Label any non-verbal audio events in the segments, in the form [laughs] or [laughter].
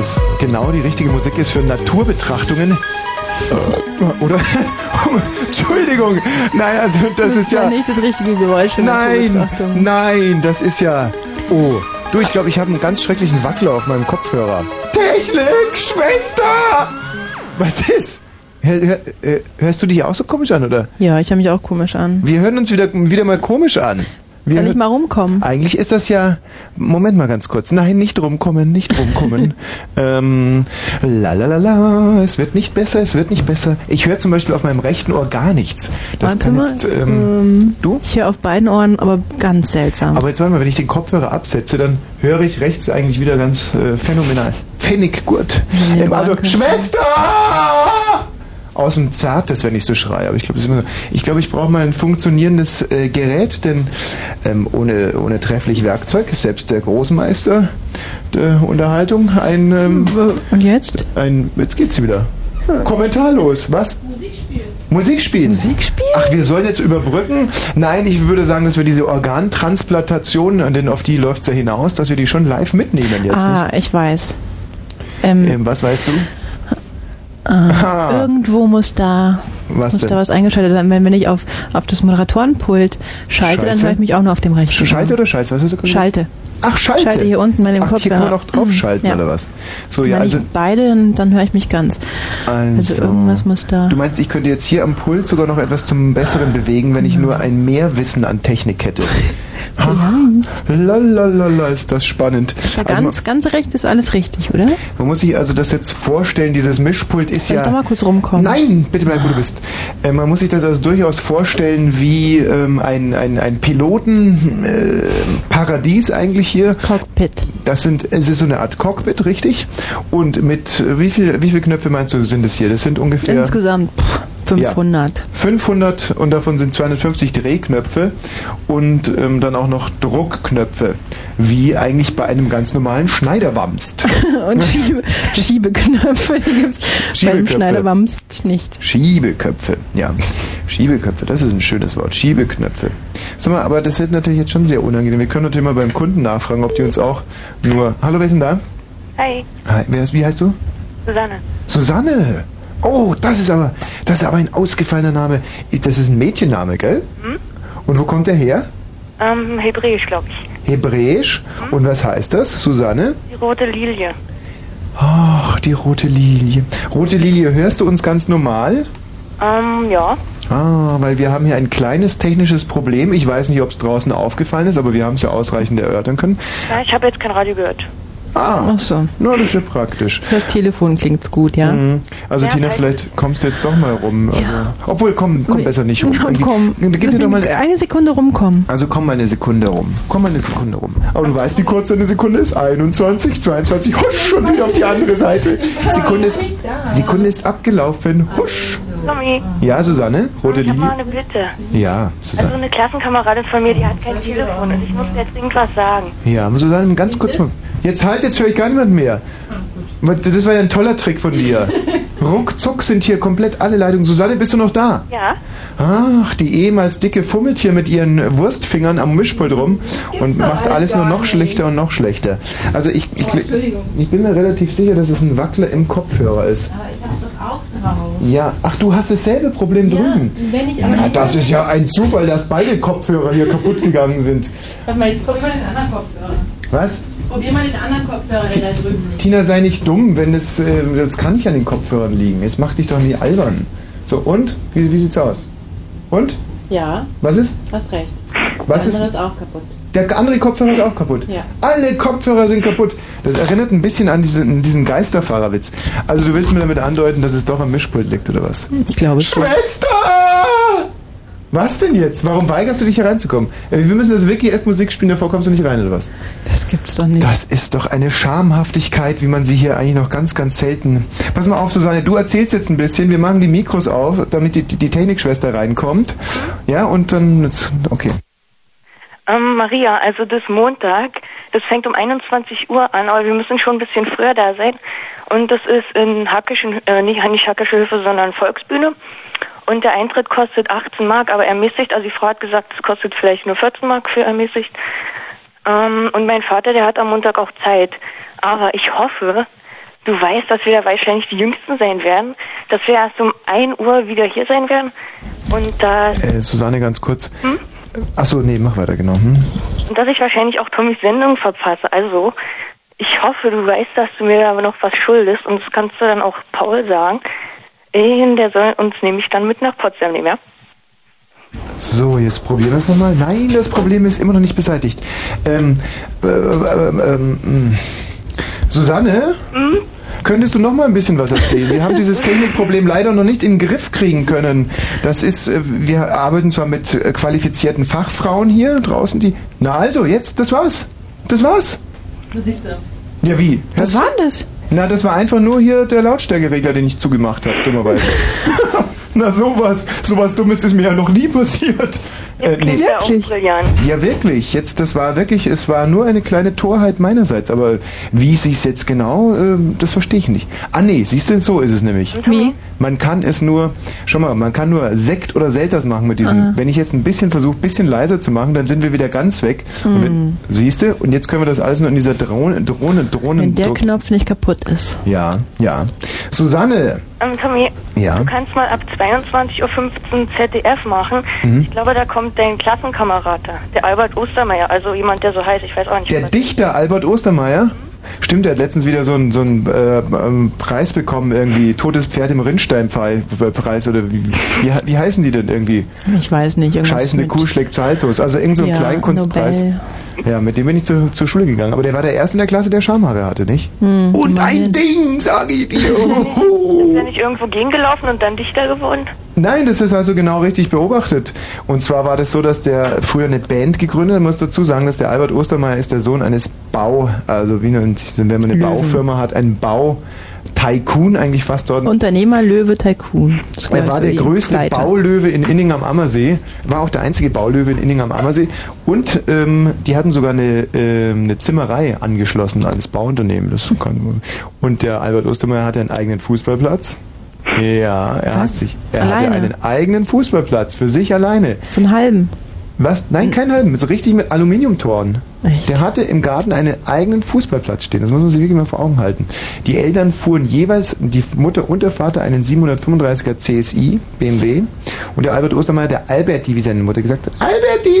das genau die richtige Musik ist für Naturbetrachtungen. Oder? [laughs] Entschuldigung. Nein, also das, Das ist ja. nicht das richtige Geräusch für Nein, nein, das ist ja. Oh, du, ich glaube, ich habe einen ganz schrecklichen Wackler auf meinem Kopfhörer. Technik, Schwester! Was ist? Hör, hör, äh, hörst du dich auch so komisch an, oder? Ja, ich höre mich auch komisch an. Wir hören uns wieder, wieder mal komisch an. Soll ich mal rumkommen? Eigentlich ist das ja. Moment mal ganz kurz. Nein, nicht rumkommen, nicht rumkommen. [laughs] ähm, la la la la. Es wird nicht besser, es wird nicht besser. Ich höre zum Beispiel auf meinem rechten Ohr gar nichts. Das Warte kann mal. jetzt. Ähm, Ähm, du? Ich höre auf beiden Ohren, aber ganz seltsam. aber jetzt warte mal, wenn ich den Kopfhörer absetze, dann höre ich rechts eigentlich wieder ganz äh, phänomenal. Pfennig gut. Du Ähm, also, Ohren kannst. Aus dem Zartes, wenn ich so schreie. Aber ich glaube, ist so. Ich glaube, ich brauche mal ein funktionierendes äh, Gerät, denn ähm, ohne, ohne trefflich Werkzeug ist selbst der Großmeister der Unterhaltung ein. Ähm, Und jetzt? ein jetzt geht's wieder. Kommentarlos. Was? Musik spielen. Musik spielen? Ach, wir sollen jetzt überbrücken? Nein, ich würde sagen, dass wir diese Organtransplantation, denn auf die läuft's ja hinaus, dass wir die schon live mitnehmen jetzt. ah, ich weiß. Ähm, nicht? Ähm, was weißt du? Ah, irgendwo muss da, Was muss denn? da was eingeschaltet sein. Wenn, wenn ich auf, auf das Moderatorenpult schalte, dann Scheiße. höre ich mich auch nur auf dem rechten. Schalte oder Scheiße? Was hast du gesagt? Schalte. Ach, Schalte. Schalte hier unten bei dem Ach, hier kann man noch draufschalten Ja. oder was? So, Wenn ja, also, ich beide, dann, dann höre ich mich ganz. Also, irgendwas muss da. Du meinst, ich könnte jetzt hier am Pult sogar noch etwas zum Besseren bewegen, wenn ich nur ein Mehrwissen an Technik hätte. Lalalala, ist das spannend. Da Also ganz, ganz rechts ist alles richtig, oder? Man muss sich also das jetzt vorstellen, dieses Mischpult ist Soll ich ja... doch mal kurz rumkommen? Nein, bitte bleib, wo du bist. Äh, man muss sich das also durchaus vorstellen wie ähm, ein, ein, ein Pilotenparadies äh, eigentlich hier. Cockpit. Das sind, es ist so eine Art Cockpit, richtig? Und mit, äh, wie viel, wie viele Knöpfe meinst du sind es hier? Das sind ungefähr... Insgesamt pff, 500. 500 und davon sind 250 Drehknöpfe und ähm, dann auch noch Druckknöpfe, wie eigentlich bei einem ganz normalen Schneiderwamst. [laughs] Und Schiebe, Schiebeknöpfe, die gibt es beim. Schneiderwamst nicht. Schiebeköpfe, ja. Schiebeköpfe, das ist ein schönes Wort. Schiebeknöpfe. Sag mal, aber das wird natürlich jetzt schon sehr unangenehm. Wir können natürlich mal beim Kunden nachfragen, ob die uns auch nur. Hallo, wer ist denn da? Hi, Hi, wer ist, wie heißt du? Susanne. Susanne! Oh, das ist aber, das ist aber ein ausgefallener Name. Das ist ein Mädchenname, gell? Hm? Und wo kommt der her? Ähm, Hebräisch, glaube ich. Hebräisch. Und was heißt das, Susanne? Die rote Lilie. Ach, die rote Lilie. Rote Lilie, hörst du uns ganz normal? Ähm, ja. Ah, weil wir haben hier ein kleines technisches Problem. Ich weiß nicht, ob es draußen aufgefallen ist, aber wir haben es ja ausreichend erörtern können. ja ich habe jetzt kein Radio gehört. Ah, Ach so. na, das ist ja praktisch. Das Telefon klingt's gut, ja? Mhm. Also Ja, Tina, vielleicht kommst du jetzt doch mal rum. Also, Obwohl, komm, komm besser nicht rum. Ja, komm. Gib dir doch mal, Eine Sekunde rumkommen. also komm mal eine Sekunde rum. Komm mal eine Sekunde rum. Aber du weißt, wie kurz eine Sekunde ist? 21, 22, husch, schon wieder auf die andere Seite. Sekunde ist, Sekunde ist abgelaufen. Husch. Tommy, Ja, Susanne? Rote ich habe mal Lilie? eine Bitte. Ja, Also Susanne. eine Klassenkameradin von mir, die hat kein Telefon und ich muss jetzt irgendwas sagen. Ja, aber Susanne, ganz kurz mal. Jetzt halt, jetzt höre ich gar niemand mehr. Das war ja ein toller Trick von dir. [laughs] Ruckzuck sind hier komplett alle Leitungen. Susanne, bist du noch da? Ja? Ach, die ehemals dicke fummelt hier mit ihren Wurstfingern am Mischpult rum und macht alles nur noch schlechter und noch schlechter. Also ich, ich, ich bin mir relativ sicher, dass es ein Wackler im Kopfhörer ist. Aber ich hab's doch auch drauf. Ja, ach, du hast dasselbe Problem drüben. Wenn ich Na, das ist ja ein Zufall, dass beide Kopfhörer hier kaputt gegangen sind. Warte mal, jetzt probier mal den anderen Kopfhörer. Was? Probier mal den anderen Kopfhörer, der da drüben liegt. Tina, sei nicht dumm, wenn das, äh, das kann nicht an den Kopfhörern liegen. Jetzt mach dich doch nie albern. So, und? Wie, wie sieht's aus? Und? Ja, Was ist? hast recht. Was der andere ist? ist auch kaputt. Der andere Kopfhörer ist auch kaputt. Ja. Alle Kopfhörer sind kaputt. Das erinnert ein bisschen an diesen, diesen Geisterfahrerwitz. Also du willst mir damit andeuten, dass es doch am Mischpult liegt, oder was? Ich glaube schon. Schwester! Was denn jetzt? Warum weigerst du dich hier reinzukommen? Wir müssen das wirklich erst Musik spielen, davor kommst du nicht rein, oder was? Das gibt's doch nicht. Das ist doch eine Schamhaftigkeit, wie man sie hier eigentlich noch ganz, ganz selten. Pass mal auf, Susanne, du erzählst jetzt ein bisschen. Wir machen die Mikros auf, damit die, die, die Technikschwester reinkommt. Ja, und dann. Okay. Ähm, Maria, also das Montag, das fängt um 21 Uhr an, aber wir müssen schon ein bisschen früher da sein. Und das ist in Hackischen, äh, nicht, nicht Hackische Hilfe, sondern Volksbühne. Und der Eintritt kostet 18 Mark, aber ermäßigt, also die Frau hat gesagt, es kostet vielleicht nur 14 Mark für ermäßigt. Ähm, und mein Vater, der hat am Montag auch Zeit. Aber ich hoffe, du weißt, dass wir da wahrscheinlich die Jüngsten sein werden, dass wir erst um 1 Uhr wieder hier sein werden und da Äh, Susanne, ganz kurz. Achso, nee, mach weiter, genau. Hm? und dass ich wahrscheinlich auch Tommys Sendung verpasse. Also, ich hoffe, du weißt, dass du mir aber noch was schuldest und das kannst du dann auch Paul sagen. Der soll uns nämlich dann mit nach Potsdam nehmen, ja? So, jetzt probieren wir es nochmal. Nein, das Problem ist immer noch nicht beseitigt. Ähm, äh, äh, ähm, mh. Susanne? Könntest du noch mal ein bisschen was erzählen? Wir haben dieses [laughs] Technikproblem leider noch nicht in den Griff kriegen können. Das ist, äh, wir arbeiten zwar mit äh, qualifizierten Fachfrauen hier draußen, die. Na also, jetzt, das war's. Das war's. Was siehst du? Ja, wie? Was war denn das? Na, das war einfach nur hier der Lautstärkeregler, den ich zugemacht habe, dummerweise. [laughs] [laughs] Na, sowas, sowas Dummes ist mir ja noch nie passiert. Äh, nee. Brillant. Ja, wirklich. Jetzt, das war wirklich, es war nur eine kleine Torheit meinerseits. Aber wie sie es jetzt genau, ähm, das verstehe ich nicht. Ah, nee, siehst du, so ist es nämlich. Wie? Man kann es nur, schau mal, man kann nur Sekt oder Selters machen mit diesem. Ah. Wenn ich jetzt ein bisschen versuche, ein bisschen leiser zu machen, dann sind wir wieder ganz weg. Hm. wenn, siehst du? Und jetzt können wir das alles nur in dieser Drohne, Drohne, Drohne. Wenn der Dro- Knopf nicht kaputt ist. ja, ja. Susanne, Ähm, Tommy, Ja? du kannst mal ab 22.15 Uhr ZDF machen. Mhm. Ich glaube, da kommt dein Klassenkamerad da, der Albert Ostermeier, also jemand, der so heißt, ich weiß auch nicht. der Dichter Albert Ostermeier. Stimmt, der hat letztens wieder so einen, so einen äh, ähm, Preis bekommen, irgendwie Totes Pferd im Rinnstein-Preis oder wie, wie, wie heißen die denn irgendwie? Ich weiß nicht. Scheißende Kuh schlägt Saltos. Also irgend so ein Ja, Kleinkunstpreis. Nobel. Ja, mit dem bin ich zur, zur Schule gegangen. Aber der war der Erste in der Klasse, der Schamhaare hatte, nicht? Hm, Und ein. Ding, sag ich dir. [laughs] Ist er nicht irgendwo gegengelaufen und dann Dichter geworden? Nein, das ist also genau richtig beobachtet. Und zwar war das so, dass der früher eine Band gegründet hat. Man muss dazu sagen, dass der Albert Ostermeier ist der Sohn eines Bau, also wie wenn man eine Löwen. Baufirma hat, ein Bau. Tycoon eigentlich fast dort. Unternehmer, Löwe, Tycoon. Er war so der die größte Pleite. Baulöwe in Inning am Ammersee, war auch der einzige Baulöwe in Inning am Ammersee und ähm, die hatten sogar eine, ähm, eine Zimmerei angeschlossen als Bauunternehmen. Das kann, und der Albert Ostermeier hatte einen eigenen Fußballplatz. Ja, er hat sich, er hatte einen eigenen Fußballplatz für sich alleine. So einen halben. Was? Nein, kein halben, so richtig mit Aluminiumtoren. Echt? Der hatte im Garten einen eigenen Fußballplatz stehen. Das muss man sich wirklich mal vor Augen halten. Die Eltern fuhren jeweils, die Mutter und der Vater, einen 735er CSI BMW. Und der Albert Ostermeier, der Alberti, wie seine Mutter gesagt hat, Alberti!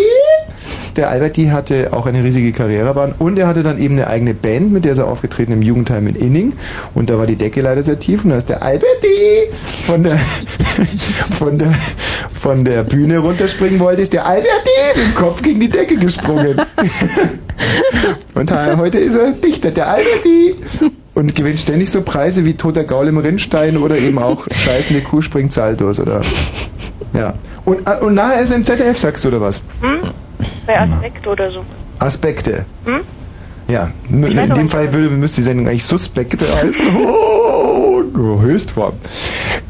Der Alberti hatte auch eine riesige Karrierebahn und er hatte dann eben eine eigene Band, mit der ist er aufgetreten im Jugendheim in Inning. Und da war die Decke leider sehr tief und da ist der Alberti von der, [laughs] von der, von der Bühne runterspringen wollte, ist der Alberti mit dem Kopf gegen die Decke gesprungen. [laughs] Und heute ist er Dichter, der Alberti. Und gewinnt ständig so Preise wie Toter Gaul im Rinnstein oder eben auch Scheißende Kuh springt Saltos oder. Ja. Und, äh, und nachher ist er im ZDF, sagst du, oder was? Hm? Bei Aspekt oder so. Aspekte. Hm? Ja, weiß in aber dem Fall würde, müsste die Sendung eigentlich Suspekte heißen. [laughs] Oh, Höchstform.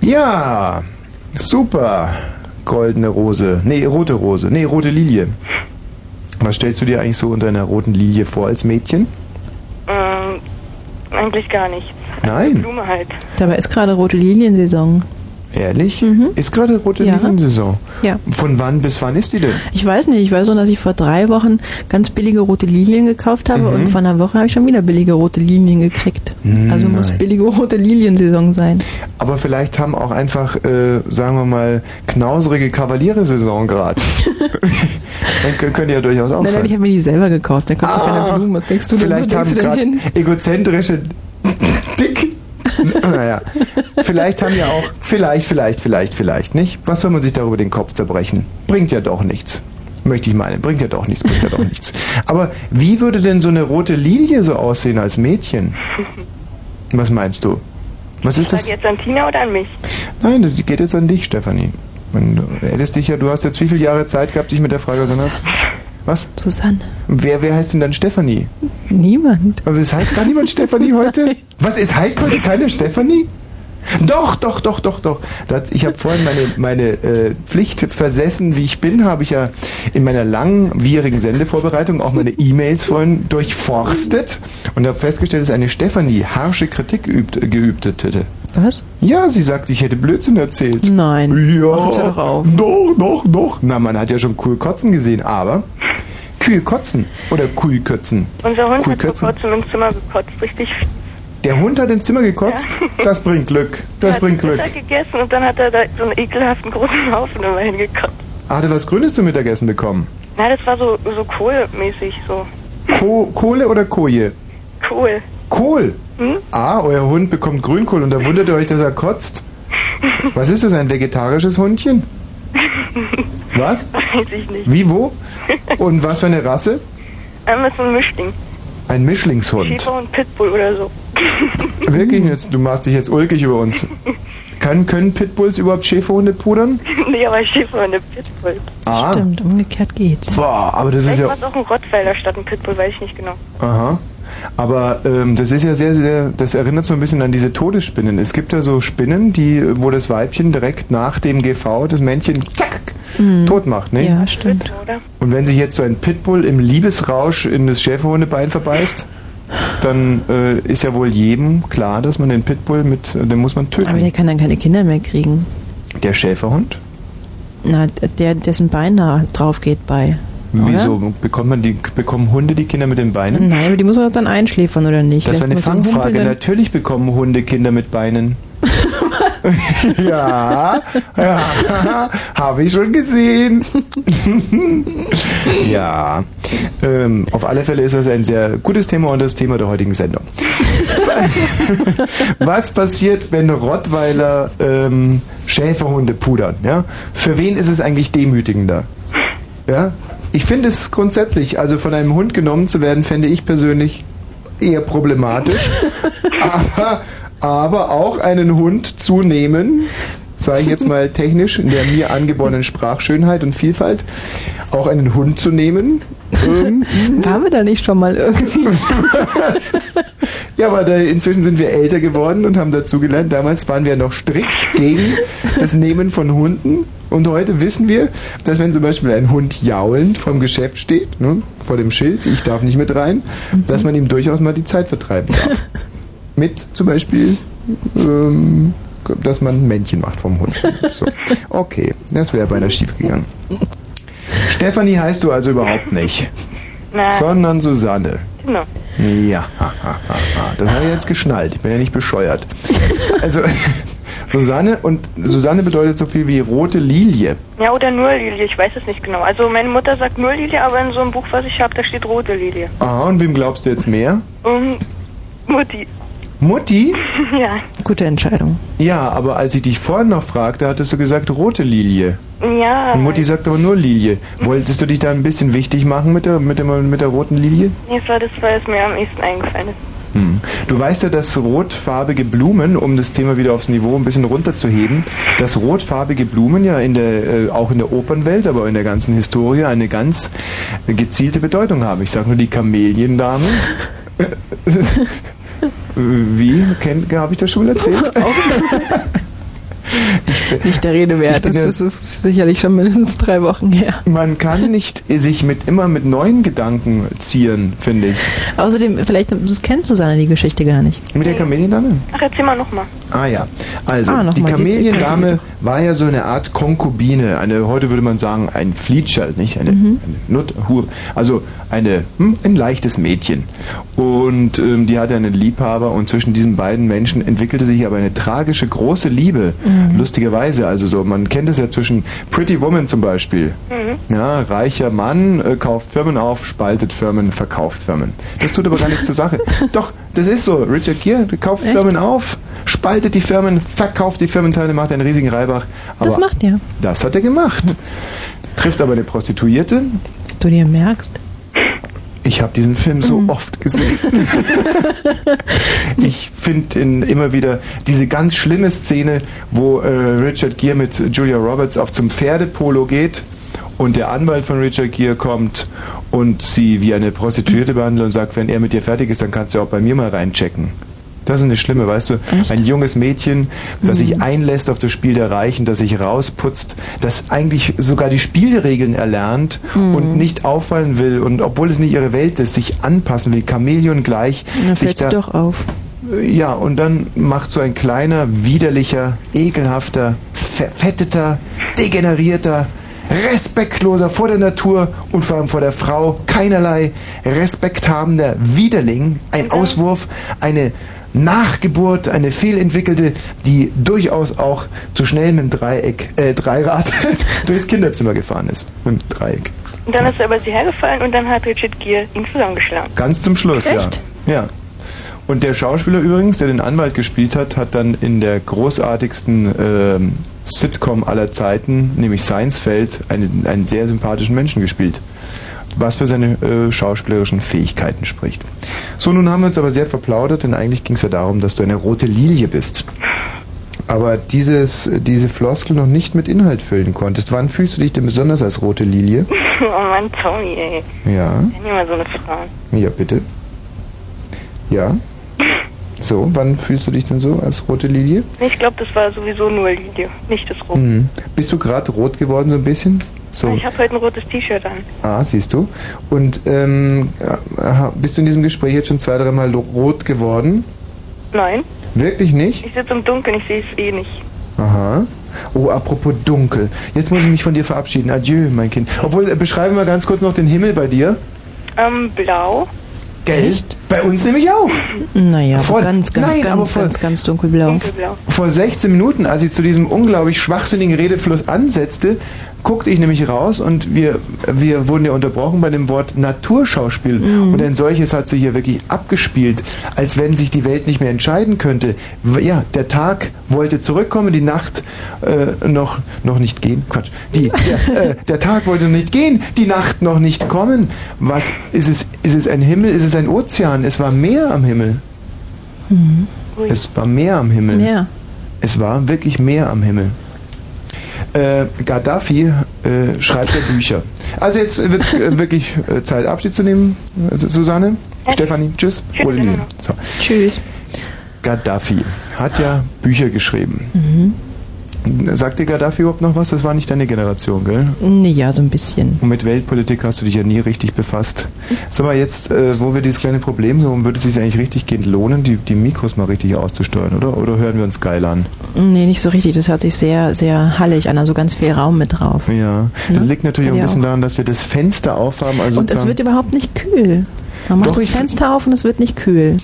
Ja, super. Goldene Rose. Nee, rote Rose. Nee, rote Lilie. Was stellst du dir eigentlich so unter einer roten Lilie vor als Mädchen? Ähm, eigentlich gar nichts. Nein. Blume halt. Dabei ist gerade rote Liliensaison. Ehrlich? Ist gerade rote Mhm. Ja. Liliensaison. Ja. Von wann bis wann ist die denn? Ich weiß nicht, ich weiß nur, dass ich vor drei Wochen ganz billige rote Lilien gekauft habe Mhm. und vor einer Woche habe ich schon wieder billige rote Lilien gekriegt. Hm, also muss nein. billige rote Liliensaison sein. Aber vielleicht haben auch einfach, äh, sagen wir mal, knauserige Kavaliere-Saison gerade. [laughs] Dann können, die ja durchaus auch Nein, nein, sein. ich habe mir die selber gekauft. Da kommt doch keine Blumen. Was denkst du denn, Vielleicht denkst haben denn gerade egozentrische [laughs] Dick. [laughs] naja, vielleicht haben ja auch, vielleicht, vielleicht, vielleicht, vielleicht nicht. Was soll man sich darüber den Kopf zerbrechen? Bringt ja doch nichts. Möchte ich meinen. Bringt ja doch nichts, bringt ja doch nichts. Aber wie würde denn so eine rote Lilie so aussehen als Mädchen? Was meinst du? Was ist das? jetzt an Tina oder an mich? Nein, das geht jetzt an dich, Stefanie. Du hättest dich ja, du hast jetzt wie viele Jahre Zeit gehabt, dich mit der Frage auseinanderzusetzen? Was? Susanne. Wer, wer heißt denn dann Stefanie? Niemand. Aber es heißt gar niemand Stefanie heute? [laughs] Was, es heißt heute keine Stefanie? Doch, doch, doch, doch, doch. Das, ich habe vorhin meine, meine äh, Pflicht versessen, wie ich bin, habe ich ja in meiner langwierigen Sendevorbereitung auch meine E-Mails vorhin durchforstet und habe festgestellt, dass eine Stefanie harsche Kritik geübt, hätte. Was? Ja, sie sagt, ich hätte Blödsinn erzählt. Nein. Ja. Ach, jetzt hör doch auf. Doch, doch, doch. Na, man hat ja schon Kuh kotzen gesehen, aber Kühe kotzen oder Kuh kötzen. Unser Hund hat Kuhkötzen. vor kurzem ins Zimmer gekotzt, richtig Der Hund hat ins Zimmer gekotzt? Das bringt Glück. Das er bringt hat Glück. Mittag gegessen und dann hat er da so einen ekelhaften großen Haufen immer hingekotzt. Ah, Hat er was Grünes zum Mittagessen bekommen? Na, das war so, so kohlmäßig, so. Ko Kohle oder Koje? Kohl. Kohl? Hm? Ah, euer Hund bekommt Grünkohl und da wundert ihr euch, dass er kotzt? Was ist das, ein vegetarisches Hundchen? [laughs] Was? Weiß ich nicht. Wie, wo? Und was für eine Rasse? Ähm, ist so ein Mischling. Ein Mischlingshund. Schäfer und Pitbull oder so. [laughs] Wirklich, jetzt, du machst dich jetzt ulkig über uns. Kann, können Pitbulls überhaupt Schäferhunde pudern? [laughs] nee, aber Schäfer und eine Pitbull. Ah. Stimmt, umgekehrt geht's. Boah, aber das ist Vielleicht ja... war es auch ein Rottweiler statt ein Pitbull, weiß ich nicht genau. Aha. Aber ähm, das ist ja sehr, sehr, das erinnert so ein bisschen an diese Todesspinnen. Es gibt ja so Spinnen, die, wo das Weibchen direkt nach dem GV das Männchen zack, tot macht, ne? Ja, stimmt. Und wenn sich jetzt so ein Pitbull im Liebesrausch in das Schäferhundebein verbeißt, dann äh, ist ja wohl jedem klar, dass man den Pitbull mit, den muss man Aber der töten. kann dann keine Kinder mehr kriegen. Der Schäferhund? Na, der, dessen Bein da drauf geht bei. Oder? Wieso bekommt man die, bekommen Hunde die Kinder mit den Beinen? Nein, aber die muss man doch dann einschläfern, oder nicht? Das war eine so Fangfrage. Dann- Natürlich bekommen Hunde Kinder mit Beinen. [laughs] ja, ja [laughs] habe ich schon gesehen. [laughs] ja, ähm, auf alle Fälle ist das ein sehr gutes Thema und das Thema der heutigen Sendung. Was passiert, wenn Rottweiler ähm, Schäferhunde pudern? Ja? Für wen ist es eigentlich demütigender? Ja? Ich finde es grundsätzlich, also von einem Hund genommen zu werden, fände ich persönlich eher problematisch. [laughs] aber, aber auch einen Hund zu nehmen, sage ich jetzt mal technisch, in der mir angeborenen Sprachschönheit und Vielfalt, auch einen Hund zu nehmen. Ähm, Waren wir da nicht schon mal irgendwie? ja, aber da, inzwischen sind wir älter geworden und haben dazugelernt. Damals waren wir noch strikt gegen das Nehmen von Hunden. Und heute wissen wir, dass wenn zum Beispiel ein Hund jaulend vorm Geschäft steht, ne, vor dem Schild, ich darf nicht mit rein, dass man ihm durchaus mal die Zeit vertreiben darf. mit zum Beispiel, ähm, dass man ein Männchen macht vom Hund. So. Okay, das wäre beinahe schief gegangen. Stefanie heißt du also überhaupt nicht, Na, sondern Susanne. genau. Ja, ha, ha, ha, ha. das habe ich jetzt geschnallt. Ich bin ja nicht bescheuert. Also, [laughs] Susanne und Susanne bedeutet so viel wie rote Lilie. Ja, oder nur Lilie, ich weiß es nicht genau. Also meine Mutter sagt nur Lilie, aber in so einem Buch, was ich habe, da steht rote Lilie. Aha, und wem glaubst du jetzt mehr? Und Mutti. Mutti? [laughs] Ja. Gute Entscheidung. Ja, aber als ich dich vorhin noch fragte, hattest du gesagt rote Lilie. Ja. Und Mutti sagt aber nur Lilie. Wolltest du dich da ein bisschen wichtig machen mit der, mit der, mit der roten Lilie? Nee, das war das, was mir am ehesten eingefallen ist. Hm. Du weißt ja, dass rotfarbige Blumen, um das Thema wieder aufs Niveau ein bisschen runterzuheben, dass rotfarbige Blumen ja in der, äh, auch in der Opernwelt, aber in der ganzen Historie eine ganz gezielte Bedeutung haben. Ich sage nur die Kameliendame. [laughs] Wie? Habe ich das schon mal erzählt? [laughs] [laughs] Nicht der Rede wert. Das, das ist sicherlich schon mindestens drei Wochen her. Man kann nicht sich mit immer mit neuen Gedanken zieren, finde ich. Außerdem, vielleicht das kennt Susanne die Geschichte gar nicht. Mit der Kameliendame? Ach, erzähl mal nochmal. Ah ja, also Ah, die Kameliendame war ja so eine Art Konkubine, eine heute würde man sagen ein Flietscherl, nicht eine, Mhm. eine Nut, also eine hm, ein leichtes Mädchen und ähm, die hatte einen Liebhaber und zwischen diesen beiden Menschen entwickelte sich aber eine tragische große Liebe, Mhm. Lustigerweise, also so man kennt es ja zwischen Pretty Woman zum Beispiel, ja reicher Mann äh, kauft Firmen auf, spaltet Firmen, verkauft Firmen. Das tut aber gar nichts zur Sache. [laughs] Doch, das ist so. Richard Gere kauft Echt? Firmen auf, spaltet die Firmen, verkauft die Firmenteile, macht einen riesigen Reibach. Aber Das macht er. Das hat er gemacht. Trifft aber eine Prostituierte. Dass du dir merkst. Ich habe diesen Film so Mhm. oft gesehen. [laughs] ich finde immer wieder diese ganz schlimme Szene, wo äh, Richard Gere mit Julia Roberts auf zum Pferdepolo geht und der Anwalt von Richard Gere kommt und sie wie eine Prostituierte behandelt und sagt, wenn er mit dir fertig ist, dann kannst du auch bei mir mal reinchecken. Das ist eine schlimme, weißt du, Echt? ein junges Mädchen, das Mhm. sich einlässt auf das Spiel der Reichen, das sich rausputzt, das eigentlich sogar die Spielregeln erlernt Mhm. und nicht auffallen will und obwohl es nicht ihre Welt ist, sich anpassen will, Chamäleon gleich, Da sich fällt da doch auf. ja, und dann macht so ein kleiner, widerlicher, ekelhafter, verfetteter, degenerierter, respektloser vor der Natur und vor allem vor der Frau, keinerlei respekthabender Widerling, ein Auswurf, eine, Nachgeburt, eine fehlentwickelte, die durchaus auch zu schnell mit dem Dreieck, äh, Dreirad [laughs] durchs Kinderzimmer gefahren ist. Mit dem Dreieck. Und dann ist er über sie hergefallen und dann hat Richard Gere ihn zusammengeschlagen. Ganz zum Schluss, Echt? ja. Ja. Und der Schauspieler übrigens, der den Anwalt gespielt hat, hat dann in der großartigsten ähm, Sitcom aller Zeiten, nämlich Seinfeld, einen, einen sehr sympathischen Menschen gespielt. Was für seine äh, schauspielerischen Fähigkeiten spricht. So, nun haben wir uns aber sehr verplaudert, denn eigentlich ging es ja darum, dass du eine rote Lilie bist. Aber dieses, diese Floskel noch nicht mit Inhalt füllen konntest. Wann fühlst du dich denn besonders als rote Lilie? [laughs] oh Mann, Tommy, ey. Ja, dir mal so eine Frau. ja, bitte. Ja. [laughs] So, wann fühlst du dich denn so als rote Lilie? Ich glaube, das war sowieso nur Lilie, nicht das Rot. Mhm. Bist du gerade rot geworden so ein bisschen? So. Ich habe heute ein rotes T-Shirt an. Ah, siehst du. Und ähm, aha, bist du in diesem Gespräch jetzt schon zwei, dreimal rot geworden? Nein, Wirklich nicht? ich sitze im Dunkeln, ich sehe es eh nicht. Aha. Oh, apropos dunkel. Jetzt muss ich mich von dir verabschieden. Adieu, mein Kind. Obwohl, äh, beschreiben wir ganz kurz noch den Himmel bei dir. Ähm, blau. Gell? Bei uns nämlich auch. Naja, aber Voll- ganz, ganz, Nein, aber ganz, voll- ganz, ganz dunkelblau. Dunkelblau. Vor 16 Minuten, als ich zu diesem unglaublich schwachsinnigen Redefluss ansetzte, guckte ich nämlich raus und wir, wir wurden ja unterbrochen bei dem Wort Naturschauspiel. Und ein solches hat sich hier wirklich abgespielt, als wenn sich die Welt nicht mehr entscheiden könnte. Ja, der Tag wollte zurückkommen, die Nacht äh, noch, noch nicht gehen. Quatsch. Die, [laughs] der, äh, der Tag wollte noch nicht gehen, die Nacht noch nicht kommen. Was ist es? Ist es ein Himmel? Ist es ein Ozean? Es war Meer am Himmel. Ui. Es war Meer am Himmel. Mehr. Es war wirklich Meer am Himmel. Äh, Gaddafi äh, schreibt ja Bücher. Also jetzt wird es äh, [laughs] wirklich äh, Zeit, Abschied zu nehmen. Also, Susanne. Stefanie, tschüss. Tschüss. So. Tschüss. Gaddafi hat ja Bücher geschrieben. Mhm. Sagt dir Gaddafi überhaupt noch was? Das war nicht deine Generation, gell? Nee, ja, so ein bisschen. Und mit Weltpolitik hast du dich ja nie richtig befasst. Sag mal, jetzt, äh, wo wir dieses kleine Problem haben, würde es sich eigentlich richtig gehend lohnen, die, die Mikros mal richtig auszusteuern, oder? Oder hören wir uns geil an? Nee, nicht so richtig. Das hört sich sehr, sehr hallig an. Also ganz viel Raum mit drauf. Ja, das Ne? liegt natürlich auch ein bisschen auch. daran, dass wir das Fenster aufhaben. Also Und es wird überhaupt nicht kühl. Man macht Doch, das Fenster auf und es wird nicht kühl.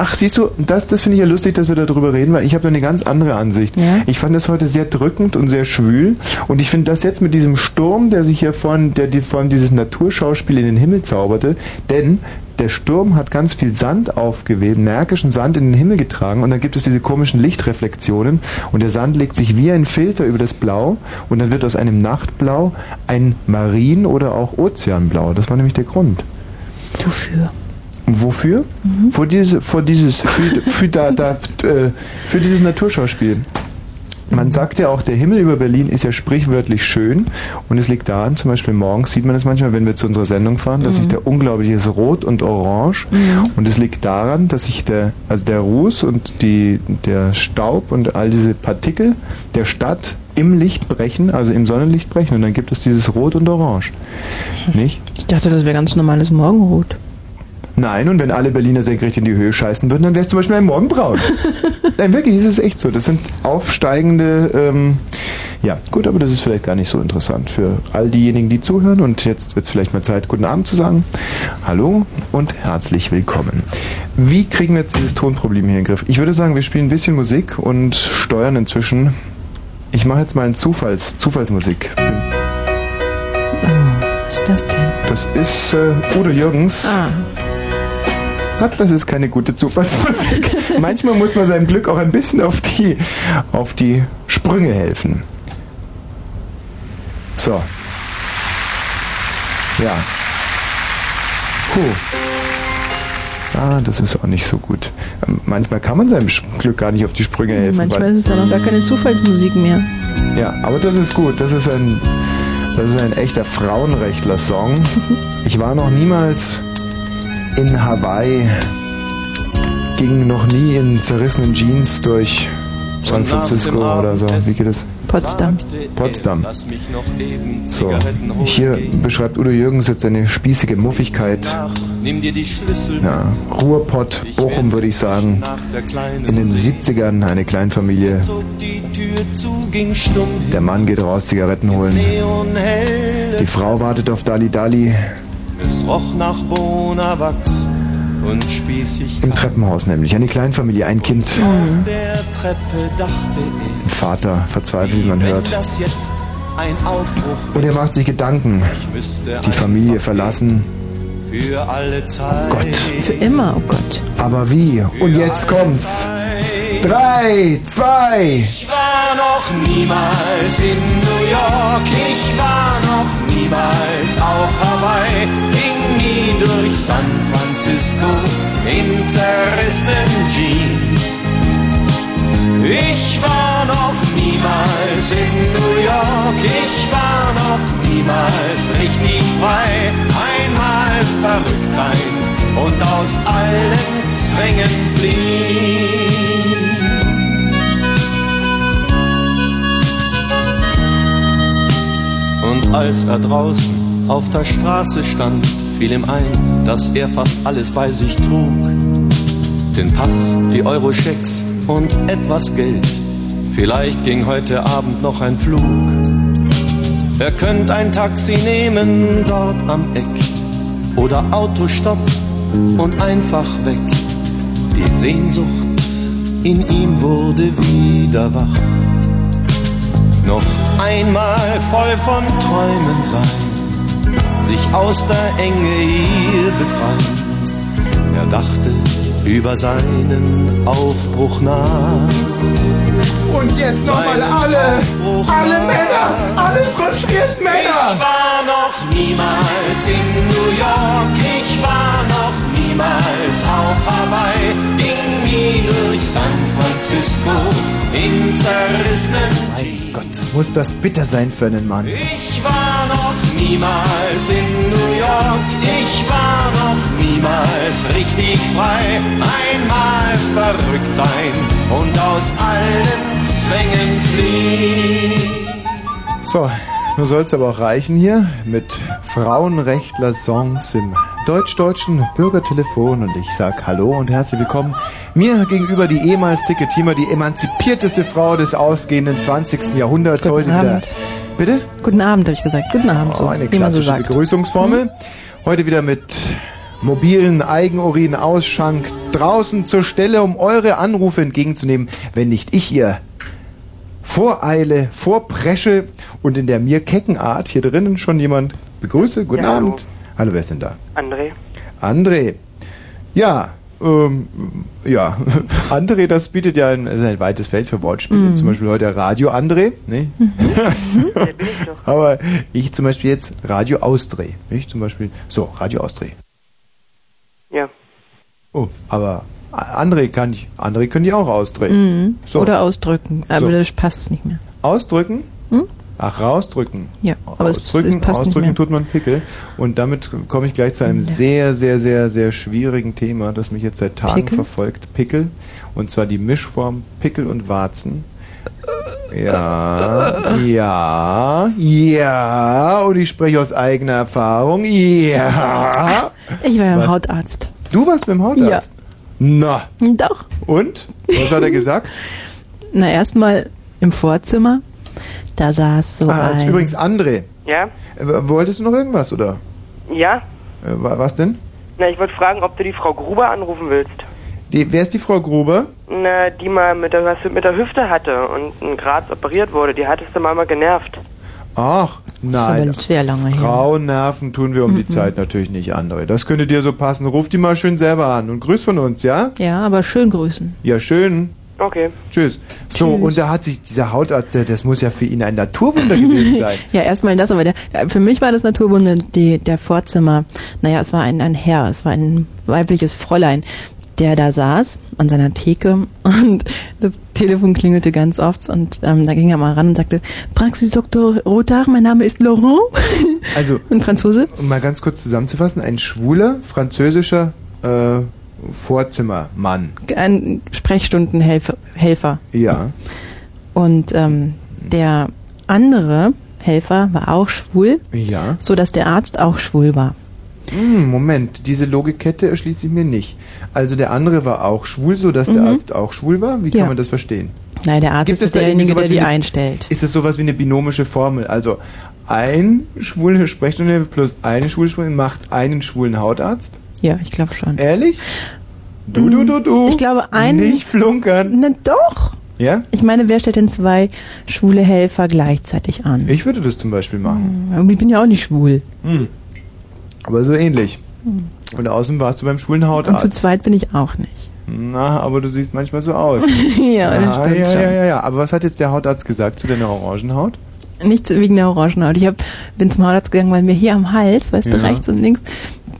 Ach, siehst du, das, das finde ich ja lustig, dass wir darüber reden, weil ich habe da eine ganz andere Ansicht. Ja? Ich fand das heute sehr drückend und sehr schwül. Und ich finde das jetzt mit diesem Sturm, der sich hier von, der die von dieses Naturschauspiel in den Himmel zauberte, denn der Sturm hat ganz viel Sand aufgewebt, märkischen Sand in den Himmel getragen und dann gibt es diese komischen Lichtreflexionen und der Sand legt sich wie ein Filter über das Blau und dann wird aus einem Nachtblau ein Marin- oder auch Ozeanblau. Das war nämlich der Grund. Wofür? Wofür? Vor, diese, vor dieses, für, für, da, da, äh, für dieses Naturschauspiel. Man sagt ja auch, der Himmel über Berlin ist ja sprichwörtlich schön und es liegt daran, zum Beispiel morgens sieht man es manchmal, wenn wir zu unserer Sendung fahren, dass sich der unglaubliches Rot und Orange und es liegt daran, dass sich der, also der Ruß und die, der Staub und all diese Partikel der Stadt im Licht brechen, also im Sonnenlicht brechen und dann gibt es dieses Rot und Orange. Nicht? Ich dachte, das wäre ganz normales Morgenrot. Nein, und wenn alle Berliner senkrecht in die Höhe scheißen würden, dann wäre es zum Beispiel ein Morgenbraun. [laughs] Nein, wirklich, ist es echt so. Das sind aufsteigende, ähm, ja, gut, aber das ist vielleicht gar nicht so interessant für all diejenigen, die zuhören. Und jetzt wird es vielleicht mal Zeit, guten Abend zu sagen. Hallo und herzlich willkommen. Wie kriegen wir jetzt dieses Tonproblem hier in den Griff? Ich würde sagen, wir spielen ein bisschen Musik und steuern inzwischen. Ich mache jetzt mal eine Zufalls, Zufallsmusik. Was ist das denn? Das ist äh, Udo Jürgens. Ah, Ach, das ist keine gute Zufallsmusik. [laughs] Manchmal muss man seinem Glück auch ein bisschen auf die, auf die Sprünge helfen. So. Ja. Puh. Ah, das ist auch nicht so gut. Ähm, Manchmal kann man seinem Glück gar nicht auf die Sprünge helfen. manchmal ist es dann auch gar keine Zufallsmusik mehr. ja, aber das ist gut. Das ist ein, das ist ein echter Frauenrechtler-Song. [laughs] Ich war noch niemals in Hawaii, ging noch nie in zerrissenen Jeans durch San Francisco oder so. Wie geht es? Potsdam. Potsdam. So, hier beschreibt Udo Jürgens jetzt seine spießige Muffigkeit. Nach, nimm dir die Schlüssel Ja. Ruhrpott, Bochum würde ich sagen. In den See. 70ern eine Kleinfamilie. Der Mann geht raus, Zigaretten holen. Die Frau wartet auf Dali Dali. Es roch nach Bonawachs und spießig. Im Treppenhaus nämlich. Eine Kleinfamilie, ein Kind, Auf der Treppe dachte er, ein Vater, verzweifelt, wie man hört. das jetzt ein Aufbruch Und er macht sich Gedanken. ich müsste Die Familie verlassen. für alle Zeit. Gott. Für immer, oh Gott. Aber wie? Und jetzt kommt's. Drei, zwei. Ich war noch niemals in New York, ich war noch niemals auf Hawaii, ging nie durch San Francisco in zerrissenen Jeans. Ich war noch niemals in New York, ich war noch niemals richtig frei. Einmal verrückt sein und aus allen Zwängen fliehen. Und als er draußen auf der Straße stand, fiel ihm ein, dass er fast alles bei sich trug. Den Pass, die Euro-Schecks und etwas Geld. Vielleicht ging heute Abend noch ein Flug. Er könnte ein Taxi nehmen dort am Eck oder Autostopp und einfach weg. Die Sehnsucht in ihm wurde wieder wach. Noch einmal voll von Träumen sein, sich aus der Enge hier befreien. Er dachte über seinen Aufbruch nach. Und jetzt nochmal alle. Aufbruch Alle nach. Männer. Alle frustrierten Ich Männer. war noch niemals in New York, ich war noch niemals auf Hawaii, ging nie durch San Francisco in zerrissenen Gott, muss das bitter sein für einen Mann. Ich war noch niemals in New York, ich war noch niemals richtig frei. Einmal verrückt sein und aus allen Zwängen fliehen. So, nun soll es aber auch reichen hier mit Frauenrechtler-Songs im deutsch-deutschen Bürgertelefon und ich sag Hallo und herzlich willkommen. Mir gegenüber die ehemals dicke Tima, die emanzipierteste Frau des ausgehenden 20. Jahrhunderts Guten heute wieder. Abend. Bitte? Guten Abend, habe ich gesagt. Guten Abend, so, Oh, eine so klassische sagt. Begrüßungsformel. Heute wieder mit mobilen Eigenurin-Ausschank draußen zur Stelle, um eure Anrufe entgegenzunehmen, wenn nicht ich ihr voreile, vorpresche und in der mir kecken Art hier drinnen schon jemand begrüße. Guten Ja. Abend. Hallo, wer ist denn da? André. André. Ja, ähm, ja, [laughs] André, das bietet ja ein, ein weites Feld für Wortspiele. Zum Beispiel heute Radio André, ne? [laughs] Der bin ich doch. Aber ich zum Beispiel jetzt Radio Ausdreh, nicht? Zum Beispiel, so, Radio Ausdreh. Ja. Oh, aber André kann ich, André können die auch ausdrehen. Mhm. So. Oder ausdrücken, aber So. das passt nicht mehr. Ausdrücken? Hm? Ach, rausdrücken. Ja, aber es, ausdrücken, es passt nicht ausdrücken tut man Pickel. Und damit komme ich gleich zu einem Ja. sehr, sehr, sehr, sehr schwierigen Thema, das mich jetzt seit Tagen Pickel? verfolgt. Pickel. Und zwar die Mischform Pickel und Warzen. Ja, ja, ja. Und ich spreche aus eigener Erfahrung. Ja. Ich war ja im Hautarzt. Du warst beim Hautarzt? Na, Doch. und? Was hat er gesagt? Na, erstmal im Vorzimmer. Da saß so Ah, ein... übrigens, André. Ja? Wolltest du noch irgendwas, oder? Ja? Äh, wa- Was denn? Na, ich wollte fragen, ob du die Frau Gruber anrufen willst. Die, wer ist die Frau Gruber? Na, die mal mit der, was mit der Hüfte hatte und in Graz operiert wurde. Die hattest du mal mal genervt. Ach, Das ist nein. sehr lange her. Frauennerven tun wir um die Zeit natürlich nicht, André. Das könnte dir so passen. Ruf die mal schön selber an und grüß von uns, ja? Ja, aber schön grüßen. Ja, schön. Okay. Tschüss. So, Tschüss. und da hat sich dieser Hautarzt, das muss ja für ihn ein Naturwunder gewesen [laughs] sein. Ja, erstmal das, aber der, für mich war das Naturwunder die, der Vorzimmer. Naja, es war ein, ein Herr, es war ein weibliches Fräulein, der da saß an seiner Theke [laughs] und das Telefon klingelte ganz oft und ähm, da ging er mal ran und sagte, Praxis Dr. Rotard, mein Name ist Laurent. Also, [laughs] Ein Franzose. um mal ganz kurz zusammenzufassen, ein schwuler, französischer äh, Vorzimmermann. Ein Sprechstundenhelfer. Helfer. Ja. Und ähm, der andere Helfer war auch schwul, Ja. so dass der Arzt auch schwul war. Hm, Moment, diese Logikkette erschließt sich mir nicht. Also der andere war auch schwul, so dass der Mhm. Arzt auch schwul war? Wie Ja. kann man das verstehen? Nein, der Arzt Gibt es ist derjenige, der die eine- einstellt. Ist es sowas wie eine binomische Formel? Also ein schwuler Sprechstunde plus eine schwule Sprechstunde macht einen schwulen Hautarzt? Ja, ich glaube schon. Ehrlich? Du, du, du, du. Ich glaube, ein- Nicht flunkern. Na doch. Ja? Ich meine, wer stellt denn zwei schwule Helfer gleichzeitig an? Ich würde das zum Beispiel machen. Aber Ich bin ja auch nicht schwul. Hm. Aber so ähnlich. Und außen warst du beim schwulen Und zu Hautarzt. zweit bin ich auch nicht. Na, aber du siehst manchmal so aus. [laughs] ja, das ah, stimmt ja, schon. ja, ja, ja. Aber was hat jetzt der Hautarzt gesagt zu deiner Orangenhaut? Nichts wegen der Orangenhaut. Ich hab, bin zum Hautarzt gegangen, weil mir hier am Hals, weißt du, Ja. rechts und links,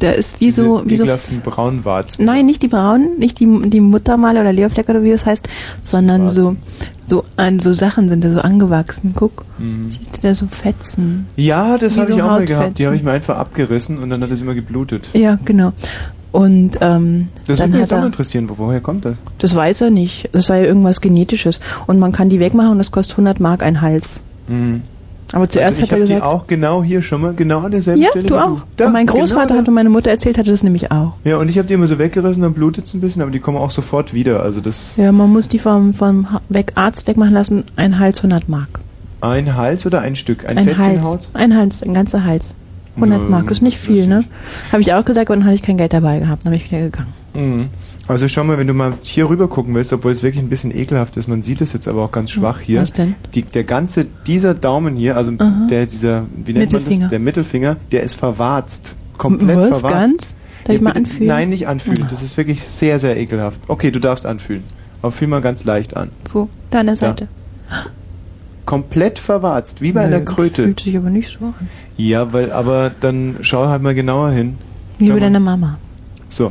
da ist wie so, wie so, Braunwarzen. nein, nicht die braunen, nicht die, die Muttermale oder Leberflecke oder wie das heißt, sondern so, Warzen. so an, so Sachen sind da so angewachsen. Guck, Mhm. siehst du da so Fetzen? Ja, das habe so ich auch mal gehabt. Die habe ich mir einfach abgerissen und dann hat es immer geblutet. Ja, genau. Und, ähm, Das würde mich jetzt auch er, interessieren. Wo, woher kommt das? das weiß er nicht. Das sei irgendwas Genetisches. Und man kann die wegmachen und das kostet 100 Mark ein Hals. Mhm. Aber zuerst also ich hat er gesagt, auch genau hier schon mal, genau an derselben ja, Stelle. du wie auch. Da, und mein Großvater genau hat und meine Mutter erzählt, hatte das nämlich auch. Ja, und ich habe die immer so weggerissen, dann blutet es ein bisschen, aber die kommen auch sofort wieder. Also das Ja, man muss die vom, vom weg, Arzt wegmachen lassen, ein Hals 100 Mark. ein Hals oder ein Stück? Ein, Ein Hals. Haut? Ein Hals, ein ganzer Hals. 100 Nö, Mark, das ist nicht viel, ne? Habe ich auch gesagt, aber dann hatte ich kein Geld dabei gehabt, dann bin ich wieder gegangen. Mhm. Also schau mal, wenn du mal hier rüber gucken willst, obwohl es wirklich ein bisschen ekelhaft ist, man sieht es jetzt aber auch ganz schwach hier. Was denn? Die, der ganze, dieser Daumen hier, also Aha. der, dieser, wie nennt man Mittelfinger. das? Der Mittelfinger, der ist verwarzt. Komplett Was, verwarzt. ganz? Darf Ja, ich mal bitte- anfühlen? Nein, nicht anfühlen. Das ist wirklich sehr, sehr ekelhaft. Okay, du darfst anfühlen. Aber fühl mal ganz leicht an. Wo? Da an der Seite. Komplett verwarzt, wie bei einer Nö, Kröte. Fühlt sich aber nicht so an. Ja, weil, aber dann schau halt mal genauer hin. Wie bei deiner Mama. So.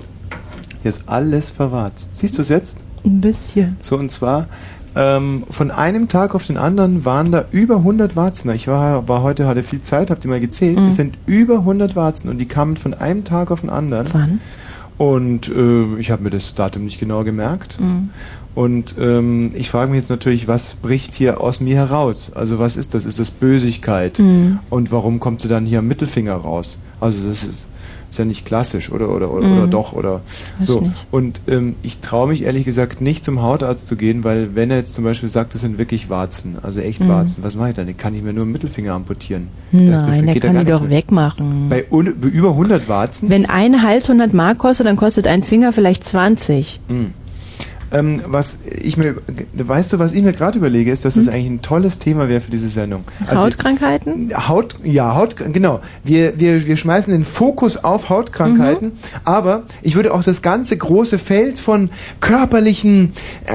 Hier ist alles verwarzt. Siehst du es jetzt? Ein bisschen. So, und zwar, ähm, von einem Tag auf den anderen waren da über 100 Warzen. Ich war, war heute, hatte viel Zeit, hab die mal gezählt. Mhm. Es sind über 100 Warzen und die kamen von einem Tag auf den anderen. Wann? Und äh, ich habe mir das Datum nicht genau gemerkt. Mhm. Und ähm, ich frage mich jetzt natürlich, was bricht hier aus mir heraus? Also was ist das? Ist das Bösigkeit? Mhm. Und warum kommt sie dann hier am Mittelfinger raus? Also das ist, ist ja nicht klassisch, oder oder oder, Mhm. oder doch oder Weiß so. nicht. Und ähm, ich traue mich ehrlich gesagt nicht zum Hautarzt zu gehen, weil wenn er jetzt zum Beispiel sagt, das sind wirklich Warzen, also echt Mhm. Warzen, was mache ich dann? Kann ich mir nur einen Mittelfinger amputieren. Das- das Nein, der kann die doch mehr. wegmachen. Bei über 100 Warzen? Wenn ein Hals 100 Mark kostet, dann kostet ein Finger vielleicht 20. Hm. Ähm, was ich mir, weißt du, was ich mir gerade überlege, ist, dass das eigentlich ein tolles Thema wäre für diese Sendung. Also jetzt- Hautkrankheiten? Haut, ja, Haut, genau. Wir, wir, wir schmeißen den Fokus auf Hautkrankheiten, aber ich würde auch das ganze große Feld von körperlichen, äh,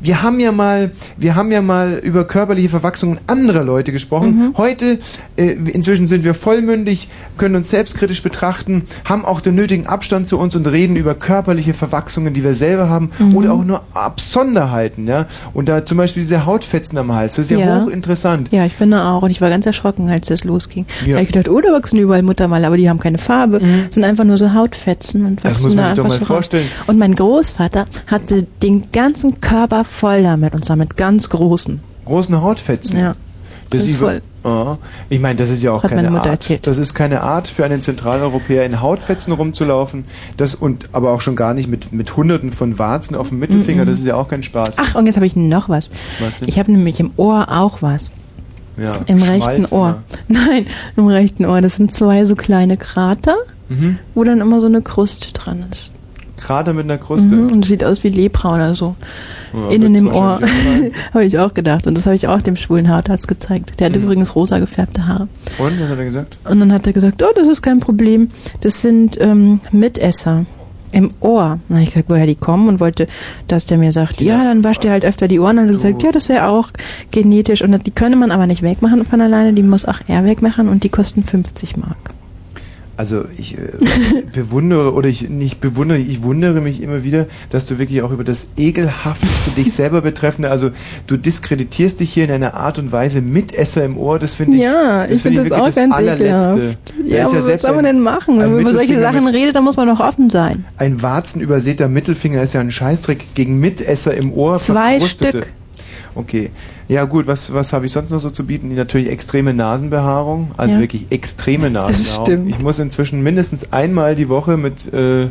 wir haben ja mal, wir haben ja mal über körperliche Verwachsungen anderer Leute gesprochen. Heute, äh, inzwischen sind wir vollmündig, können uns selbstkritisch betrachten, haben auch den nötigen Abstand zu uns und reden über körperliche Verwachsungen, die wir selber haben oder auch nur Absonderheiten, ja. Und da zum Beispiel diese Hautfetzen am Hals, das ist ja, Ja. hochinteressant. Ja, ich finde auch. Und ich war ganz erschrocken, als das losging. Ja. Mhm. Da ich gedacht, oh, da wachsen überall Muttermale, aber die haben keine Farbe. sind einfach nur so Hautfetzen und Das muss man da sich doch mal so raus. vorstellen. Und mein Großvater hatte den ganzen Körper voll damit und zwar mit ganz großen. großen Hautfetzen. Ja. Ist ist voll. Oh. Ich meine, das ist ja auch Hat keine Art. erzählt. Das ist keine Art für einen Zentraleuropäer in Hautfetzen rumzulaufen. Das und aber auch schon gar nicht mit mit Hunderten von Warzen auf dem Mittelfinger. Mhm. Das ist ja auch kein Spaß. Ach, und jetzt habe ich noch was. Was denn? Ich habe nämlich im Ohr auch was. ja, Im rechten Ohr. Nein, im rechten Ohr. Das sind zwei so kleine Krater. Mhm. wo dann immer so eine Kruste dran ist. Krater mit einer Kruste. Mhm, und sieht aus wie Lepra oder so. Ja, Innen im Ohr. [laughs] habe ich auch gedacht. Und das habe ich auch dem schwulen Hautarzt gezeigt. Der hat Mhm. übrigens rosa gefärbte Haare. Und was hat er gesagt? Und dann hat er gesagt, oh, das ist kein Problem. Das sind ähm, Mitesser im Ohr. Dann habe ich gesagt, woher die kommen und wollte, dass der mir sagt, ja, dann wascht ihr halt öfter die Ohren. Und dann er gesagt, ja, das ist ja auch genetisch. Und die können man aber nicht wegmachen von alleine. Die muss auch er wegmachen und die kosten 50 Mark. Also ich äh, [laughs] bewundere oder ich nicht bewundere, ich wundere mich immer wieder, dass du wirklich auch über das ekelhafteste dich [laughs] selber betreffende, also du diskreditierst dich hier in einer Art und Weise Mitesser im Ohr, das finde ich Ja, ich finde finde das auch ganz ekelhaft. Da Ja, aber was soll man denn machen? Wenn man über solche Sachen mit- redet, dann muss man doch offen sein. Ein warzenübersäter Mittelfinger ist ja ein Scheißdreck gegen Mitesser im Ohr. Zwei. Stück. Okay. Ja gut, was, was habe ich sonst noch so zu bieten? Natürlich extreme Nasenbehaarung, also Ja. wirklich extreme Nasenbehaarung. stimmt. Ich muss inzwischen mindestens einmal die Woche mit, äh,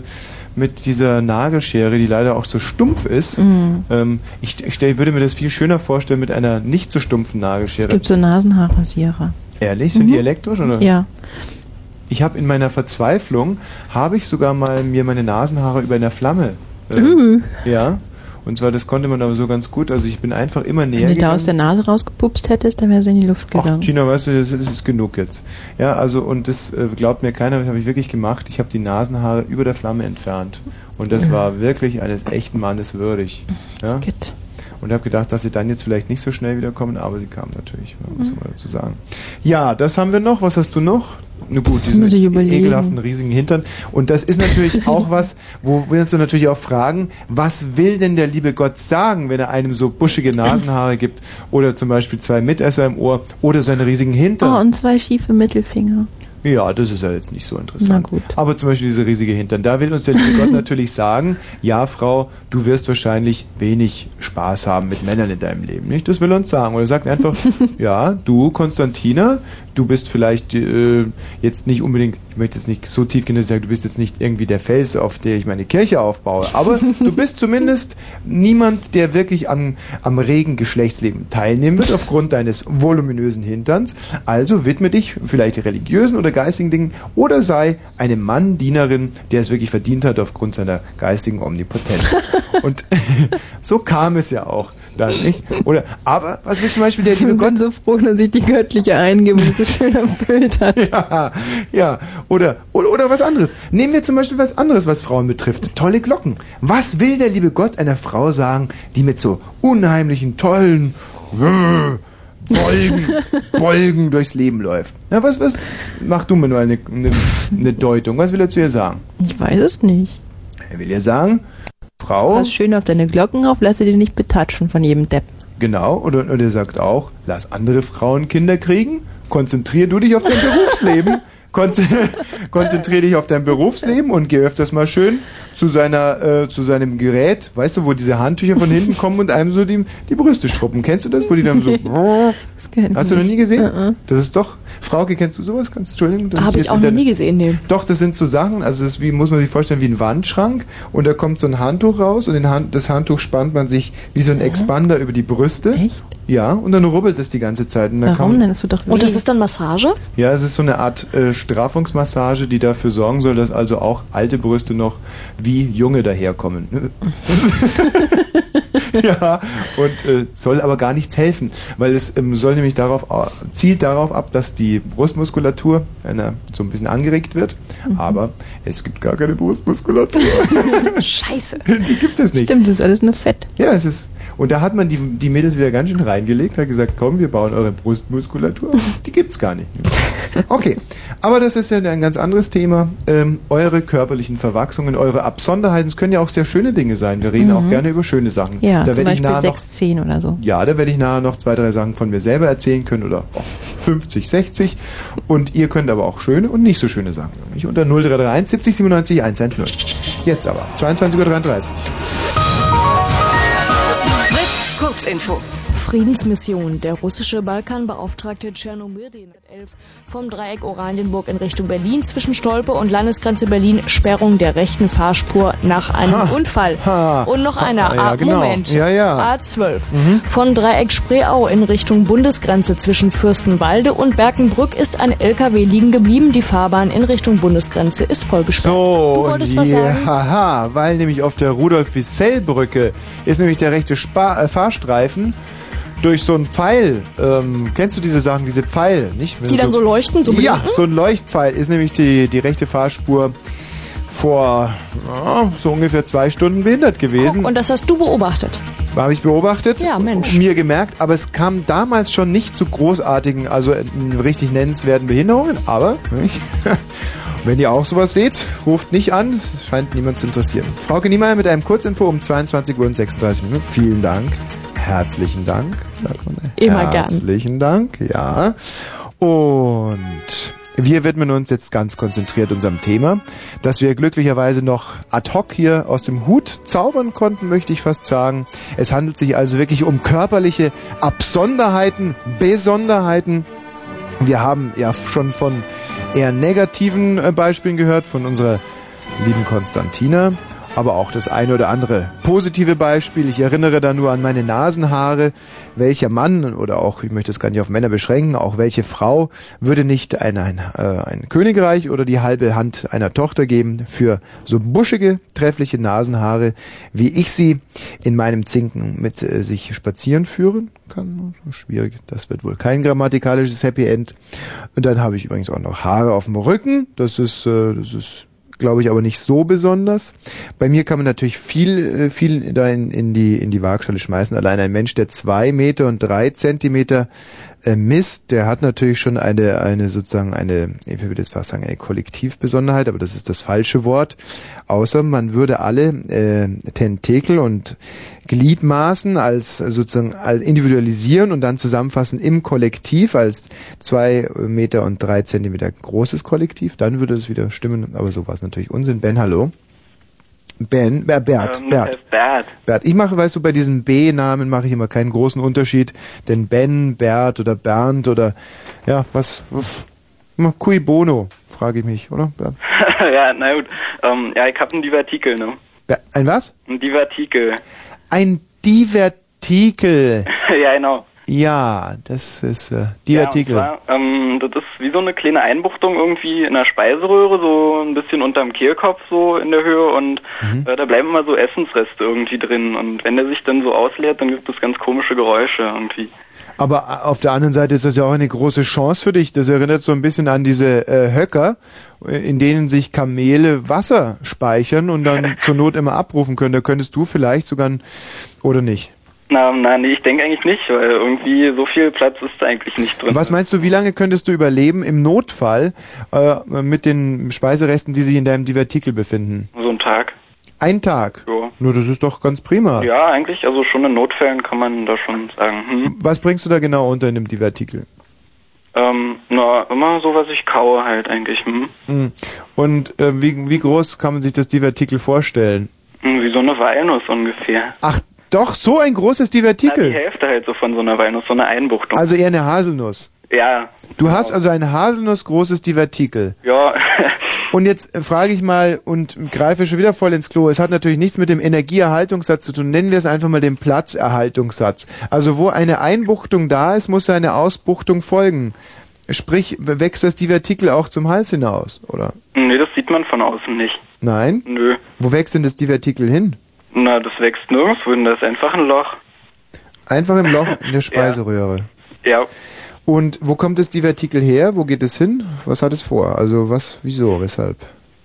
mit dieser Nagelschere, die leider auch so stumpf ist. Mhm. Ähm, ich ich stell, würde mir das viel schöner vorstellen mit einer nicht so stumpfen Es Nagelschere. gibt so Nasenhaarrasierer. Ehrlich? Sind Mhm. die elektrisch oder? Ja. Ich habe in meiner Verzweiflung, habe ich sogar mal mir meine Nasenhaare über einer Flamme. Äh, Uh. Ja. Und zwar, das konnte man aber so ganz gut. Also ich bin einfach immer näher Wenn du da aus der Nase rausgepupst hättest, dann wäre sie in die Luft Ach, gegangen. Tina, weißt du, das ist, das ist genug jetzt. Ja, also und das äh, glaubt mir keiner, das habe ich wirklich gemacht. Ich habe die Nasenhaare über der Flamme entfernt. Und das war wirklich eines echten Mannes würdig. Ja? Gut. Und habe gedacht, dass sie dann jetzt vielleicht nicht so schnell wiederkommen, aber sie kamen natürlich, muss man dazu sagen. Ja, das haben wir noch. Was hast du noch? Na gut, diesen überlegen. ekelhaften, riesigen Hintern. Und das ist natürlich [laughs] auch was, wo wir uns dann natürlich auch fragen, was will denn der liebe Gott sagen, wenn er einem so buschige Nasenhaare gibt oder zum Beispiel zwei Mitesser im Ohr oder so einen riesigen Hintern? Oh, und zwei schiefe Mittelfinger. Ja, das ist ja jetzt nicht so interessant. Aber zum Beispiel diese riesige Hintern. Da will uns der liebe Gott [laughs] natürlich sagen, ja, Frau, du wirst wahrscheinlich wenig Spaß haben mit Männern in deinem Leben. Nicht? Das will er uns sagen. Oder er sagt einfach, [laughs] ja, du, Konstantina, du bist vielleicht äh, jetzt nicht unbedingt, ich möchte jetzt nicht so tief gehen, dass ich sage, du bist jetzt nicht irgendwie der Fels, auf der ich meine Kirche aufbaue. Aber [laughs] du bist zumindest niemand, der wirklich am, am regen Geschlechtsleben teilnehmen wird, aufgrund deines voluminösen Hinterns. Also widme dich vielleicht religiösen oder geistigen Dingen oder sei eine Mann-Dienerin, der es wirklich verdient hat aufgrund seiner geistigen Omnipotenz. [laughs] Und [laughs] so kam es ja auch. Dann, nicht? Oder, aber was will zum Beispiel der [laughs] liebe Ich Gott bin so froh, dass sich die göttliche Eingebung so schön erfüllt hat. [laughs] ja, ja. Oder, oder, oder was anderes. Nehmen wir zum Beispiel was anderes, was Frauen betrifft. Tolle Glocken. Was will der liebe Gott einer Frau sagen, die mit so unheimlichen, tollen [laughs] Bolgen, Bolgen durchs Leben läuft? Na, was, was? Mach du mir nur eine, eine, eine Deutung. Was will er zu ihr sagen? Ich weiß es nicht. Er will ihr sagen, Frau, Pass schön auf deine Glocken auf, lass sie dir nicht betatschen von jedem Depp. genau, oder, oder er sagt auch, lass andere Frauen Kinder kriegen, konzentrier du dich auf dein Berufsleben. Konze- [laughs] Konzentrier dich auf dein Berufsleben und geh öfters mal schön zu seiner, äh, zu seinem Gerät, weißt du, wo diese Handtücher von hinten kommen und einem so die, die Brüste schrubben. Kennst du das? Wo die dann so. [laughs] Hast du noch nie gesehen? Uh-uh. Das ist doch. Frauke, kennst du sowas? Kannst, Entschuldigung. das ist Habe ich auch noch nie gesehen, nee. Doch, das sind so Sachen, also das wie, muss man sich vorstellen, wie ein Wandschrank und da kommt so ein Handtuch raus und den Hand, das Handtuch spannt man sich wie so ein Expander über die Brüste. Echt? Ja, und dann rubbelt es die ganze Zeit. Und dann Warum denn? Das tut doch weh. Und das ist dann Massage? Ja, es ist so eine Art äh, Straffungsmassage, die dafür sorgen soll, dass also auch alte Brüste noch wie junge daherkommen. [laughs] [laughs] [laughs] ja, und äh, soll aber gar nichts helfen, weil es ähm, soll nämlich darauf au- zielt darauf ab, dass die Brustmuskulatur einer so ein bisschen angeregt wird, aber es gibt gar keine Brustmuskulatur. [laughs] Scheiße. [laughs] die gibt es nicht. Stimmt, das ist alles nur Fett. Ja, es ist. Und da hat man die, die Mädels wieder ganz schön reingelegt, hat gesagt, komm, wir bauen eure Brustmuskulatur. Die gibt's gar nicht. Okay, aber das ist ja ein ganz anderes Thema. Ähm, eure körperlichen Verwachsungen, eure Absonderheiten, es können ja auch sehr schöne Dinge sein. Wir reden auch gerne über schöne Sachen. Ja, da zum werde ich Beispiel nachher noch 6, 10 oder so. ja, da werde ich nachher noch zwei, drei Sachen von mir selber erzählen können oder auch 50, 60. Und ihr könnt aber auch schöne und nicht so schöne Sachen. Nicht unter 0331 70 97 110. Jetzt aber, 22.33 Uhr. Fritz, Kurzinfo. Friedensmission. Der russische Balkanbeauftragte Tschernomyrdin 11 vom Dreieck Oranienburg in Richtung Berlin zwischen Stolpe und Landesgrenze Berlin Sperrung der rechten Fahrspur nach einem Ha. Unfall. Ha. Und noch einer. Ha, ja, ah, genau. Moment. Ja, ja. A12. Von Dreieck Spreeau in Richtung Bundesgrenze zwischen Fürstenwalde und Berkenbrück ist ein LKW liegen geblieben. Die Fahrbahn in Richtung Bundesgrenze ist vollgesperrt. So, Du wolltest und was sagen? haha, weil nämlich auf der Rudolf-Wissell-Brücke ist nämlich der rechte Spa äh, Fahrstreifen durch so einen Pfeil. Ähm, kennst du diese Sachen, diese Pfeil, nicht? Wenn Die dann so leuchten, so Ja, so ein Leuchtpfeil ist nämlich die, die rechte Fahrspur vor ja, so ungefähr zwei Stunden behindert gewesen. Guck, und das hast du beobachtet. Habe ich beobachtet. Ja, Mensch. Mir gemerkt, aber es kam damals schon nicht zu großartigen, also äh, richtig nennenswerten Behinderungen. Aber [laughs] wenn ihr auch sowas seht, ruft nicht an. Es scheint niemand zu interessieren. Frauke Niemeyer mit einem Kurzinfo um 22 Uhr und 36 Minuten. Vielen Dank. Herzlichen Dank, sagt man. Immer gern. Herzlichen Dank, ja. Und wir widmen uns jetzt ganz konzentriert unserem Thema, das wir glücklicherweise noch ad hoc hier aus dem Hut zaubern konnten, möchte ich fast sagen. Es handelt sich also wirklich um körperliche Absonderheiten, Besonderheiten. Wir haben ja schon von eher negativen äh, Beispielen gehört, von unserer lieben Konstantina. Aber auch das eine oder andere positive Beispiel. Ich erinnere da nur an meine Nasenhaare. Welcher Mann oder auch, ich möchte es gar nicht auf Männer beschränken, auch welche Frau würde nicht ein, ein, äh, ein Königreich oder die halbe Hand einer Tochter geben für so buschige, treffliche Nasenhaare, wie ich sie in meinem Zinken mit äh, sich spazieren führen kann. Schwierig, das wird wohl kein grammatikalisches Happy End. Und dann habe ich übrigens auch noch Haare auf dem Rücken. Das ist, äh, das ist glaube ich, aber nicht so besonders. Bei mir kann man natürlich viel, äh, viel da in, in die in die Waagschale schmeißen. Allein ein Mensch, der zwei Meter und drei Zentimeter äh, misst, der hat natürlich schon eine eine sozusagen eine, ich würde jetzt fast sagen eine Kollektivbesonderheit, aber das ist das falsche Wort. Außer man würde alle äh, Tentakel und Gliedmaßen als sozusagen als individualisieren und dann zusammenfassen im Kollektiv als zwei Meter und drei Zentimeter großes Kollektiv, dann würde es wieder stimmen, aber so war es natürlich Unsinn. Ben, hallo. Ben, äh, Bert, Ähm, Bert. Bert. Bert. Ich mache, weißt du, bei diesen B-Namen mache ich immer keinen großen Unterschied, denn Ben, Bert oder Bernd oder ja, was, cui bono, frage ich mich, oder? Bert? [laughs] ja, na gut. Ähm, ja, ich hab einen Divertikel, ne? Ber- Ein was? Ein Divertikel. Ein Divertikel. [laughs] ja, genau. Ja, das ist äh, Divertikel. Ja, und zwar, ähm, das ist wie so eine kleine Einbuchtung irgendwie in der Speiseröhre, so ein bisschen unterm Kehlkopf so in der Höhe und Mhm. äh, da bleiben immer so Essensreste irgendwie drin und wenn der sich dann so ausleert, dann gibt es ganz komische Geräusche irgendwie. Aber auf der anderen Seite ist das ja auch eine große Chance für dich. Das erinnert so ein bisschen an diese äh, Höcker, äh, in denen sich Kamele Wasser speichern und dann [laughs] zur Not immer abrufen können. Da könntest du vielleicht sogar, ein- oder nicht? Na, na, nee, ich denke eigentlich nicht, weil irgendwie so viel Platz ist da eigentlich nicht drin. Was meinst du, wie lange könntest du überleben im Notfall äh, mit den Speiseresten, die sich in deinem Divertikel befinden? So ein Tag. Ein Tag? Ja. Nur das ist doch ganz prima. Ja, eigentlich, also schon in Notfällen kann man da schon sagen, hm, Was bringst du da genau unter in dem Divertikel? ähm, na, immer so, was ich kaue halt eigentlich, hm. Hm. Und äh, wie, wie groß kann man sich das Divertikel vorstellen? Hm, Wie so eine Walnuss ungefähr. Ach, doch, so ein großes Na, die Divertikel. Hälfte halt so von so einer Walnuss, so eine Einbuchtung. Also eher eine Haselnuss. ja, Du hast also ein haselnussgroßes Divertikel. ja, [laughs] Und jetzt äh, frage ich mal und greife schon wieder voll ins Klo. Es hat natürlich nichts mit dem Energieerhaltungssatz zu tun. Nennen wir es einfach mal den Platzerhaltungssatz. Also wo eine Einbuchtung da ist, muss eine Ausbuchtung folgen. Sprich, wächst das Divertikel auch zum Hals hinaus, oder? nee, das sieht man von außen nicht. Nein? Nö. Wo wächst denn das Divertikel hin? Na, das wächst nirgendwo hin, das ist einfach ein Loch. Einfach im Loch [laughs] in der Speiseröhre. Ja, Und wo kommt das Divertikel her? Wo geht es hin? Was hat es vor? Also was, wieso, weshalb?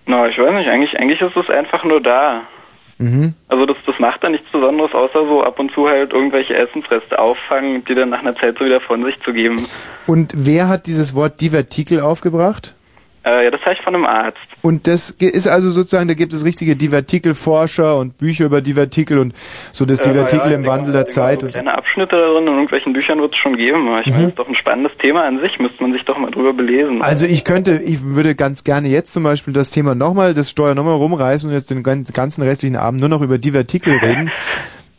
na, ich weiß nicht, eigentlich, eigentlich ist es einfach nur da. Mhm. Also das, das macht da nichts Besonderes, außer so ab und zu halt irgendwelche Essensreste auffangen die dann nach einer Zeit so wieder von sich zu geben. Und wer hat dieses Wort Divertikel aufgebracht? Äh, ja, das ich von einem Arzt. Und das ist also sozusagen, da gibt es richtige Divertikelforscher und Bücher über Divertikel und so das Äh, Divertikel ja, im Wandel der Zeit. So kleine Abschnitte da drin in irgendwelchen Büchern wird es schon geben. aber Ich meine, das ist doch ein spannendes Thema an sich, müsste man sich doch mal drüber belesen. Also ich könnte, ich würde ganz gerne jetzt zum Beispiel das Thema nochmal, das Steuer nochmal rumreißen und jetzt den gan- ganzen restlichen Abend nur noch über Divertikel reden.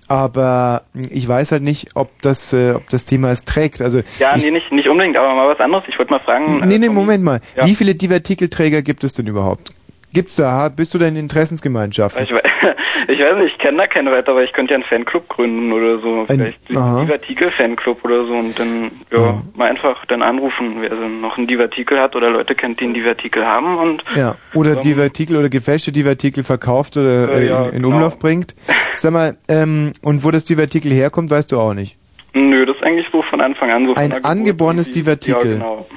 Aber ich weiß halt nicht, ob das, äh, ob das Thema es trägt. Also ja, ich, nee, nicht, nicht unbedingt, aber mal was anderes. Ich wollte mal fragen. nee, äh, nee, Moment mal. Ja. Wie viele Divertikelträger gibt es denn überhaupt? Gibt's da? Bist du denn in Interessensgemeinschaften? Ich, we- [laughs] ich weiß nicht, ich kenne da keine weiter, aber ich könnte ja einen Fanclub gründen oder so. Ein- Vielleicht aha. Divertikel-Fanclub oder so und dann ja, Ja. mal einfach dann anrufen, wer noch einen Divertikel hat oder Leute kennt, die einen Divertikel haben und Ja, oder Ähm, Divertikel oder gefälschte Divertikel verkauft oder Äh, äh, ja, in, in genau. Umlauf bringt. [laughs] Sag mal, ähm, und wo das Divertikel herkommt, weißt du auch nicht. nö, das ist eigentlich so von Anfang an so. Ein angeborenes. Divertikel. Ja, genau.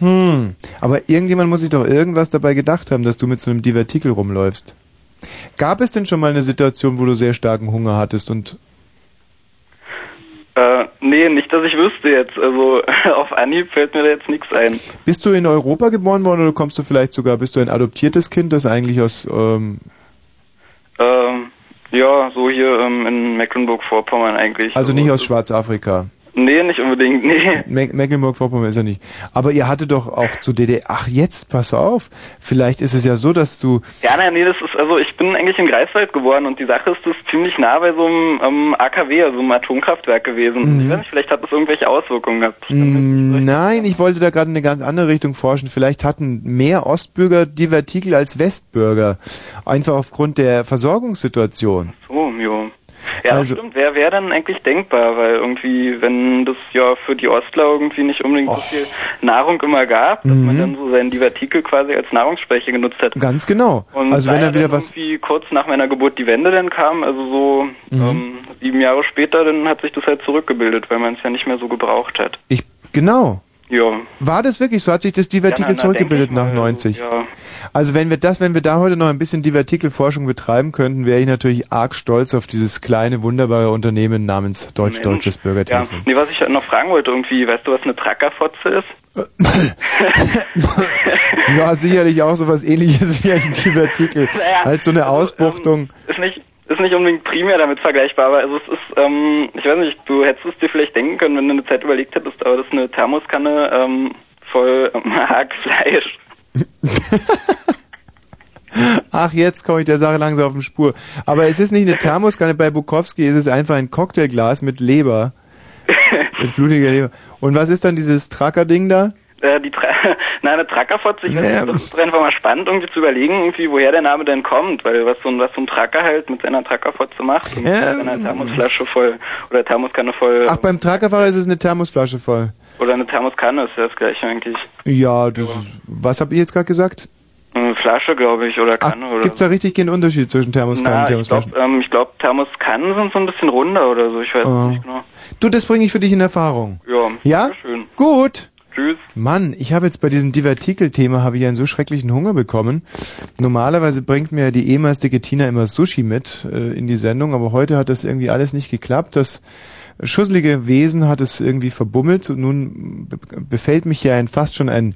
Hm, aber irgendjemand muss sich doch irgendwas dabei gedacht haben, dass du mit so einem Divertikel rumläufst. Gab es denn schon mal eine Situation, wo du sehr starken Hunger hattest und Äh, nee, nicht, dass ich wüsste jetzt. Also [laughs] auf Anhieb fällt mir da jetzt nichts ein. bist du in Europa geboren worden oder kommst du vielleicht sogar, bist du ein adoptiertes Kind, das eigentlich aus, ähm, Ähm, ja, so hier ähm, in Mecklenburg-Vorpommern eigentlich. also nicht aus Schwarzafrika? Nee, nicht unbedingt, nee. Me Mecklenburg-Vorpommern ist er nicht. Aber ihr hattet doch auch zu DDR. Ach, jetzt, pass auf. Vielleicht ist es ja so, dass du. Ja, nein, nee, das ist, also ich bin eigentlich in Greifswald geboren und die Sache ist, das ist ziemlich nah bei so einem ähm, AKW, also einem Atomkraftwerk gewesen. Mhm. Ich weiß nicht, vielleicht hat das irgendwelche Auswirkungen gehabt. Mm, Nein, ich wollte da gerade in eine ganz andere Richtung forschen. Vielleicht hatten mehr Ostbürger Divertikel als Westbürger. Einfach aufgrund der Versorgungssituation. So, jo. Ja, Also- stimmt. Wäre wär dann eigentlich denkbar, weil irgendwie, wenn das ja für die Ostler irgendwie nicht unbedingt so viel Nahrung immer gab, dass man Mhm. dann so seinen Divertikel quasi als Nahrungsspeicher genutzt hat. Ganz genau. Und also wenn er wieder dann was. irgendwie kurz nach meiner Geburt die Wende dann kam, also so Mhm. ähm, sieben Jahre später, dann hat sich das halt zurückgebildet, weil man es ja nicht mehr so gebraucht hat. Ich genau. Ja. War das wirklich so? Hat sich das Divertikel Ja, na, zurückgebildet nach mal, 90? Ja. Also wenn wir das, wenn wir da heute noch ein bisschen Divertikelforschung betreiben könnten, wäre ich natürlich arg stolz auf dieses kleine, wunderbare Unternehmen namens Deutsch-Deutsches Ja, Bürgertelefon. nee, was ich noch fragen wollte, irgendwie, weißt du, was eine Trackerfotze ist? [laughs] Ja, sicherlich auch sowas ähnliches wie ein [laughs] Divertikel. Naja, Als so eine Ausbuchtung. Ist nicht, ist nicht unbedingt primär damit vergleichbar, aber also es ist, ähm, ich weiß nicht, du hättest es dir vielleicht denken können, wenn du eine Zeit überlegt hättest, aber das ist eine Thermoskanne ähm, voll [laughs] Hackfleisch. Ach, jetzt komme ich der Sache langsam auf den Spur. Aber es ist nicht eine Thermoskanne, bei Bukowski ist es einfach ein Cocktailglas mit Leber. [laughs] mit blutiger Leber. Und was ist dann dieses Tracker-Ding da? Äh, die Tra [laughs] Na, eine Trackerfotze, ich weiß Naja. nicht, das ist einfach mal spannend, irgendwie zu überlegen, irgendwie, woher der Name denn kommt, weil was so ein, was so ein Tracker halt mit seiner Trackerfotze macht und Ja. mit seiner Thermosflasche voll, oder Thermoskanne voll, Ach, beim Trackerfahrer ist es eine Thermosflasche voll. oder eine Thermoskanne ist ja das gleiche eigentlich. Ja, das ist, was habe ich jetzt gerade gesagt? Eine Flasche, glaube ich, oder Ach, Kanne, oder gibt's da richtig keinen Unterschied zwischen Thermoskannen Na, und ich glaube, ähm, glaub, Thermoskannen sind so ein bisschen runder oder so, ich weiß Oh. nicht genau. Du, das bringe ich für dich in Erfahrung. Ja, Ja? schön. Gut. Tschüss. Mann, ich habe jetzt bei diesem Divertikel-Thema habe ich einen so schrecklichen Hunger bekommen. Normalerweise bringt mir die ehemals dicke Tina immer Sushi mit äh, in die Sendung, aber heute hat das irgendwie alles nicht geklappt. Das schusselige Wesen hat es irgendwie verbummelt und nun be befällt mich hier ein fast schon ein,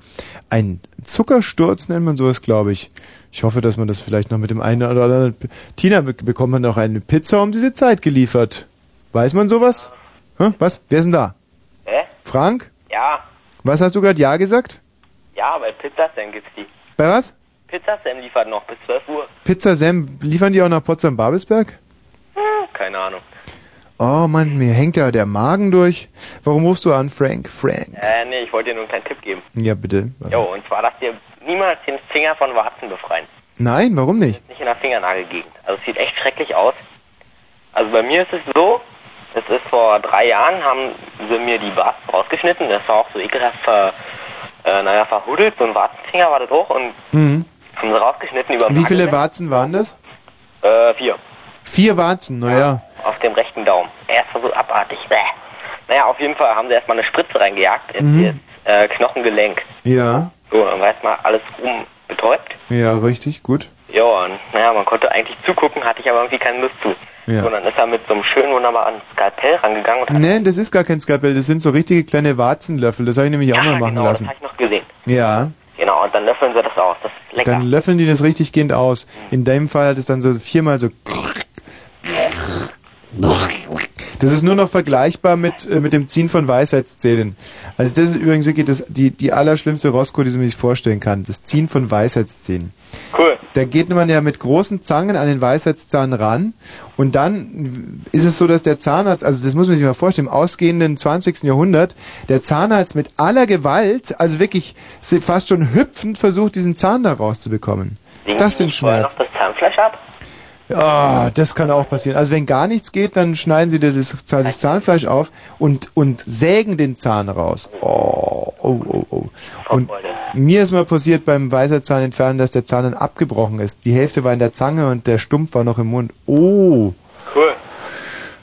ein Zuckersturz, nennt man sowas, glaube ich. Ich hoffe, dass man das vielleicht noch mit dem einen oder anderen... Tina, be bekommt man noch eine Pizza um diese Zeit geliefert? Weiß man sowas? Hä? Was? Wer ist denn da? Hä? Frank? Ja, Was hast du gerade Ja gesagt? ja, bei Pizza Sam gibt's die. Bei was? Pizza Sam liefert noch bis 12 Uhr. Pizza Sam, liefern die auch nach Potsdam-Babelsberg? Hm, keine Ahnung. Oh Mann, mir hängt ja der Magen durch. Warum rufst du an, Frank? Frank. Äh, nee, ich wollte dir nur einen kleinen Tipp geben. Ja, bitte. Jo, und zwar, dass dir niemals den Finger von Warzen befreien. Nein, warum nicht? Nicht in der Fingernagelgegend. Also es sieht echt schrecklich aus. Also bei mir ist es so, es ist vor drei Jahren, haben sie mir die Warzen rausgeschnitten. Das war auch so ekelhaft ver, äh, naja, verhudelt. So ein Warzenfinger war das hoch und Mhm. haben sie rausgeschnitten über Wie viele Warzen waren das? Äh, vier. Vier Warzen, naja. Auf dem rechten Daumen. Er ist so abartig. Bäh. Naja, auf jeden Fall haben sie erstmal eine Spritze reingejagt in Mhm. äh, Knochengelenk. Ja, So, dann war erstmal alles rum betäubt. ja, richtig, gut. Ja, und naja, man konnte eigentlich zugucken, hatte ich aber irgendwie keine Lust zu. Ja. So, dann ist er mit so einem schönen, wunderbaren Skalpell rangegangen und Nein, das ist gar kein Skalpell, das sind so richtige kleine Warzenlöffel. Das habe ich nämlich auch mal machen genau, lassen. das habe ich noch gesehen. Ja, Genau, und dann löffeln sie das aus. Das ist lecker. dann löffeln die das richtig gehend aus. In deinem Fall hat es dann so viermal so. Das ist nur noch vergleichbar mit, äh, mit dem Ziehen von Weisheitszähnen. Also das ist übrigens wirklich das, die, die allerschlimmste Rosco, die man sich vorstellen kann. Das Ziehen von Weisheitszähnen. Cool. Da geht man ja mit großen Zangen an den Weisheitszahn ran und dann ist es so, dass der Zahnarzt, also das muss man sich mal vorstellen, im ausgehenden 20. Jahrhundert, der Zahnarzt mit aller Gewalt, also wirklich fast schon hüpfend versucht, diesen Zahn da rauszubekommen. Das sind Schmerzen. noch das Zahnfleisch ab? Ah, das kann auch passieren. Also wenn gar nichts geht, dann schneiden sie dir das, das Zahnfleisch auf und, und sägen den Zahn raus. Oh, oh, oh, oh. Und mir ist mal passiert beim Weisheitszahn entfernen, dass der Zahn dann abgebrochen ist. Die Hälfte war in der Zange und der Stumpf war noch im Mund. Oh. Cool.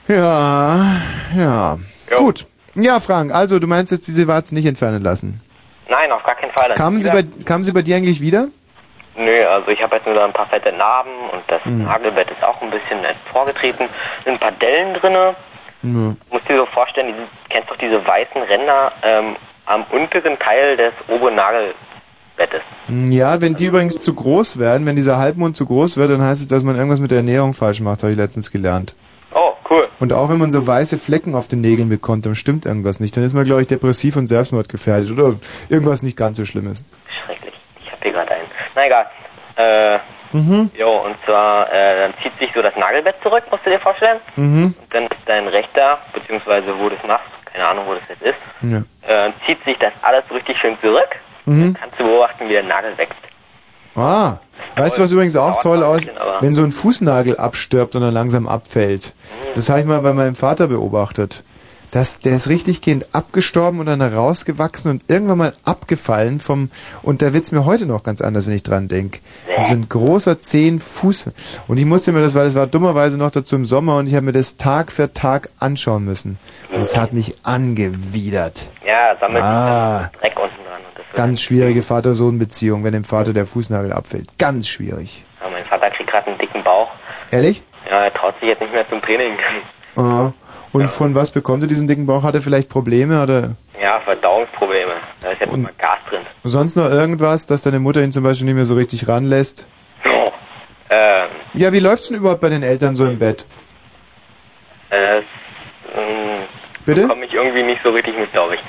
Ja, ja. Gut. Ja, Frank, also du meinst jetzt diese Warzen nicht entfernen lassen. Nein, auf gar keinen Fall. Kamen sie, bei, kamen sie bei dir eigentlich wieder? Nö, also ich habe jetzt nur da ein paar fette Narben und das Mhm. Nagelbett ist auch ein bisschen vorgetreten. Sind ein paar Dellen drinne. Ja. Musst dir so vorstellen, diese, kennst doch diese weißen Ränder ähm, am unteren Teil des oberen Nagelbettes. Ja, wenn die übrigens zu groß werden, wenn dieser Halbmond zu groß wird, dann heißt es, dass man irgendwas mit der Ernährung falsch macht, habe ich letztens gelernt. Oh, cool. Und auch wenn man so weiße Flecken auf den Nägeln bekommt, dann stimmt irgendwas nicht. Dann ist man, glaube ich, depressiv und selbstmordgefährdet oder irgendwas nicht ganz so Schlimmes. Schrecklich. Ich hab hier gerade einen. Na egal. Äh, Mhm. jo, und zwar, äh, dann zieht sich so das Nagelbett zurück, musst du dir vorstellen. Mhm. Und dann ist dein rechter, beziehungsweise wo du es machst, keine Ahnung, wo das jetzt ist, Ja. äh, zieht sich das alles so richtig schön zurück. Mhm. Kannst du beobachten, wie der Nagel wächst. Ah, weißt du, was übrigens auch toll aus, wenn so ein Fußnagel abstirbt und dann langsam abfällt. Das habe ich mal bei meinem Vater beobachtet. Das, der ist richtig gehend abgestorben und dann rausgewachsen und irgendwann mal abgefallen vom, und da wird's mir heute noch ganz anders, wenn ich dran denk. So ein großer zehn Fuß. Und ich musste mir das, weil es war dummerweise noch dazu im Sommer und ich habe mir das Tag für Tag anschauen müssen. Und es hat mich angewidert. Ja, sammelt Ah. Dreck unten dran. Und das wird Ganz schwierige Vater-Sohn-Beziehung, wenn dem Vater der Fußnagel abfällt. Ganz schwierig. ja, mein Vater kriegt gerade einen dicken Bauch. Ehrlich? Ja, er traut sich jetzt nicht mehr zum Training. Ah. Und von was bekommt er diesen dicken Bauch? Hat er vielleicht Probleme oder Ja, Verdauungsprobleme. Da ist Und- immer Gas drin. sonst noch irgendwas, dass deine Mutter ihn zum Beispiel nicht mehr so richtig ranlässt? Oh. Ähm, Ja, wie läuft's denn überhaupt bei den Eltern so im Bett? äh, ähm, Bitte? Komme ich irgendwie nicht so richtig mit, glaube ich.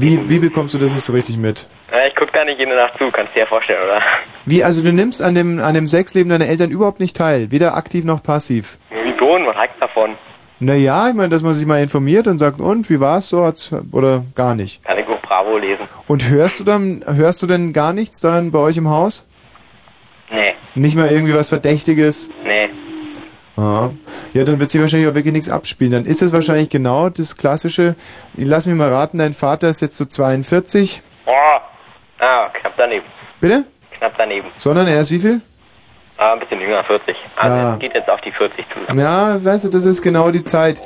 Wie, wie bekommst du das nicht so richtig mit? Äh, ich guck da nicht jede Nacht zu, kannst dir ja vorstellen, oder? Wie, also du nimmst an dem, an dem Sexleben deiner Eltern überhaupt nicht teil, weder aktiv noch passiv? Wieso? Und was heißt davon? Naja, ich meine, dass man sich mal informiert und sagt, und, wie war's so, hat's, oder gar nicht. Kann ich auch Bravo lesen? Und hörst du dann, hörst du denn gar nichts dann bei euch im Haus? Nee, Nicht mal irgendwie was Verdächtiges? nee. Ah. Ja, dann wird sich wahrscheinlich auch wirklich nichts abspielen. Dann ist es wahrscheinlich genau das klassische, lass mich mal raten, dein Vater ist jetzt so 42. Oh, ah, knapp daneben. Bitte? Knapp daneben. Sondern er ist wie viel? Ah, ein bisschen jünger, 40. Also Ah. es geht jetzt auf die 40 zu. Ja, weißt du, das ist genau die Zeit.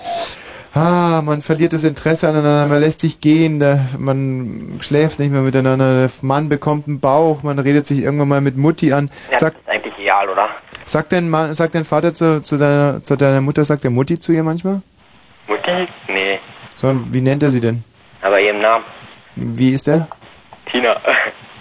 Ah, man verliert das Interesse aneinander, man lässt sich gehen, da, man schläft nicht mehr miteinander, der Mann bekommt einen Bauch, man redet sich irgendwann mal mit Mutti an. Ja, Sagt, ist eigentlich egal, oder? sagt, dein Mann, sagt dein Vater zu, zu, deiner, zu deiner Mutter, sagt der Mutti zu ihr manchmal? Mutti? Nee, Sondern, wie nennt er sie denn? aber ihren Namen. Wie ist er? Tina.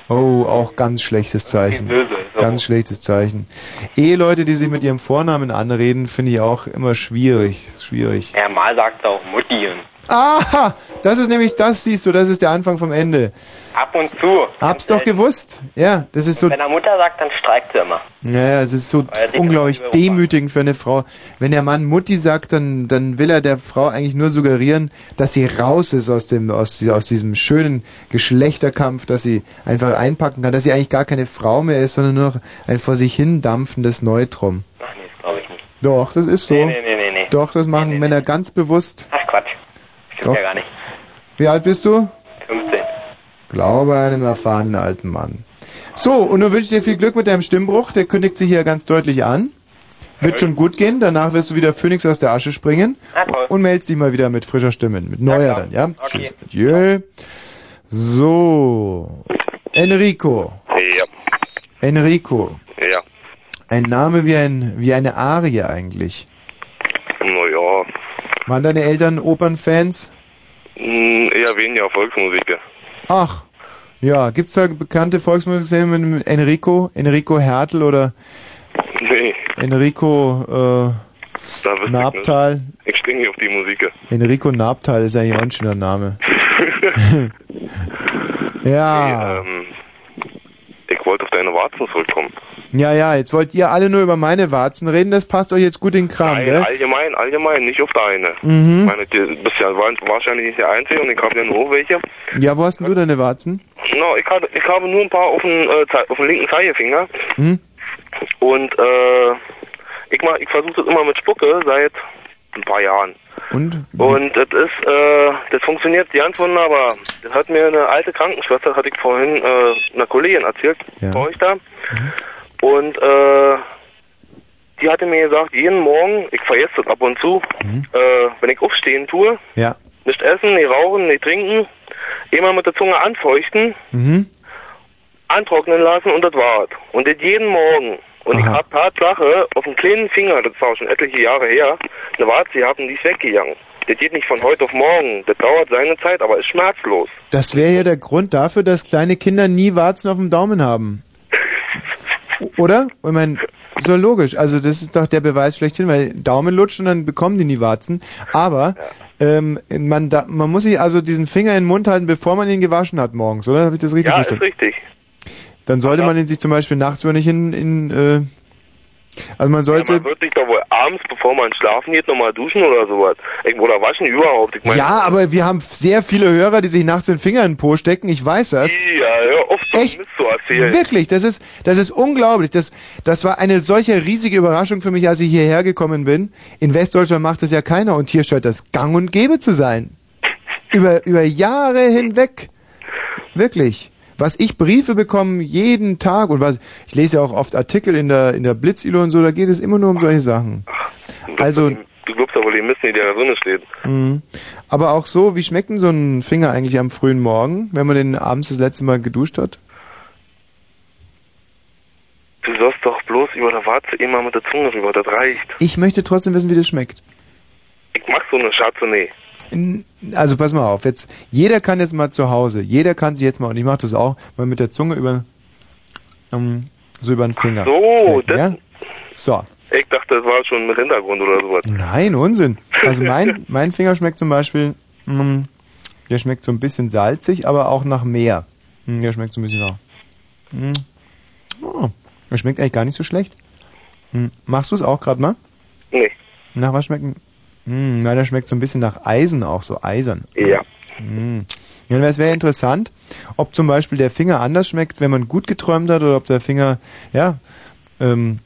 Oh, auch ganz schlechtes Zeichen. Böse. Ganz schlechtes Zeichen. Eheleute, die sich mit ihrem Vornamen anreden, finde ich auch immer schwierig. Schwierig. Ja, mal sagt er auch Mutti. Und Aha! Das ist nämlich, das siehst du, das ist der Anfang vom Ende. ab und zu. Hab's doch gewusst. Ja, das ist so, Wenn er Mutter sagt, dann streikt sie immer. ja, es ist so unglaublich demütigend für eine Frau. Wenn der Mann Mutti sagt, dann, dann will er der Frau eigentlich nur suggerieren, dass sie raus ist aus dem, aus, aus diesem schönen Geschlechterkampf, dass sie einfach einpacken kann, dass sie eigentlich gar keine Frau mehr ist, sondern nur noch ein vor sich hin dampfendes Neutrum. Ach nee, das glaube ich nicht. Doch, das ist so. Nee, nee, nee, nee, nee. Doch, das machen Männer ganz bewusst. Ach. Stimmt Doch. ja gar nicht. Wie alt bist du? 15. Glaube einem erfahrenen alten Mann. So, und nun wünsche ich dir viel Glück mit deinem Stimmbruch. Der kündigt sich hier ganz deutlich an. Wird schon gut gehen. Danach wirst du wieder Phönix aus der Asche springen. Toll. Und meldest dich mal wieder mit frischer Stimme. Mit neuer dann, ja? Okay. Tschüss. Adieu. So. Enrico. Ja, Enrico. ja. Ein Name wie, ein, wie eine Arie eigentlich. Waren deine Eltern Opernfans? mh, eher weniger Volksmusik. Ach, ja. Gibt's da bekannte Volksmusikszene mit Enrico? Enrico Hertel oder Nee, Enrico ich Nabtal? Ich stehe nicht auf die Musik. Enrico Nabtal ist eigentlich auch ein schöner Name. [laughs] [laughs] ja, ähm, ich wollte auf deine Warzen zurückkommen. Ja, ja, jetzt wollt ihr alle nur über meine Warzen reden, das passt euch jetzt gut in den Kram, Nein, gell? allgemein, allgemein, nicht auf deine. Mhm. Meine, du bist ja wa- wahrscheinlich nicht der Einzige und ich habe ja nur welche. Ja, wo hast denn du deine Warzen? No, ich, habe, ich habe nur ein paar auf dem, äh, auf dem linken Zeigefinger Hm? und äh, ich, mach- ich versuche das immer mit Spucke seit ein paar Jahren. Und? Und das ist, äh, das funktioniert ganz wunderbar. Das hat mir eine alte Krankenschwester, hatte ich vorhin äh, einer Kollegin erzählt, Ja. bei euch da. Und äh, die hatte mir gesagt, jeden Morgen, ich vergesse das ab und zu, äh, wenn ich aufstehen tue, Ja. nicht essen, nicht rauchen, nicht trinken, immer mit der Zunge anfeuchten, Mhm. antrocknen lassen und das war's. Und das jeden Morgen. Und ich Aha. hab Tatsache auf dem kleinen Finger, das war schon etliche Jahre her, eine Warze gehabt und die ist weggegangen. Das geht nicht von heute auf morgen. Das dauert seine Zeit, aber ist schmerzlos. Das wäre ja der Grund dafür, dass kleine Kinder nie Warzen auf dem Daumen haben. Oder? Ich meine, Ist doch logisch. Also das ist doch der Beweis schlechthin, weil Daumen lutscht und dann bekommen die nie Warzen. Aber ähm, man, da, man muss sich also diesen Finger in den Mund halten, bevor man ihn gewaschen hat morgens, oder? Habe ich das richtig Ja, ist verstanden? richtig. Dann sollte man ihn sich zum Beispiel nachts über nicht in, in äh, also man sollte Ja, man wird sich doch wohl abends, bevor man schlafen geht, nochmal duschen oder sowas. Oder waschen überhaupt. Ich meine, Ja, aber wir haben sehr viele Hörer, die sich nachts den Finger in den Po stecken. Ich weiß das. Ja, hör auf, so Mist zu erzählen. Wirklich, das ist, das ist unglaublich. Das, das war eine solche riesige Überraschung für mich, als ich hierher gekommen bin. In Westdeutschland macht das ja keiner und hier scheint das gang und gäbe zu sein. Über, über Jahre hinweg. Wirklich. Was ich Briefe bekomme jeden Tag und was, ich lese ja auch oft Artikel in der, in der Blitzilo und so, da geht es immer nur um solche Sachen. Also, Du glaubst ja wohl Mist, nicht, der da drin steht. Mhm. Aber auch so, wie schmeckt denn so ein Finger eigentlich am frühen Morgen, wenn man den abends das letzte Mal geduscht hat? Du sollst doch bloß über der Warze immer mit der Zunge rüber, das reicht. Ich möchte trotzdem wissen, wie das schmeckt. Ich mag so eine Chardonnay. N- Also pass mal auf, jetzt jeder kann jetzt mal zu Hause, jeder kann sich jetzt mal und ich mache das auch mal mit der Zunge über ähm, so über den Finger. so, schlecken, ja? So, Ich dachte, das war schon mit Hintergrund oder sowas. nein Unsinn. Also mein [laughs] mein Finger schmeckt zum Beispiel, mm, der schmeckt so ein bisschen salzig, aber auch nach Meer. Mm, Der schmeckt so ein bisschen nach. Mm. Oh, der schmeckt eigentlich gar nicht so schlecht. Machst du es auch gerade mal? Nee. Nach was schmeckt? Mm, na, der schmeckt so ein bisschen nach Eisen auch, so eisern. Ja. Mm. Ja, es wäre interessant, ob zum Beispiel der Finger anders schmeckt, wenn man gut geträumt hat, oder ob der Finger, ja, ähm,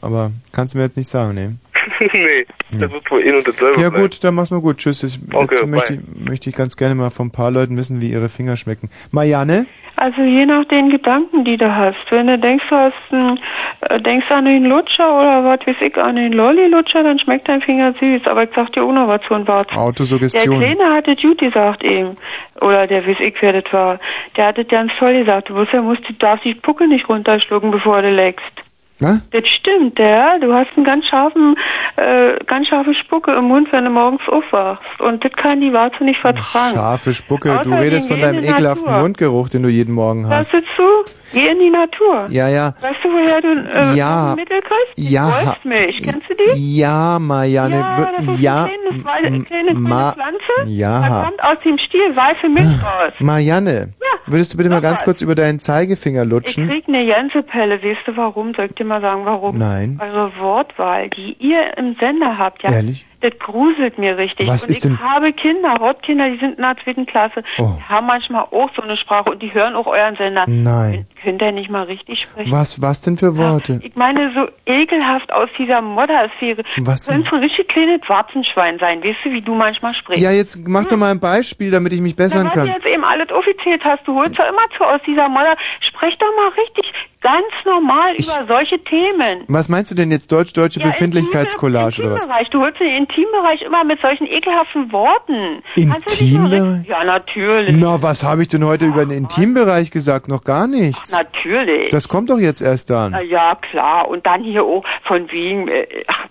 aber kannst du mir jetzt nicht sagen, ne? [laughs] nee, das wird wohl eh und dasselbe Ja sein. gut, dann mach's mal gut. Tschüss. Ich, Okay, jetzt möchte, ich, möchte ich ganz gerne mal von ein paar Leuten wissen, wie ihre Finger schmecken. Marianne? Also je nach den Gedanken, die du hast. Wenn du denkst, du hast einen, äh, denkst an den Lutscher oder was weiß ich, an den Lolli-Lutscher, dann schmeckt dein Finger süß. Aber ich sag dir auch noch was zu ein Wort. Der Autosuggestion. Kleine hat es gut gesagt eben. Oder der weiß ich, wer das war. Der hat es ganz toll gesagt. Du musst ja, musst, du darfst die Spucke nicht runterschlucken, bevor du leckst. Was? Das stimmt, ja. Du hast einen ganz scharfen, äh, ganz scharfe Spucke im Mund, wenn du morgens aufwachst. Und das kann die Warze nicht vertragen. Scharfe Spucke. Du Außerdem redest von deinem ekelhaften. Mundgeruch, den du jeden Morgen hast. Hörst du zu? Geh in die Natur. Ja, ja. Weißt du, woher du äh, Ja. Mittel kriegst? Die Ja. Wolfsmilch. Kennst du die? Ja, Marianne. Ja, das ist ja, eine kleine, Ma- Pflanze. Da ja. kommt aus dem Stiel weiße Milch raus. Marianne, würdest du bitte mal ganz was. kurz über deinen Zeigefinger Ich lutschen? krieg eine Gänsepelle. Weißt du warum? Soll ich dir mal sagen, warum? Nein. Eure Wortwahl, die ihr im Sender habt, ja. Ehrlich? Das gruselt mir richtig. Was und ich denn- habe Kinder, Hauptkinder, die sind in der zweiten Klasse. Oh. Die haben manchmal auch so eine Sprache und die hören auch euren Sender. Nein. Könnt ihr nicht mal richtig sprechen? Was, was denn für Worte? Ich meine, so ekelhaft aus dieser Moddersphäre. Was Du könntest ein richtig kleines Warzenschwein sein. Weißt du, wie du manchmal sprichst? Ja, jetzt mach doch mal ein Beispiel, damit ich mich bessern Na, was du kann. jetzt eben alles offiziell hast, du holst ja immer zu aus dieser Modder. Sprech doch mal richtig, ganz normal über solche Themen. Was meinst du denn jetzt deutsch-deutsche Befindlichkeitscollage oder was? Intimbereich. Du holst den Intimbereich immer mit solchen ekelhaften Worten. Intimbereich? Ja, natürlich. Na, was habe ich denn heute über den Intimbereich gesagt? Noch gar nichts. Natürlich. Das kommt doch jetzt erst Na dann. ja, klar. Und dann hier auch von wegen, äh, ach,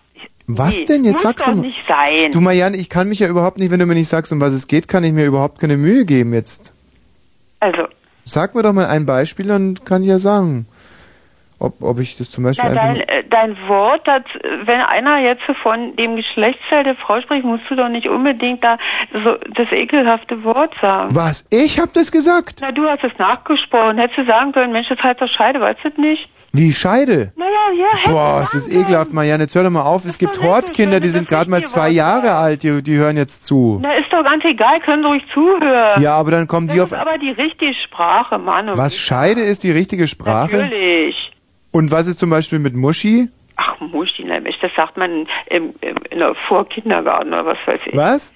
Was nee, denn? Jetzt sagst doch du. nicht sein. Du Marianne, ich kann mich ja überhaupt nicht, wenn du mir nicht sagst, um was es geht, kann ich mir überhaupt keine Mühe geben jetzt. Also, Sag mir doch mal ein Beispiel, dann kann ich ja sagen, ob, ob ich das zum Beispiel na, dein, äh, dein Wort, das, äh, wenn einer jetzt von dem Geschlechtsteil der Frau spricht, musst du doch nicht unbedingt da so das ekelhafte Wort sagen. Was? Ich hab das gesagt? Na, du hast es nachgesprochen. Hättest du sagen können, Mensch, das heißt doch Scheide, weißt du das nicht? Wie Scheide? Naja, ja, Boah, es ist ekelhaft, Marianne. Jetzt hör doch mal auf. Es gibt Hortkinder, die sind gerade mal zwei Jahre alt, die, die hören jetzt zu. Na, ist doch ganz egal, können Sie ruhig zuhören. Ja, aber dann kommen das die auf. ist aber die richtige Sprache, Mann. Was Scheide ist die richtige Sprache? Natürlich. Und was ist zum Beispiel mit Muschi? Ach, Muschi, ne, Mensch, das sagt man im, im, in der Vorkindergarten oder was weiß ich. Was?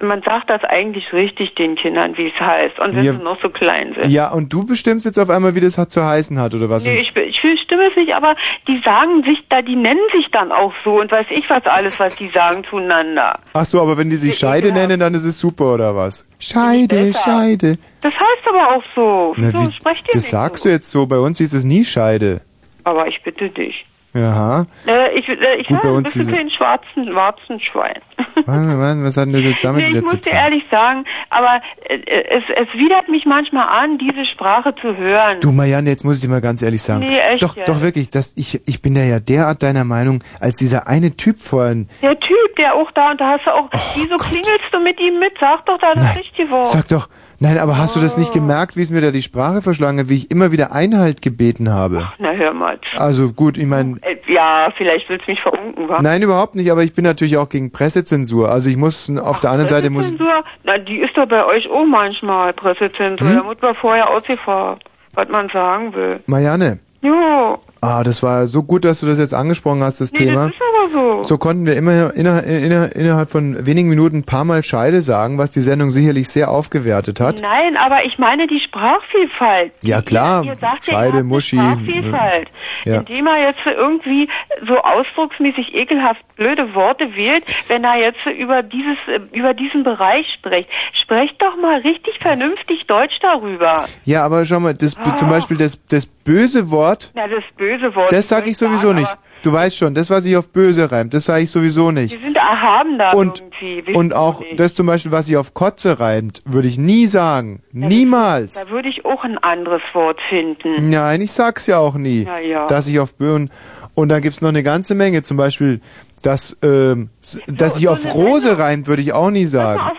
Man sagt das eigentlich richtig den Kindern, wie es heißt. Und wenn Ja. sie noch so klein sind. Ja, und du bestimmst jetzt auf einmal, wie das zu heißen hat, oder was? Nee, ich, ich stimme es nicht, aber die sagen sich da, die nennen sich dann auch so und weiß ich was alles, was die sagen zueinander. Ach so, aber wenn die sich Scheide nennen, dann ist es super, oder was? Scheide. Scheide. Das heißt aber auch so. Na, Wieso wie, sprecht ihr das sagst so? du jetzt so. Bei uns hieß es nie Scheide. Aber ich bitte dich. Aha. Äh, ich, äh, ich Gut, bei ein bisschen diese- schwarzen Warzenschwein. Mann, Mann, was hat denn das jetzt damit nee, ich wieder zu muss dir tun? ehrlich sagen, aber äh, es, es widert mich manchmal an, diese Sprache zu hören. Du, Marianne, jetzt muss ich dir mal ganz ehrlich sagen. Nee, echt doch, jetzt. doch wirklich, das, ich, ich bin ja ja derart deiner Meinung, als dieser eine Typ vorhin. Der Typ, der auch da, und da hast du auch, wieso klingelst du mit ihm mit? Sag doch da das richtige Wort. Sag doch, nein, aber hast du das nicht gemerkt, wie es mir da die Sprache verschlagen hat, wie ich immer wieder Einhalt gebeten habe? Na, hör mal. Also gut, ich meine, Äh, Ja, vielleicht willst du mich verunken, wa? nein, überhaupt nicht, aber ich bin natürlich auch gegen Pressezensur. Also ich muss auf der anderen Seite muss Pressezensur? Na, die ist doch bei euch auch manchmal, Pressezensur. Hm? Da muss man vorher ausgefahren, was man sagen will. Marianne. Jo, Ah, das war so gut, dass du das jetzt angesprochen hast, das nee, Thema. das ist aber so. So konnten wir immer inner, inner, innerhalb von wenigen Minuten ein paar Mal Scheide sagen, was die Sendung sicherlich sehr aufgewertet hat. Nein, aber ich meine die Sprachvielfalt. Ja klar, Ihr sagt ja, ihr Scheide, habt eine Muschi. Sprachvielfalt. Ja. Indem er jetzt irgendwie so ausdrucksmäßig ekelhaft blöde Worte wählt, wenn er jetzt über dieses, über diesen Bereich spricht. Sprecht doch mal richtig vernünftig Deutsch darüber. Ja, aber schau mal, das, Ah. zum Beispiel das, das böse Wort, Na, das böse Wort. das sage ich sowieso sagen, nicht. Du weißt schon, das, was sich auf böse reimt, das sage ich sowieso nicht. Die sind erhaben da Und, irgendwie. und auch nicht. das zum Beispiel, was sich auf Kotze reimt, würde ich nie sagen. Niemals. Da würde ich auch ein anderes Wort finden. Nein, ich sag's ja auch nie. Na ja. Dass ich auf Böen. Und dann gibt's noch eine ganze Menge, zum Beispiel, dass, ähm, dass sich auf Rose reimt, würde ich auch nie sagen. Doch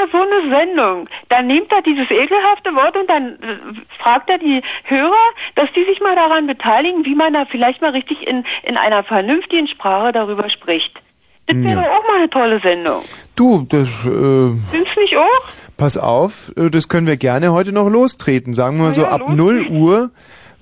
mal so eine Sendung. Dann nimmt er dieses ekelhafte Wort und dann äh, fragt er die Hörer, dass die sich mal daran beteiligen, wie man da vielleicht mal richtig in, in einer vernünftigen Sprache darüber spricht. Das wäre Ja. auch mal eine tolle Sendung. Du, das, äh, du nicht auch? pass auf, äh, das können wir gerne heute noch lostreten. Sagen wir mal so, ja, ab 0 Uhr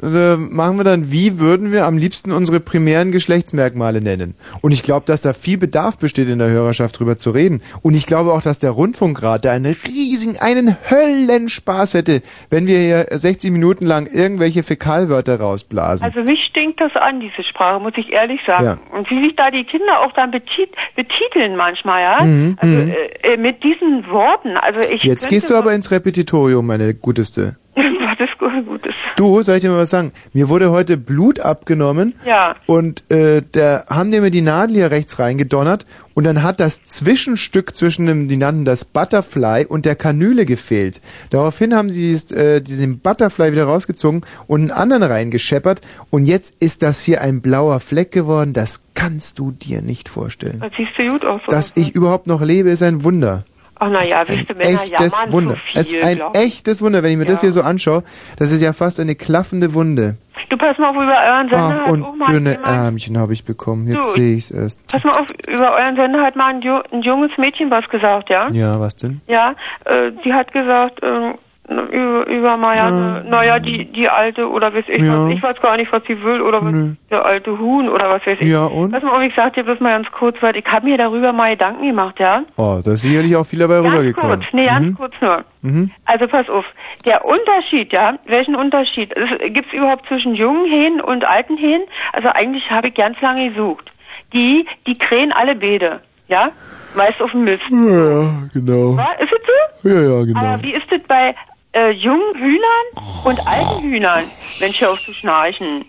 äh, machen wir dann, wie würden wir am liebsten unsere primären Geschlechtsmerkmale nennen? Und ich glaube, dass da viel Bedarf besteht in der Hörerschaft drüber zu reden. Und ich glaube auch, dass der Rundfunkrat da einen riesigen, einen Höllenspaß hätte, wenn wir hier 60 Minuten lang irgendwelche Fäkalwörter rausblasen. Also mich stinkt das an, diese Sprache, muss ich ehrlich sagen. Ja. Und wie sich da die Kinder auch dann betit betiteln manchmal, ja? Mhm, also mhm. äh, äh, mit diesen Worten. Also ich Jetzt gehst du aber ins Repetitorium, meine Guteste. [laughs] gut, Gutes. Du, soll ich dir mal was sagen? Mir wurde heute Blut abgenommen Ja. und äh, da haben die mir die Nadel hier rechts reingedonnert und dann hat das Zwischenstück zwischen dem, die nannten das Butterfly und der Kanüle gefehlt. Daraufhin haben sie dieses, äh, diesen Butterfly wieder rausgezogen und einen anderen reingescheppert und jetzt ist das hier ein blauer Fleck geworden. Das kannst du dir nicht vorstellen. Das siehst du gut aus. Dass ich überhaupt noch lebe, ist ein Wunder. Ach naja, ihr, Männer echtes jammern Wunder. zu viel, es ist ein glaub ich. echtes Wunder, wenn ich mir das Ja. hier so anschaue. Das ist ja fast eine klaffende Wunde. Du pass mal auf, über euren Sender Ach, hat und auch mal dünne jemand, Ärmchen habe ich bekommen. Jetzt sehe ich's erst. pass mal auf, über euren Sender hat mal ein, ein junges Mädchen was gesagt, ja? Ja, was denn? Ja, äh, die hat gesagt, äh, über, über naja, die, die alte oder weiß ich Ja. was, ich weiß gar nicht, was sie will oder was, Nö. der alte Huhn oder was weiß ich. Ja, und? Pass mal auf, ich sag dir bloß mal ganz kurz, weil ich habe mir darüber mal Gedanken gemacht, ja? Oh, da ist sicherlich auch viel dabei Ganz rübergekommen. kurz, nee, ganz Mhm. kurz nur. Mhm. Also pass auf, der Unterschied, ja, welchen Unterschied? Gibt es überhaupt zwischen jungen Hähnen und alten Hähnen? Also eigentlich habe ich ganz lange gesucht. Die, die krähen alle Bede, ja? Meist auf dem Mist. Ja, ja, genau. Ja, ist es so? Ja, ja, genau. Aber wie ist es bei äh, jungen Hühnern und alten Hühnern? Mensch, hör auf zu schnarchen.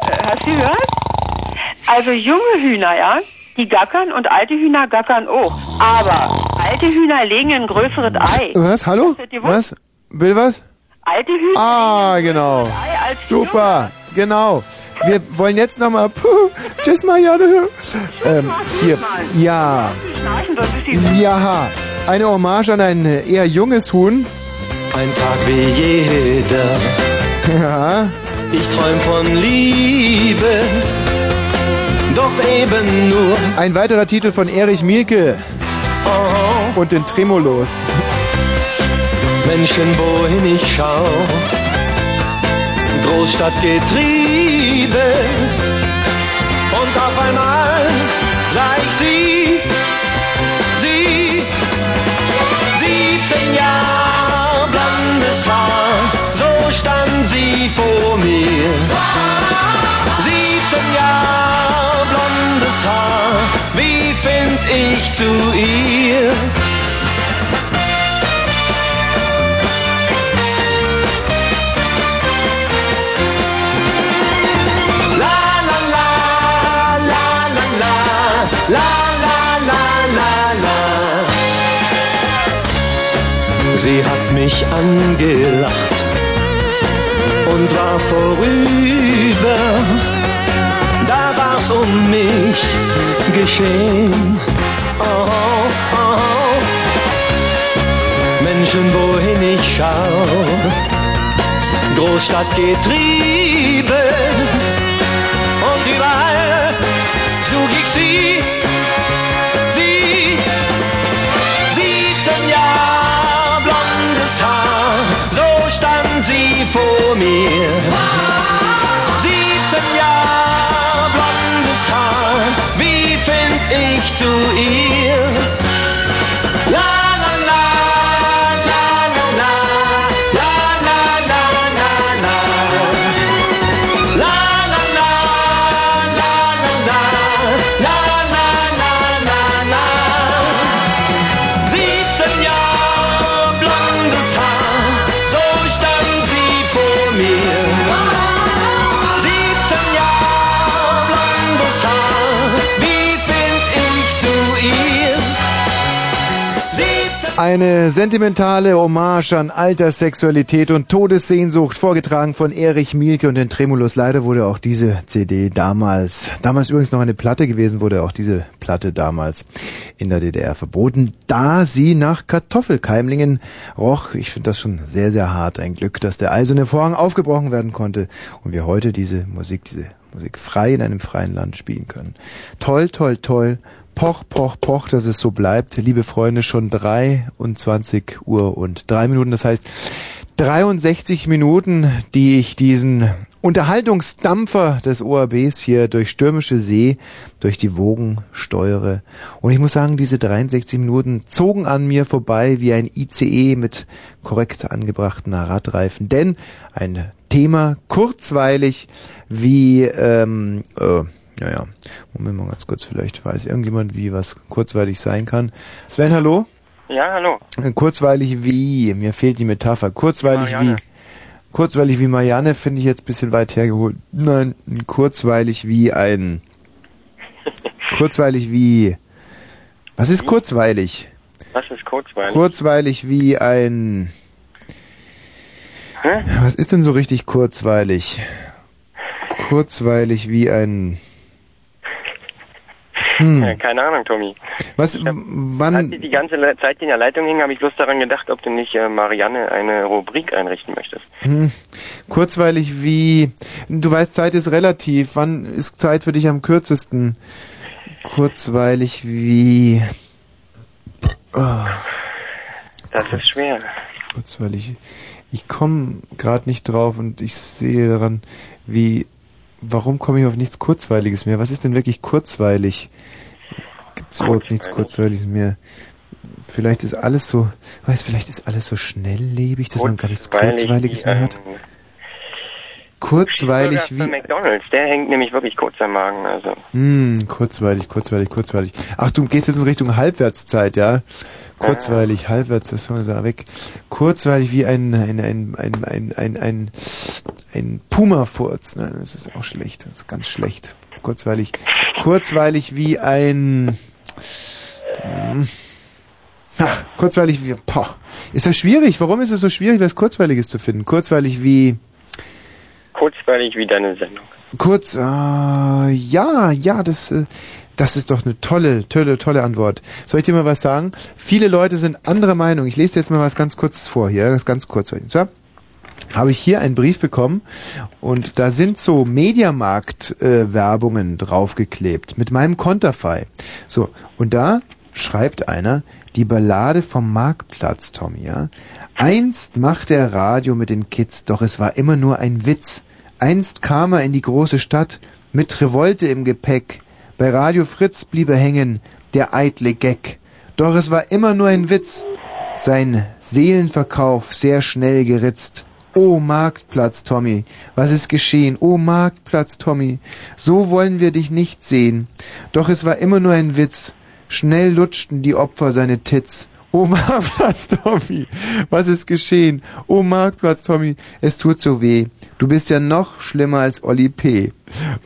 Äh, hast du gehört? Also junge Hühner, ja, die gackern und alte Hühner gackern auch. Aber alte Hühner legen ein größeres Ei. Was? Hallo? Was? Will was? Alte Hühner Ah, genau. Super, genau. Wir wollen jetzt nochmal. Tschüss, Marianne. Ähm, hier. Ja. Ja. Eine Hommage an ein eher junges Huhn. Ein Tag wie jeder. Ja. Ich träum von Liebe. Doch eben nur. Ein weiterer Titel von Erich Mielke. Und den Tremolos. Menschen, wohin ich schau. Großstadtgetriebe. Und auf einmal sah ich sie, sie vor mir. Siebzehn Jahre blondes Haar, wie find ich zu ihr? Sie hat mich angelacht und war vorüber. Da war's um mich geschehen. Oh, oh. Menschen, wohin ich schau, Großstadt getrieben. Und überall such ich sie, vor mir. 17 Jahre blondes Haar, wie find ich zu ihr? Eine sentimentale Hommage an Alterssexualität und Todessehnsucht, vorgetragen von Erich Mielke und den Tremulos. Leider wurde auch diese CD damals, damals übrigens noch eine Platte gewesen, wurde auch diese Platte damals in der DDR verboten, da sie nach Kartoffelkeimlingen roch. Ich finde das schon sehr, sehr hart. Ein Glück, dass der eiserne Vorhang aufgebrochen werden konnte und wir heute diese Musik, diese Musik frei in einem freien Land spielen können. Toll, toll, toll. Poch, poch, poch, dass es so bleibt. Liebe Freunde, schon 23 Uhr und drei Minuten. Das heißt, 63 Minuten, die ich diesen Unterhaltungsdampfer des ORBs hier durch stürmische See, durch die Wogen steuere. Und ich muss sagen, diese 63 Minuten zogen an mir vorbei wie ein ICE mit korrekt angebrachten Radreifen. Denn ein Thema kurzweilig wie, ähm, äh, naja, Moment mal ganz kurz, vielleicht weiß irgendjemand, wie was kurzweilig sein kann. Sven, hallo? Ja, hallo. Kurzweilig wie, mir fehlt die Metapher. Kurzweilig Marianne. wie. Kurzweilig wie Marianne finde ich jetzt ein bisschen weit hergeholt. Nein, kurzweilig wie ein. [laughs] Kurzweilig wie. Was ist kurzweilig? Was ist kurzweilig? Kurzweilig wie ein. Hä? Was ist denn so richtig kurzweilig? Kurzweilig wie ein. Hm. Keine Ahnung, Tommy. Was, Als wann, ich die ganze Zeit in der Leitung hing, habe ich bloß daran gedacht, ob du nicht äh, Marianne eine Rubrik einrichten möchtest. hm, kurzweilig wie, du weißt, Zeit ist relativ. Wann ist Zeit für dich am kürzesten? Kurzweilig wie, oh, Das ist schwer. kurzweilig. Ich komme gerade nicht drauf und ich sehe daran, wie, warum komme ich auf nichts Kurzweiliges mehr? Was ist denn wirklich kurzweilig? Gibt es überhaupt nichts Kurzweiliges mehr? Vielleicht ist alles so, weiß, vielleicht ist alles so schnelllebig, dass man gar nichts Kurzweilig Kurzweiliges mehr hat. Kurzweilig wie, McDonalds, der hängt nämlich wirklich kurz am Magen. Also hm, kurzweilig, kurzweilig, kurzweilig. Ach, du gehst jetzt in Richtung Halbwertszeit, ja? Kurzweilig, halbwerts, das haben wir da weg. Kurzweilig wie ein, ein, ein, ein, ein, ein, ein, ein Puma-Furz. Nein, das ist auch schlecht, das ist ganz schlecht. Kurzweilig, kurzweilig wie ein, hm, ach, kurzweilig wie, boah. Ist das schwierig? Warum ist es so schwierig, was Kurzweiliges zu finden? Kurzweilig wie, kurzweilig wie deine Sendung. Kurz, äh, ja, ja, das, äh, das ist doch eine tolle, tolle, tolle Antwort. Soll ich dir mal was sagen? Viele Leute sind anderer Meinung. Ich lese dir jetzt mal was ganz kurz vor hier, das ist ganz kurz. Und zwar habe ich hier einen Brief bekommen und da sind so Mediamarkt-Werbungen draufgeklebt mit meinem Konterfei. So, und da schreibt einer, die Ballade vom Marktplatz, Tommy, ja. Einst machte er Radio mit den Kids, doch es war immer nur ein Witz. Einst kam er in die große Stadt mit Revolte im Gepäck. Bei Radio Fritz blieb er hängen, der eitle Geck. Doch es war immer nur ein Witz. Sein Seelenverkauf sehr schnell geritzt. O Marktplatz, Tommy, was ist geschehen? O Marktplatz, Tommy, so wollen wir dich nicht sehen. Doch es war immer nur ein Witz. Schnell lutschten die Opfer seine Tits. O [laughs] Marktplatz, Tommy, was ist geschehen? O Marktplatz, Tommy, es tut so weh. Du bist ja noch schlimmer als Olli P.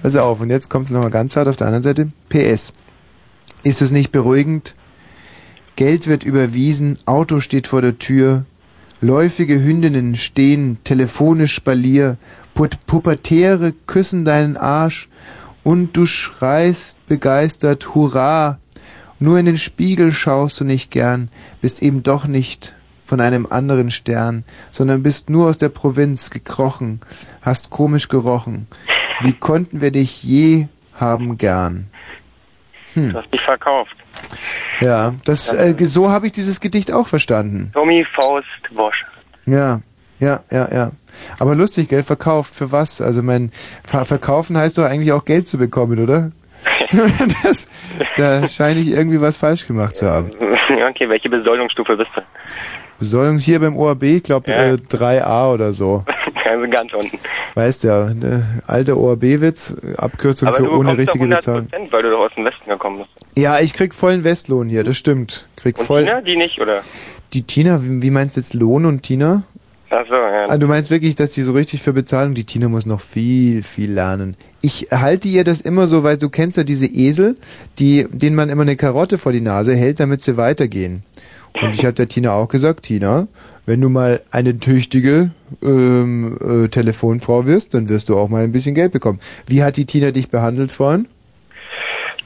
Pass auf, und jetzt kommt es nochmal ganz hart auf der anderen Seite. PS. Ist es nicht beruhigend? Geld wird überwiesen, Auto steht vor der Tür. Läufige Hündinnen stehen telefonisch Spalier, Pubertäre küssen deinen Arsch und du schreist begeistert Hurra. Nur in den Spiegel schaust du nicht gern, bist eben doch nicht von einem anderen Stern, sondern bist nur aus der Provinz gekrochen, hast komisch gerochen. Wie konnten wir dich je haben gern? Hm. Du hast dich verkauft. Ja, das äh, so habe ich dieses Gedicht auch verstanden. Tommy Faust Wosch. Ja, ja, ja, ja. Aber lustig, Geld verkauft für was? Also mein Ver Verkaufen heißt doch eigentlich auch Geld zu bekommen, oder? [laughs] das, da scheine ich irgendwie was falsch gemacht zu haben. Okay, welche Besoldungsstufe bist du? Besoldung hier beim ORB, ich glaube Ja. äh, 3a oder so. [laughs] Also ganz unten. Weißt ja, ne, alter ORB-Witz, Abkürzung Aber für ohne richtige 100 Bezahlung. Weil du doch aus dem Westen gekommen bist. Ja, ich krieg vollen Westlohn hier, das stimmt. Krieg Und voll. Tina, die nicht, oder? Die Tina, wie, wie meinst du jetzt Lohn und Tina? Ach so, ja. Ah, du meinst wirklich, dass die so richtig für Bezahlung, die Tina muss noch viel, viel lernen. Ich halte ihr das immer so, weil du kennst ja diese Esel, die, denen man immer eine Karotte vor die Nase hält, damit sie weitergehen. Und ich habe der Tina auch gesagt, Tina, wenn du mal eine tüchtige ähm, äh, Telefonfrau wirst, dann wirst du auch mal ein bisschen Geld bekommen. Wie hat die Tina dich behandelt vorhin?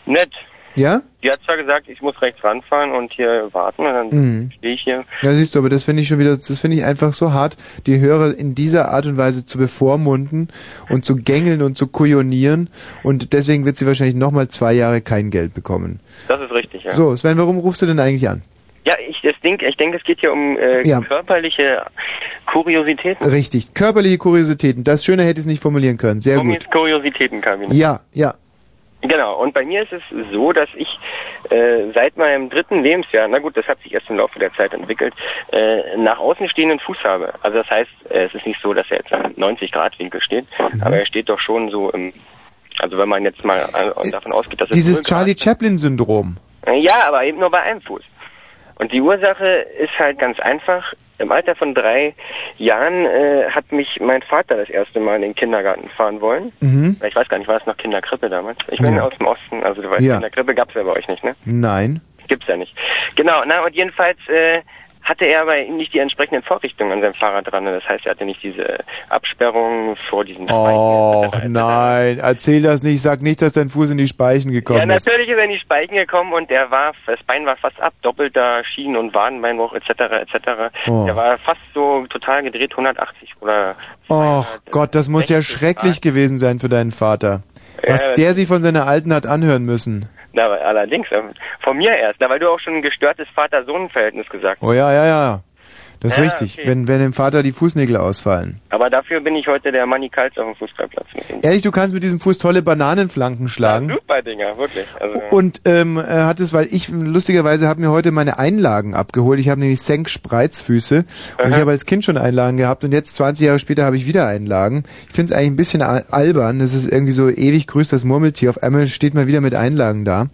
Nett. Ja? Die hat zwar gesagt, ich muss rechts ranfahren und hier warten und dann Mhm. stehe ich hier. Ja, siehst du, aber das finde ich schon wieder, das finde ich einfach so hart, die Hörer in dieser Art und Weise zu bevormunden und zu gängeln und zu kujonieren und deswegen wird sie wahrscheinlich nochmal zwei Jahre kein Geld bekommen. Das ist richtig, ja. So, Sven, warum rufst du denn eigentlich an? Ja, ich das denk, ich denke, es geht hier um äh, Ja. körperliche Kuriositäten. Richtig, körperliche Kuriositäten, das Schöne hätte ich es nicht formulieren können, sehr Tommys gut. Kuriositätenkabinett. Ja, ja. Genau, und bei mir ist es so, dass ich äh, seit meinem dritten Lebensjahr, na gut, das hat sich erst im Laufe der Zeit entwickelt, äh, nach außen stehenden Fuß habe. Also das heißt, äh, es ist nicht so, dass er jetzt am 90-Grad-Winkel steht, Mhm. aber er steht doch schon so im, also wenn man jetzt mal äh, davon ausgeht, dass es Dieses Grad- Charlie Chaplin-Syndrom. Äh, Ja, aber eben nur bei einem Fuß. Und die Ursache ist halt ganz einfach. Im Alter von drei Jahren äh, hat mich mein Vater das erste Mal in den Kindergarten fahren wollen. Mhm. Ich weiß gar nicht, war es noch Kinderkrippe damals? Ich bin Ja. aus dem Osten, also du weißt, Ja. Kinderkrippe gab's ja bei euch nicht, ne? Nein. Gibt's ja nicht. Genau, na und jedenfalls äh, hatte er aber nicht die entsprechenden Vorrichtungen an seinem Fahrrad dran. Das heißt, er hatte nicht diese Absperrung vor diesen Oh nein, erzähl das nicht, sag nicht, dass dein Fuß in die Speichen Ja, gekommen ist. natürlich ist er in die Speichen gekommen und der war, das Bein war fast ab, doppelter Schienen- und Wadenbeinbruch etc. etc. Oh. Der war fast so total gedreht, 180 oder Oh Gott, das muss ja schrecklich gewesen sein für deinen Vater. Was Ja. der sich von seiner Alten hat anhören müssen. Na, allerdings äh, von mir erst, na, weil du auch schon ein gestörtes Vater-Sohn-Verhältnis gesagt hast. Oh ja, ja, ja. Das ist Ja, richtig, okay. wenn, wenn dem Vater die Fußnägel ausfallen. Aber dafür bin ich heute der Manni Kals auf dem Fußballplatz. Ehrlich, du kannst mit diesem Fuß tolle Bananenflanken schlagen. Super Dinger, wirklich. Also, Und ähm, äh, hat es, weil ich lustigerweise habe mir heute meine Einlagen abgeholt. Ich habe nämlich Senk-Spreizfüße und ich habe als Kind schon Einlagen gehabt und jetzt 20 Jahre später habe ich wieder Einlagen. Ich finde es eigentlich ein bisschen al- albern. Das ist irgendwie so ewig grüßt das Murmeltier. Auf einmal steht man wieder mit Einlagen da.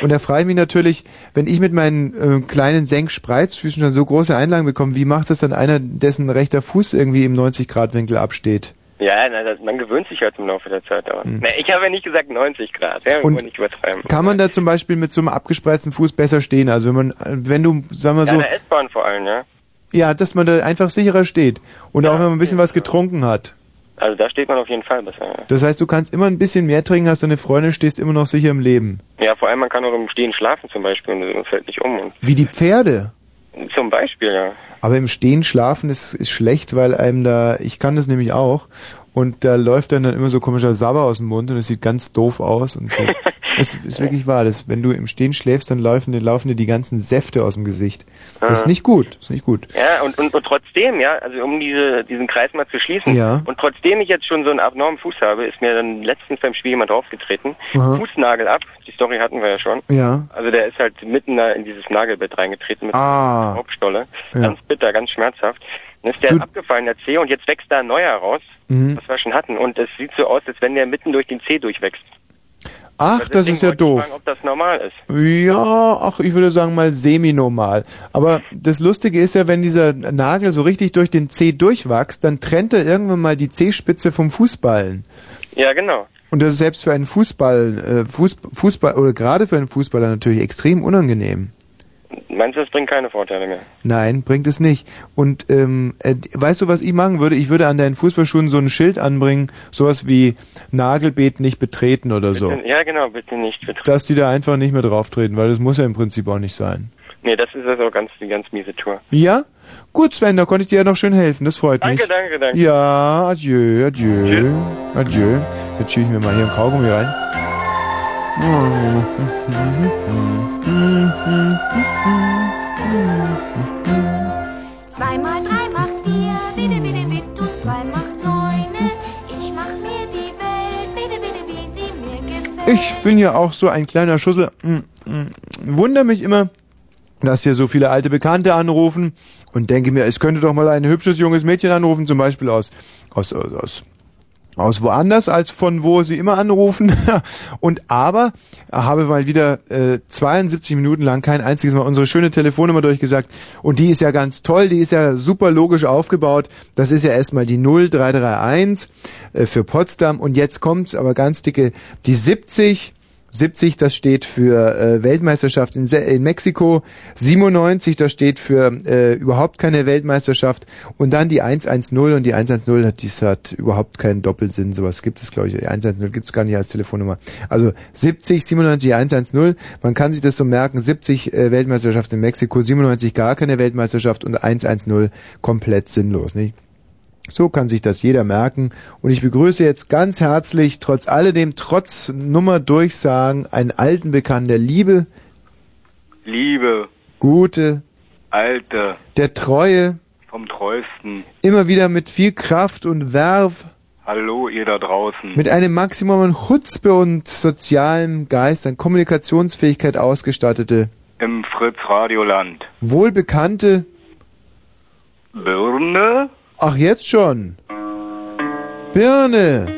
Und da frage ich mich natürlich, wenn ich mit meinen äh, kleinen Senk-Spreizfüßen schon so große Einlagen bekomme, wie macht das dann einer, dessen rechter Fuß irgendwie im 90-Grad-Winkel absteht? ja, na, das, man gewöhnt sich halt im Laufe der Zeit. Aber. Na, ich habe ja nicht gesagt 90 Grad, ja, Und nicht übertreiben. Kann man da zum Beispiel mit so einem abgespreizten Fuß besser stehen? Also wenn man, wenn du, sagen wir Ja, so, in der S-Bahn vor allem, ja. Ja, dass man da einfach sicherer steht. Und auch wenn man ein bisschen was getrunken hat. Also da steht man auf jeden Fall besser. Ja. Das heißt, du kannst immer ein bisschen mehr trinken, hast deine Freundin, stehst immer noch sicher im Leben. Ja, vor allem man kann auch im Stehen schlafen zum Beispiel und es fällt nicht um. Und Wie die Pferde. zum Beispiel, ja. Aber im Stehen schlafen ist, ist schlecht, weil einem da, ich kann das nämlich auch, und da läuft dann, dann immer so komischer Sabber aus dem Mund und es sieht ganz doof aus und so. [laughs] Es ist wirklich wahr, dass wenn du im Stehen schläfst, dann laufen, dir- laufen dir die ganzen Säfte aus dem Gesicht. Das ist Ja. nicht gut, das ist nicht gut. Ja, und, und, und trotzdem, ja, also um diese, diesen Kreis mal zu schließen, Ja. und trotzdem ich jetzt schon so einen abnormen Fuß habe, ist mir dann letztens beim Spiel jemand draufgetreten. Aha. Fußnagel ab, die Story hatten wir ja schon. Ja. Also der ist halt mitten da in dieses Nagelbett reingetreten mit Ah. einer Hauptstolle. Ja. Ganz bitter, ganz schmerzhaft. Dann ist der abgefallen, der Zeh, und jetzt wächst da ein neuer raus, Mhm. was wir schon hatten. Und es sieht so aus, als wenn der mitten durch den Zeh durchwächst. Ach, das ist ja doof. Fragen, ob das normal ist. Ja, ach, ich würde sagen mal semi-normal. Aber das Lustige ist ja, wenn dieser Nagel so richtig durch den Zeh durchwächst, dann trennt er irgendwann mal die Zehspitze vom Fußballen. Ja, genau. Und das ist selbst für einen Fußball, äh, Fuß, Fußball oder gerade für einen Fußballer natürlich extrem unangenehm. Meinst du, das bringt keine Vorteile mehr? Nein, bringt es nicht. Und ähm, äh, weißt du, was ich machen würde? Ich würde an deinen Fußballschuhen so ein Schild anbringen, sowas wie Nagelbeet nicht betreten oder so. Bitte, ja, genau, bitte nicht betreten. Dass die da einfach nicht mehr drauf treten, weil das muss ja im Prinzip auch nicht sein. Nee, das ist also ganz, die ganz miese Tour. Ja? Gut, Sven, da konnte ich dir ja noch schön helfen. Das freut Danke, mich. danke, danke. Ja, adieu, adieu. Adieu. So, Jetzt schiebe ich mir mal hier ein Kaugummi rein. [laughs] Ich bin ja auch so ein kleiner Schussel. Mm, mm. Wunder mich immer, dass hier so viele alte Bekannte anrufen und denke mir, es könnte doch mal ein hübsches junges Mädchen anrufen, zum Beispiel aus, aus, aus, aus woanders als von wo sie immer anrufen. [laughs] Und aber habe mal wieder äh, 72 Minuten lang kein einziges Mal unsere schöne Telefonnummer durchgesagt. Und die ist ja ganz toll, die ist ja super logisch aufgebaut. Das ist ja erstmal die 0331 äh, für Potsdam. Und jetzt kommt's aber ganz dicke, die 70 70, das steht für äh, Weltmeisterschaft in, Se in Mexiko. 97, das steht für äh, überhaupt keine Weltmeisterschaft. Und dann die 110 und die 110 hat, dies hat überhaupt keinen Doppelsinn. Sowas gibt es, glaube ich. Die 110 gibt es gar nicht als Telefonnummer. Also 70, 97, 110. Man kann sich das so merken. 70 äh, Weltmeisterschaft in Mexiko, 97 gar keine Weltmeisterschaft und 110 komplett sinnlos, nicht? So kann sich das jeder merken. Und ich begrüße jetzt ganz herzlich, trotz alledem, trotz Nummer Durchsagen, einen alten Bekannten der Liebe, Liebe, Gute, Alte, der Treue, vom Treuesten. immer wieder mit viel Kraft und Werf, Hallo, ihr da draußen. mit einem Maximum an Chutzpe und sozialem Geist, an Kommunikationsfähigkeit ausgestattete, Im Fritz Radioland. wohlbekannte, Birne? Ach jetzt schon, Birne.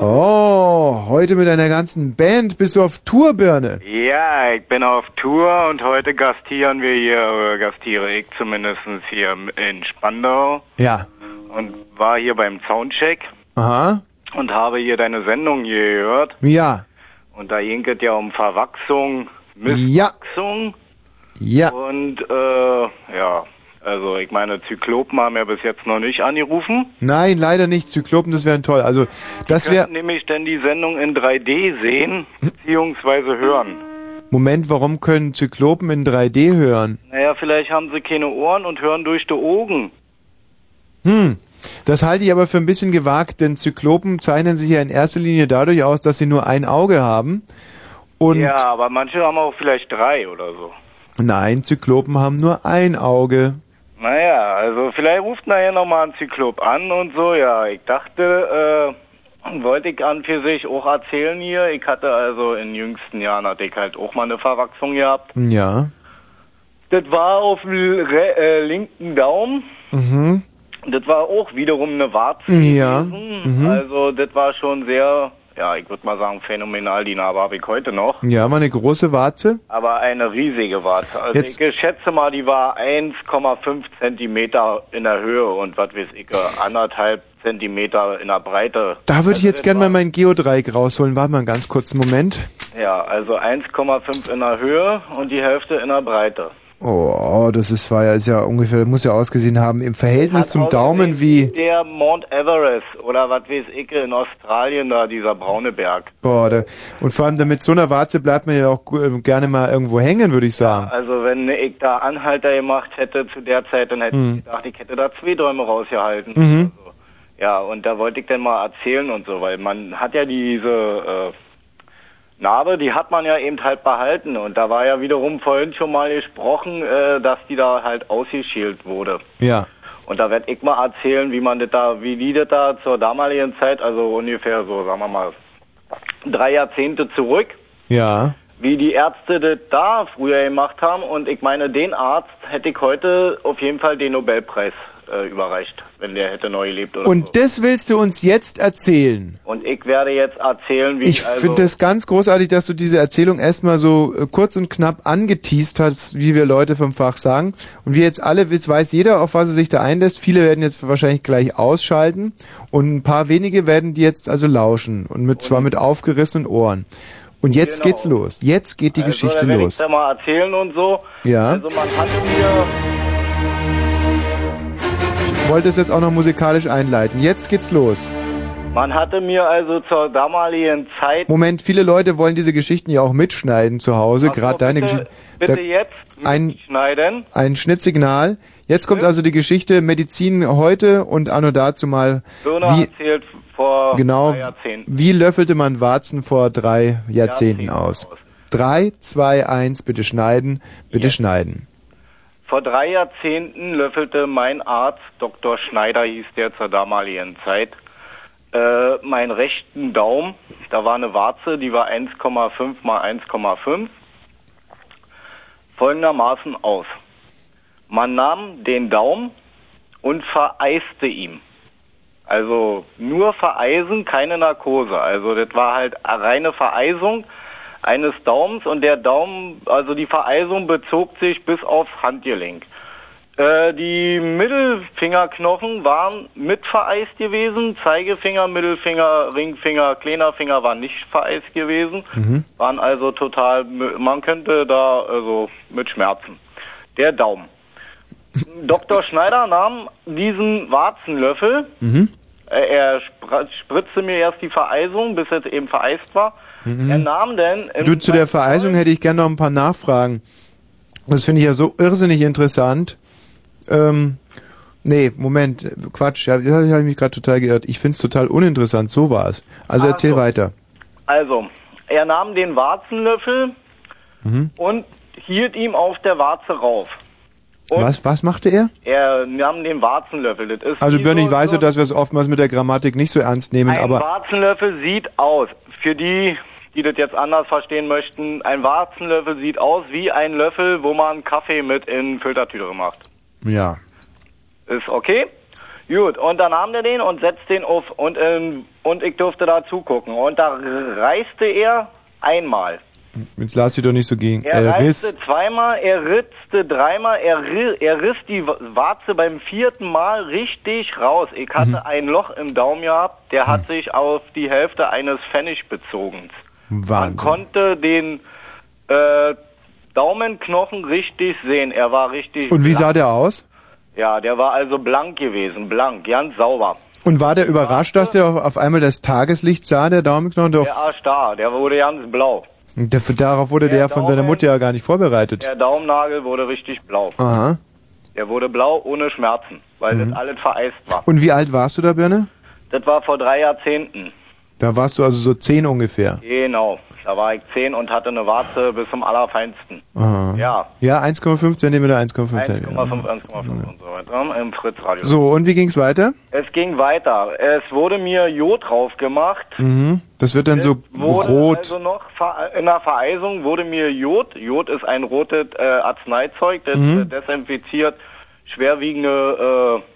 Oh, heute mit einer ganzen Band bist du auf Tour, Birne. Ja, ich bin auf Tour und heute gastieren wir hier, oder gastiere ich zumindest hier in Spandau Ja. und war hier beim Soundcheck Aha. und habe hier deine Sendung gehört. Ja. Und da ging es ja um Verwachsung, Ja. Misswachsung. Ja. Und äh, ja, also ich meine, Zyklopen haben ja bis jetzt noch nicht angerufen. Nein, leider nicht. Zyklopen, das wären toll. Also, das wäre. nämlich dann die Sendung in 3D sehen, beziehungsweise hören. Moment, warum können Zyklopen in 3D hören? Naja, vielleicht haben sie keine Ohren und hören durch die Augen. Hm. Das halte ich aber für ein bisschen gewagt, denn Zyklopen zeichnen sich ja in erster Linie dadurch aus, dass sie nur ein Auge haben. Und ja, aber manche haben auch vielleicht drei oder so. nein, Zyklopen haben nur ein Auge. Naja, also vielleicht ruft nachher nochmal ein Zyklop an und so, ja. Ich dachte, äh, wollte ich an für sich auch erzählen hier. Ich hatte also in jüngsten Jahren hatte ich halt auch mal eine Verwachsung gehabt. Ja. Das war auf dem re- äh, linken Daumen. Mhm. Das war auch wiederum eine Warze. Ja. Mhm. Also das war schon sehr, ja, ich würde mal sagen, phänomenal. Die Narbe habe ich heute noch. Ja, war eine große Warze. Aber eine riesige Warze. Also Jetzt- ich schätze mal, die war 1,5 Zentimeter in der Höhe und was weiß ich, äh, anderthalb Zentimeter in der Breite. Da würde ich Also jetzt gerne mal mein Geodreieck rausholen. Warte mal einen ganz kurzen Moment. Ja, also 1,5 in der Höhe und die Hälfte in der Breite. Oh, das ist, war ja, ist ja ungefähr, muss ja ausgesehen haben, im Verhältnis zum Daumen wie, Der Mount Everest oder was weiß ich in Australien da, dieser braune Berg. boah, da, und vor allem dann mit so einer Warze bleibt man ja auch äh, gerne mal irgendwo hängen, würde ich sagen. Also wenn ich da Anhalter gemacht hätte zu der Zeit, dann hätte Hm. ich gedacht, ich hätte da zwei Däume rausgehalten. Mhm. Ja, und da wollte ich dann mal erzählen und so, weil man hat ja diese äh, Narbe, die hat man ja eben halt behalten. Und da war ja wiederum vorhin schon mal gesprochen, äh, dass die da halt ausgeschält wurde. Ja. Und da werde ich mal erzählen, wie man das da, wie die das da zur damaligen Zeit, also ungefähr so, sagen wir mal, drei Jahrzehnte zurück, Ja. wie die Ärzte das da früher gemacht haben. Und ich meine, den Arzt hätte ich heute auf jeden Fall den Nobelpreis äh, überreicht, wenn der hätte neu gelebt oder so. Und das willst du uns jetzt erzählen? Und ich werde jetzt erzählen, wie Ich also, finde es ganz großartig, dass du diese Erzählung erstmal so äh, kurz und knapp angeteased hast, wie wir Leute vom Fach sagen. Und wie jetzt alle wissen, weiß jeder, auf was er sich da einlässt. Viele werden jetzt wahrscheinlich gleich ausschalten und ein paar wenige werden die jetzt also lauschen und mit zwar mit aufgerissenen Ohren. Und jetzt geht's los. Jetzt geht die also, Geschichte los. Ich mal erzählen und so. Ja. Also man hatte mir Ich wollte es jetzt auch noch musikalisch einleiten. Jetzt geht's los. Man hatte mir also zur damaligen Zeit. Moment, viele Leute wollen diese Geschichten ja auch mitschneiden zu Hause, Ach so, gerade deine bitte- Geschichte. Bitte Da- jetzt ein, schneiden. ein Schnittsignal. Jetzt kommt also die Geschichte Medizin heute und anno dazu mal, Birner wie, erzählt vor genau, drei Jahrzehnten. wie löffelte man Warzen vor drei Jahrzehnten aus? Drei, zwei, eins, bitte schneiden, bitte schneiden. Vor drei Jahrzehnten löffelte mein Arzt, Dr. Schneider hieß der zur damaligen Zeit, äh, meinen rechten Daumen. Da war eine Warze, die war 1,5 mal 1,5. Folgendermaßen aus. Man nahm den Daumen und vereiste ihm. Also nur vereisen, keine Narkose. Also das war halt reine Vereisung eines Daumens und der Daumen, also die Vereisung bezog sich bis aufs Handgelenk. Äh, die Mittelfingerknochen waren mit vereist gewesen, Zeigefinger, Mittelfinger, Ringfinger, kleiner Finger waren nicht vereist gewesen, waren also total, man könnte da also mit Schmerzen. Der Daumen. [laughs] Dr. Schneider nahm diesen Warzenlöffel, Mhm. er spr- spritzte mir erst die Vereisung, bis es eben vereist war. Mhm. Er nahm denn Du, zu der Vereisung hätte ich gerne noch ein paar Nachfragen. Das finde ich ja so irrsinnig interessant. Ähm, nee, Moment, Quatsch, ja, ja, habe ich mich gerade total geirrt. Ich finde es total uninteressant, so war es. Also Ach erzähl so. weiter. Also, er nahm den Warzenlöffel Mhm. und hielt ihm auf der Warze rauf. Und Was, was machte er? er nahm den Warzenlöffel. Also Björn, so, ich weiß ja, dass wir es oftmals mit der Grammatik nicht so ernst nehmen, ein aber Warzenlöffel sieht aus. Für die, die das jetzt anders verstehen möchten, ein Warzenlöffel sieht aus wie ein Löffel, wo man Kaffee mit in Filtertüte macht. ja. Ist okay? Gut, und dann nahm der den und setzte den auf und, ähm, und ich durfte da zugucken. Und da reiste er einmal. Jetzt lass dich doch nicht so gegen. Er Äh, reiste Riss. zweimal, er ritzte dreimal, er, er riss die Warze beim vierten Mal richtig raus. Ich hatte Mhm. ein Loch im Daumen gehabt, der hat sich auf die Hälfte eines Pfennig bezogen. Man Wahnsinn. konnte den äh, Daumenknochen richtig sehen. Er war richtig Und wie blank. sah der aus? Ja, der war also blank gewesen, blank, ganz sauber. Und war der überrascht, dass der auf, einmal das Tageslicht sah, der Daumenknochen? Der, Der Arsch da, der wurde ganz blau. der, darauf wurde der, Der von seiner Mutter ja gar nicht vorbereitet. Der Daumennagel wurde richtig blau. Aha. Der wurde blau ohne Schmerzen, weil Mhm. das alles vereist war. Und wie alt warst du da, Birne? Das war vor drei Jahrzehnten. Da warst du also so zehn ungefähr. Genau. Da war ich zehn und hatte eine Warze bis zum Allerfeinsten. Aha. Ja. Ja, 1,5 Zentimeter, 1,5 Zentimeter. 1,5, 1,5 und so weiter im Fritz-Radio. So, und wie ging's weiter? Es ging weiter. Es wurde mir Jod drauf gemacht. Mhm. Das wird dann so Wurde rot. also noch in der Vereisung wurde mir Jod. Jod ist ein rotes äh, Arzneizeug, das Mhm. äh, desinfiziert schwerwiegende äh,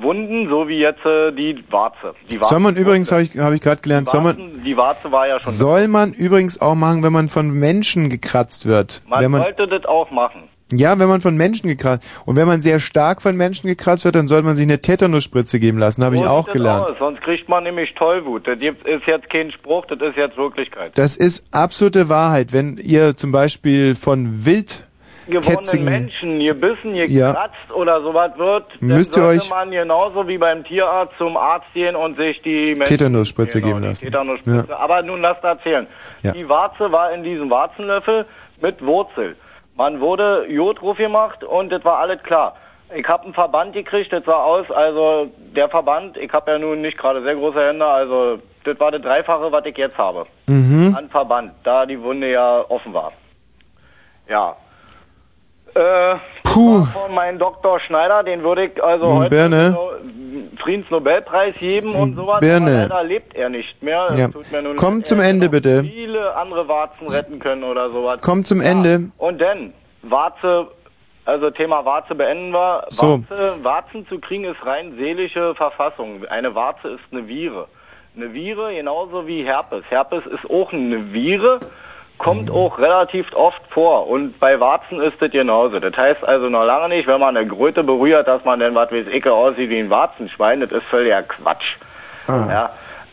Wunden, so wie jetzt äh, die Warze. Die Soll man übrigens, habe ich, hab ich gerade gelernt, soll man, Warzen, die Warze war ja schon. soll man übrigens auch machen, wenn man von Menschen gekratzt wird. man, man, sollte das auch machen. ja, wenn man von Menschen gekratzt, und wenn man sehr stark von Menschen gekratzt wird, dann sollte man sich eine Tetanusspritze geben lassen, habe ich auch gelernt. Aus, sonst kriegt man nämlich Tollwut. Das ist jetzt kein Spruch, das ist jetzt Wirklichkeit. Das ist absolute Wahrheit. Wenn ihr zum Beispiel von wild gewonnenen ketzigen Menschen gebissen, Ja. gekratzt oder sowas wird, dann Müsst ihr euch- man genauso wie beim Tierarzt zum Arzt gehen und sich die Menschen Tetanusspritze genau, geben lassen. Tetanusspritze. Aber nun lasst erzählen. Ja. Die Warze war in diesem Warzenlöffel mit Wurzel. Man wurde Jod drauf gemacht und das war alles klar. Ich habe einen Verband gekriegt, das sah aus, also der Verband, ich habe ja nun nicht gerade sehr große Hände, also das war das Dreifache, was ich jetzt habe. Mhm. An Verband, da die Wunde ja offen war. Ja. Äh, Puh. von meinem Dr. Schneider, den würde ich also Hm, heute Birne. so Friedensnobelpreis geben und sowas, Birne. aber leider lebt er nicht mehr. Ja. Komm zum Ende, bitte. Viele andere Warzen retten können oder sowas. Komm zum Ende. Und dann, Warze, also Thema Warze beenden wir. So. Warze, Warzen zu kriegen ist rein seelische Verfassung. Eine Warze ist eine Viere. Eine Viere genauso wie Herpes. Herpes ist auch eine Viere, kommt auch relativ oft vor. Und bei Warzen ist das genauso. Das heißt also noch lange nicht, wenn man eine Kröte berührt, dass man dann, was weiß ich, aussieht wie ein Warzenschwein. Das ist völliger Quatsch. Ah. Ja.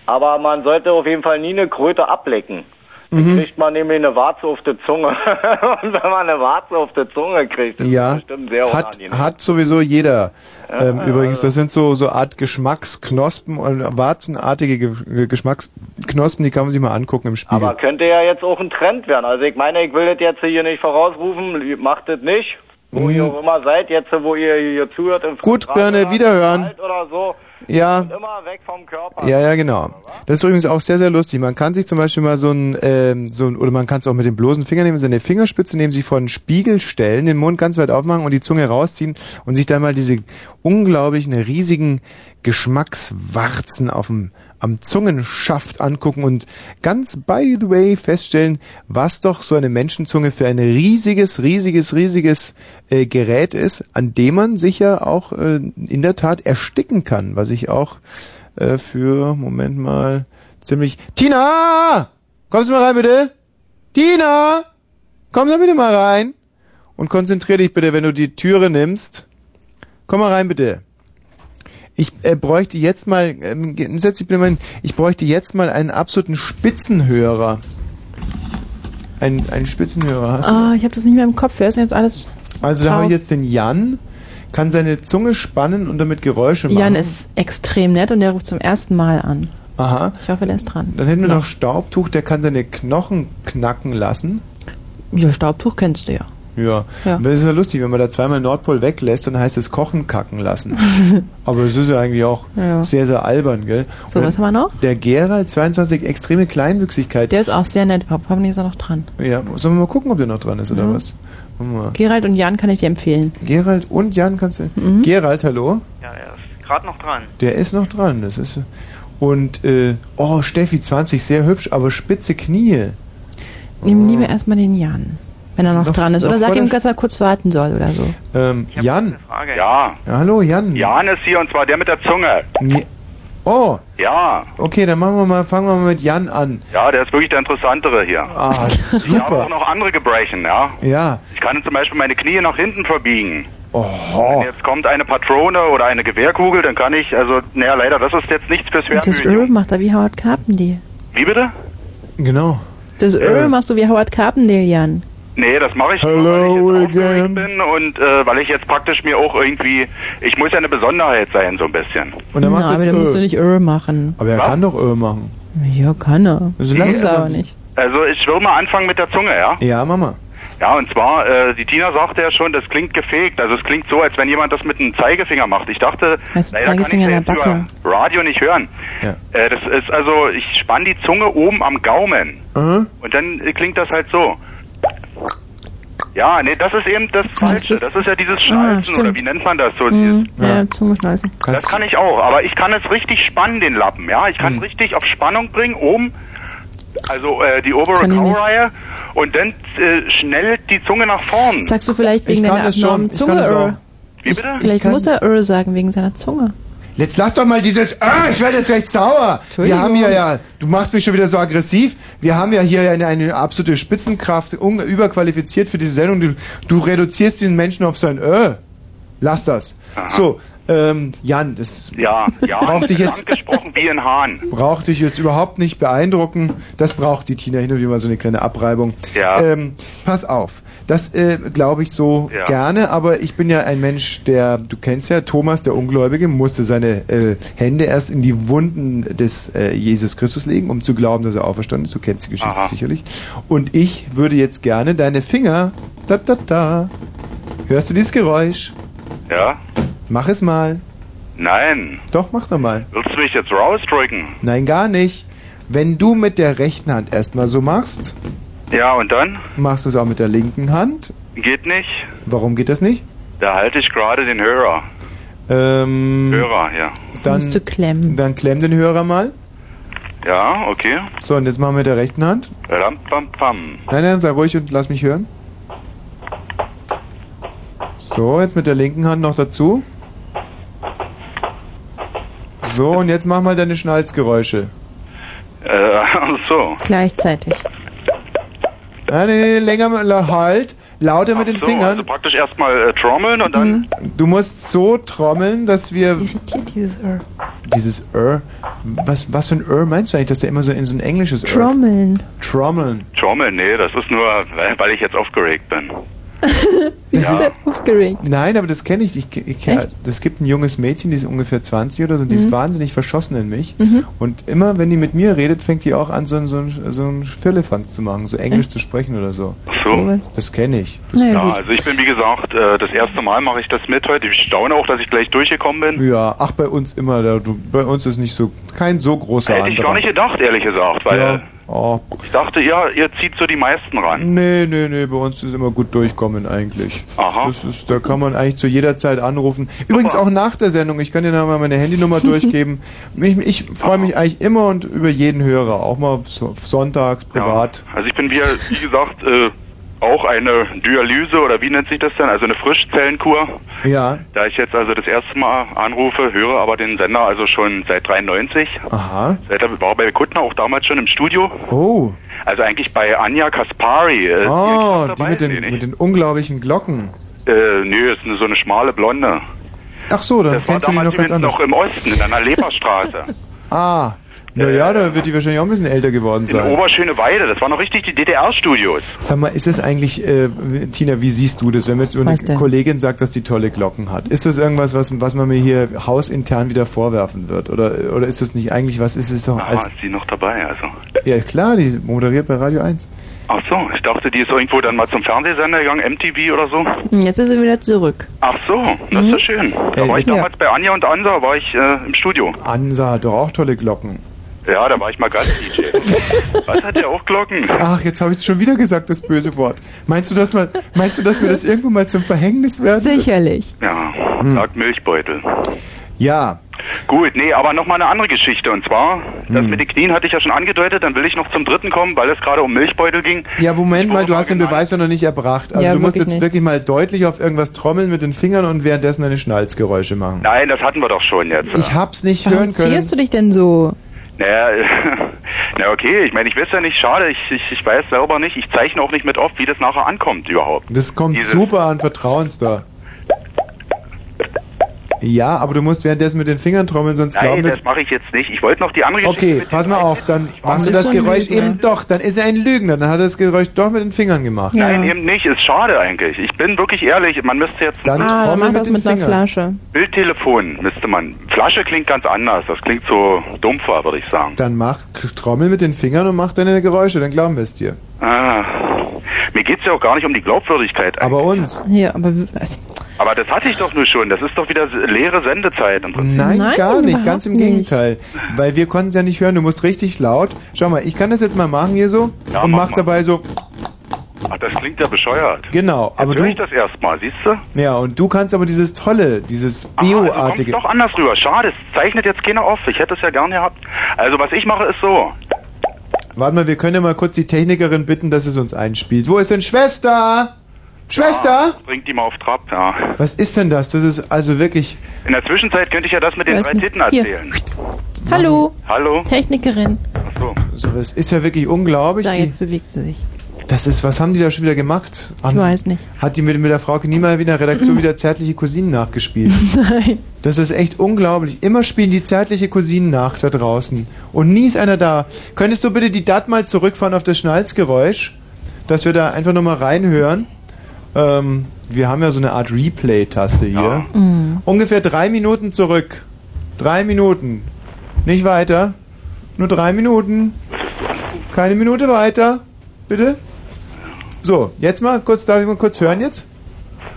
Aber man sollte auf jeden Fall nie eine Kröte ablecken. Dann Mhm. kriegt man nämlich eine Warze auf der Zunge. [laughs] Und wenn man eine Warze auf der Zunge kriegt, das Ja, ist bestimmt sehr hat, unangenehm. hat sowieso jeder. Ähm, Ja, übrigens, das sind so, so Art Geschmacksknospen und warzenartige Ge Geschmacksknospen, die kann man sich mal angucken im Spiegel. Aber könnte ja jetzt auch ein Trend werden. Also ich meine, ich will das jetzt hier nicht vorausrufen, macht das nicht. Wo ihr auch immer seid, jetzt wo ihr hier zuhört. Im Mhm. Gut, Birne, wiederhören. Oder so. Ja. Und immer weg vom Körper. Ja, ja, genau. Das ist übrigens auch sehr, sehr lustig. Man kann sich zum Beispiel mal so ein, ähm, so ein oder man kann es auch mit dem bloßen Finger nehmen, seine Fingerspitze nehmen, sich vor den Spiegel stellen, den Mund ganz weit aufmachen und die Zunge rausziehen und sich dann mal diese unglaublichen, riesigen Geschmackswarzen auf dem am Zungenschaft angucken und ganz by the way feststellen, was doch so eine Menschenzunge für ein riesiges, riesiges, riesiges äh, Gerät ist, an dem man sich ja auch äh, in der Tat ersticken kann, was ich auch äh, für, Moment mal, ziemlich... Tina! Kommst du mal rein, bitte? Tina! Komm da bitte mal rein und konzentrier dich bitte, wenn du die Türe nimmst. Komm mal rein, bitte. Ich äh, bräuchte jetzt mal, ähm, setz dich bitte mal hin. ich bräuchte jetzt mal einen absoluten Spitzenhörer. Ein, einen Spitzenhörer hast du? Ah, ich habe das nicht mehr im Kopf. Wer ist denn jetzt alles? Also da habe ich jetzt den Jan, kann seine Zunge spannen und damit Geräusche machen. Jan ist extrem nett und der ruft zum ersten Mal an. Aha. Ich hoffe, der ist dran. Dann hätten wir noch Staubtuch, der kann seine Knochen knacken lassen. Ja, Staubtuch kennst du ja. Ja. Ja. Das ist ja lustig, wenn man da zweimal Nordpol weglässt, dann heißt es Kochen kacken lassen. [laughs] Aber es ist ja eigentlich auch Ja. sehr, sehr albern, gell? So, Und was haben wir noch? Der Gerald, 22, extreme Kleinwüchsigkeit. Der ist auch sehr nett. Hoffentlich ist er noch dran. Ja, sollen wir mal gucken, ob der noch dran ist oder Mhm. was? Gerald und Jan kann ich dir empfehlen. Gerald und Jan kannst du. Mhm. Gerald, hallo? Ja, er ist gerade noch dran. Der ist noch dran. Das ist. Und äh, oh, Steffi 20, sehr hübsch, aber spitze Knie. Nimm lieber erstmal den Jan, wenn er noch, Noch- dran ist. Oder noch sag vor ihm, dass er kurz warten soll oder so. Ähm, Jan. Ja. Ja, hallo Jan. Jan ist hier und zwar der mit der Zunge. Nee. Oh, Ja. okay, dann machen wir mal, fangen wir mal mit Jan an. Ja, der ist wirklich der interessantere hier. Ah, Ich habe auch super. noch andere Gebrechen, ja. Ja. Ich kann zum Beispiel meine Knie nach hinten verbiegen. Oh. Wenn jetzt kommt eine Patrone oder eine Gewehrkugel, dann kann ich, also, naja, leider, das ist jetzt nichts fürs Und das. Öl macht er wie Howard Carpendale. Wie bitte? Genau. Das Öl machst du wie Howard Carpendale, Jan. Nee, das mache ich nur, weil ich jetzt aufgeregt bin und äh, weil ich jetzt praktisch mir auch irgendwie, ich muss ja eine Besonderheit sein, so ein bisschen. Und dann machst Na, du aber jetzt dann musst du Öl. nicht Öl machen. Aber er kann doch Öl machen. Ja, kann er. Also Muss lass er aber- aber nicht. Also ich will mal anfangen mit der Zunge, ja? Ja, Mama. Ja, und zwar, äh, die Tina sagte ja schon, das klingt gefegt. Also es klingt so, als wenn jemand das mit einem Zeigefinger macht. Ich dachte, Heißt leider kann ich Zeigefinger in der Backe. über Radio nicht hören. Ja. Äh, das ist also, ich spann die Zunge oben am Gaumen. Mhm. Und dann äh, klingt das halt so. Ja, nee, das ist eben das Falsche. Das ist ja dieses Schnalzen, Ah, oder wie nennt man das so? Mhm. Ja, Zunge schnalzen. das kann ich auch, aber ich kann es richtig spannen, den Lappen, ja. Ich kann Mhm. richtig auf Spannung bringen, oben, also äh, die obere ich. Kaureihe, und dann äh, schnellt die Zunge nach vorn. Sagst du vielleicht Ich wegen deiner abnormen ich Zunge? Wie bitte? Vielleicht kann- muss er Öl sagen wegen seiner Zunge. Jetzt lass doch mal dieses, ah, ich werde jetzt echt sauer. Wir haben hier ja, du machst mich schon wieder so aggressiv. Wir haben ja hier eine, eine absolute Spitzenkraft, un, überqualifiziert für diese Sendung. Du, du reduzierst diesen Menschen auf sein Ö. Lass das. So, ähm, Jan, das Ja, ja. braucht dich jetzt, gesprochen wie ein Hahn. braucht dich jetzt überhaupt nicht beeindrucken. Das braucht die Tina hin und wieder mal so eine kleine Abreibung. Ja. Ähm, pass auf. Das äh, glaube ich so Ja. gerne, aber ich bin ja ein Mensch, der, du kennst ja, Thomas, der Ungläubige, musste seine äh, Hände erst in die Wunden des äh, Jesus Christus legen, um zu glauben, dass er auferstanden ist. Du kennst die Geschichte Aha. sicherlich. Und ich würde jetzt gerne deine Finger, da, da, da. Hörst du dieses Geräusch? Ja? Mach es mal. Nein. Doch, mach doch mal. Willst du mich jetzt rausdrücken? Nein, gar nicht. Wenn du mit der rechten Hand erstmal so machst, Ja, und dann? machst du es auch mit der linken Hand. Geht nicht. Warum geht das nicht? Da halte ich gerade den Hörer. Ähm, Hörer, ja. dann, Musst du klemmen. dann klemm den Hörer mal. Ja, okay. So, und jetzt machen wir mit der rechten Hand. Ram, pam, pam. Nein, nein, sei ruhig und lass mich hören. So, jetzt mit der linken Hand noch dazu. So, und jetzt mach mal deine Schnalzgeräusche. Äh, ach so. Gleichzeitig. Nein, nee, nee, länger mal, halt. Lauter mit den so, Fingern. also praktisch erstmal äh, trommeln und dann... Du musst so trommeln, dass wir. Irritiert dieses Öl. dieses R. Was, was für ein R meinst du eigentlich, dass der immer so in so ein englisches R? Trommeln. Trommeln. Trommel, nee, das ist nur, weil ich jetzt aufgeregt bin. [laughs] Ja. Aufgeregt. Nein, aber das kenne ich. ich, ich das gibt ein junges Mädchen, die ist ungefähr 20 oder so, die ist Mhm. wahnsinnig verschossen in mich. Mhm. Und immer, wenn die mit mir redet, fängt die auch an, so, ein- so, ein- so ein Firlefanz zu machen, so Englisch zu sprechen oder so. So. Das kenne ich. Das ja, also ich bin wie gesagt, äh, das erste Mal mache ich das mit heute. Ich staune auch, dass ich gleich durchgekommen bin. Ja, ach, bei uns immer, da, du, bei uns ist nicht so, kein so großer Hätte ich Andrang. gar nicht gedacht, ehrlich gesagt, weil Ja. Oh. ich dachte, ja, ihr zieht so die meisten ran. Nee, nee, nee, bei uns ist immer gut durchkommen eigentlich. Aha. Das ist, da kann man eigentlich zu jeder Zeit anrufen. Übrigens auch nach der Sendung, ich kann dir noch mal meine Handynummer [laughs] durchgeben. Ich, ich freue mich eigentlich immer und über jeden Hörer, auch mal so, sonntags, privat. Also ich bin wie, wie gesagt, äh, auch eine Dialyse oder wie nennt sich das denn? Also eine Frischzellenkur. Ja. Da ich jetzt also das erste Mal anrufe, höre aber den Sender also schon seit 93. Aha. Seit war bei Kuttner auch damals schon im Studio. Oh. Also eigentlich bei Anja Kaspari. Äh, Oh, die dabei, mit den, mit den unglaublichen Glocken. Äh, nö, ist eine, so eine schmale Blonde. Ach so, dann Das war kennst du die noch ganz anders. noch im Osten, in einer Leberstraße. [laughs] Ah. Naja, da wird die wahrscheinlich auch ein bisschen älter geworden In sein. Oberschöneweide, das waren noch richtig die DDR-Studios. Sag mal, ist das eigentlich, äh, Tina, wie siehst du das, wenn man jetzt über eine? Kollegin sagt, dass die tolle Glocken hat? Ist das irgendwas, was, was man mir hier hausintern wieder vorwerfen wird? Oder, oder ist das nicht eigentlich was, ist es doch Aha, als, ist die noch dabei, also. ja klar, die moderiert bei Radio 1. Ach so, ich dachte, die ist irgendwo dann mal zum Fernsehsender gegangen, MTV oder so. Hm, Jetzt ist sie wieder zurück. Ach so, das ist ja schön. Da war ich ja. damals bei Anja und Ansa, war ich äh, im Studio. Ansa hat doch auch tolle Glocken. Ja, da war ich mal Gast-DJ. Was hat der auch Glocken? Ach, jetzt habe ich es schon wieder gesagt, das böse Wort. Meinst du, dass man, meinst du, dass mir das irgendwann mal zum Verhängnis werden? wird? Sicherlich. Ja, Hm. sagt Milchbeutel. Ja. Gut, nee, aber nochmal eine andere Geschichte. Und zwar, das Hm. mit den Knien hatte ich ja schon angedeutet, dann will ich noch zum dritten kommen, weil es gerade um Milchbeutel ging. Ja, Moment mal, du hast den Beweis ja noch nicht erbracht. Also Ja, du musst jetzt nicht. wirklich mal deutlich auf irgendwas trommeln mit den Fingern und währenddessen deine Schnalzgeräusche machen. Nein, das hatten wir doch schon jetzt. Ich hab's nicht Warum hören können. zierst du dich denn so? Naja, [laughs] na okay, ich meine, ich weiß ja nicht, schade, ich, ich, ich weiß selber nicht, ich zeichne auch nicht mit auf, wie das nachher ankommt überhaupt. Das kommt Dieses- super an, vertrauen's da. Ja, aber du musst währenddessen mit den Fingern trommeln, sonst Nein, glauben wir... das mache ich jetzt nicht. Ich wollte noch die andere Geschichte Okay, mit pass mal auf, dann machst du das Geräusch Lügner? eben doch. Dann ist er ein Lügner. Dann hat er das Geräusch doch mit den Fingern gemacht. Nein, eben nicht. Ist schade eigentlich. Ich bin wirklich ehrlich. Man müsste jetzt Dann ah, dann trommel mach mit das den mit einer Fingern. Flasche. Bildtelefon müsste man. Flasche klingt ganz anders. Das klingt so dumpfer, würde ich sagen. Dann mach Trommel mit den Fingern und mach deine Geräusche, dann glauben wir es dir. Ah, mir geht's ja auch gar nicht um die Glaubwürdigkeit. Aber uns. Hier, aber w- Aber das hatte ich doch nur schon. Das ist doch wieder leere Sendezeit. Im Prinzip. Nein, Nein, gar nicht, ganz im nicht. Gegenteil. Weil wir konnten es ja nicht hören, du musst richtig laut. Schau mal, ich kann das jetzt mal machen hier so Ja, und mach mach dabei so, Ach, das klingt ja bescheuert. genau. Aber Jetzt höre ich du, das erstmal, siehst du? ja, und du kannst aber dieses tolle, dieses Also kommt Bio-artige. doch anders rüber. Schade, es zeichnet jetzt keiner auf. Ich hätte es ja gern gehabt. Also was ich mache ist so. Warte mal, wir können ja mal kurz die Technikerin bitten, dass es uns einspielt. Wo ist denn Schwester? Schwester? Ja, bringt die mal auf Trab, ja. Was ist denn das? Das ist also wirklich. In der Zwischenzeit könnte ich ja das mit den Weiß drei nicht. Titten Hier. erzählen. Hallo, Hallo? Technikerin. Achso. So, das ist ja wirklich unglaublich. So, Die, jetzt bewegt sie sich. das ist, was haben die da schon wieder gemacht? Ich weiß nicht. Hat die mit, mit der Frau Niemeyer in der Redaktion [laughs] wieder zärtliche Cousinen nachgespielt? [laughs] Nein. Das ist echt unglaublich. Immer spielen die zärtliche Cousinen nach da draußen. Und nie ist einer da. Könntest du bitte die DAT mal zurückfahren auf das Schnalzgeräusch? Dass wir da einfach nochmal reinhören. Ähm, wir haben ja so eine Art Replay-Taste hier. Mhm. Ungefähr drei Minuten zurück. Drei Minuten. Nicht weiter. Nur drei Minuten. Keine Minute weiter. Bitte. So, jetzt mal kurz, darf ich mal kurz hören jetzt?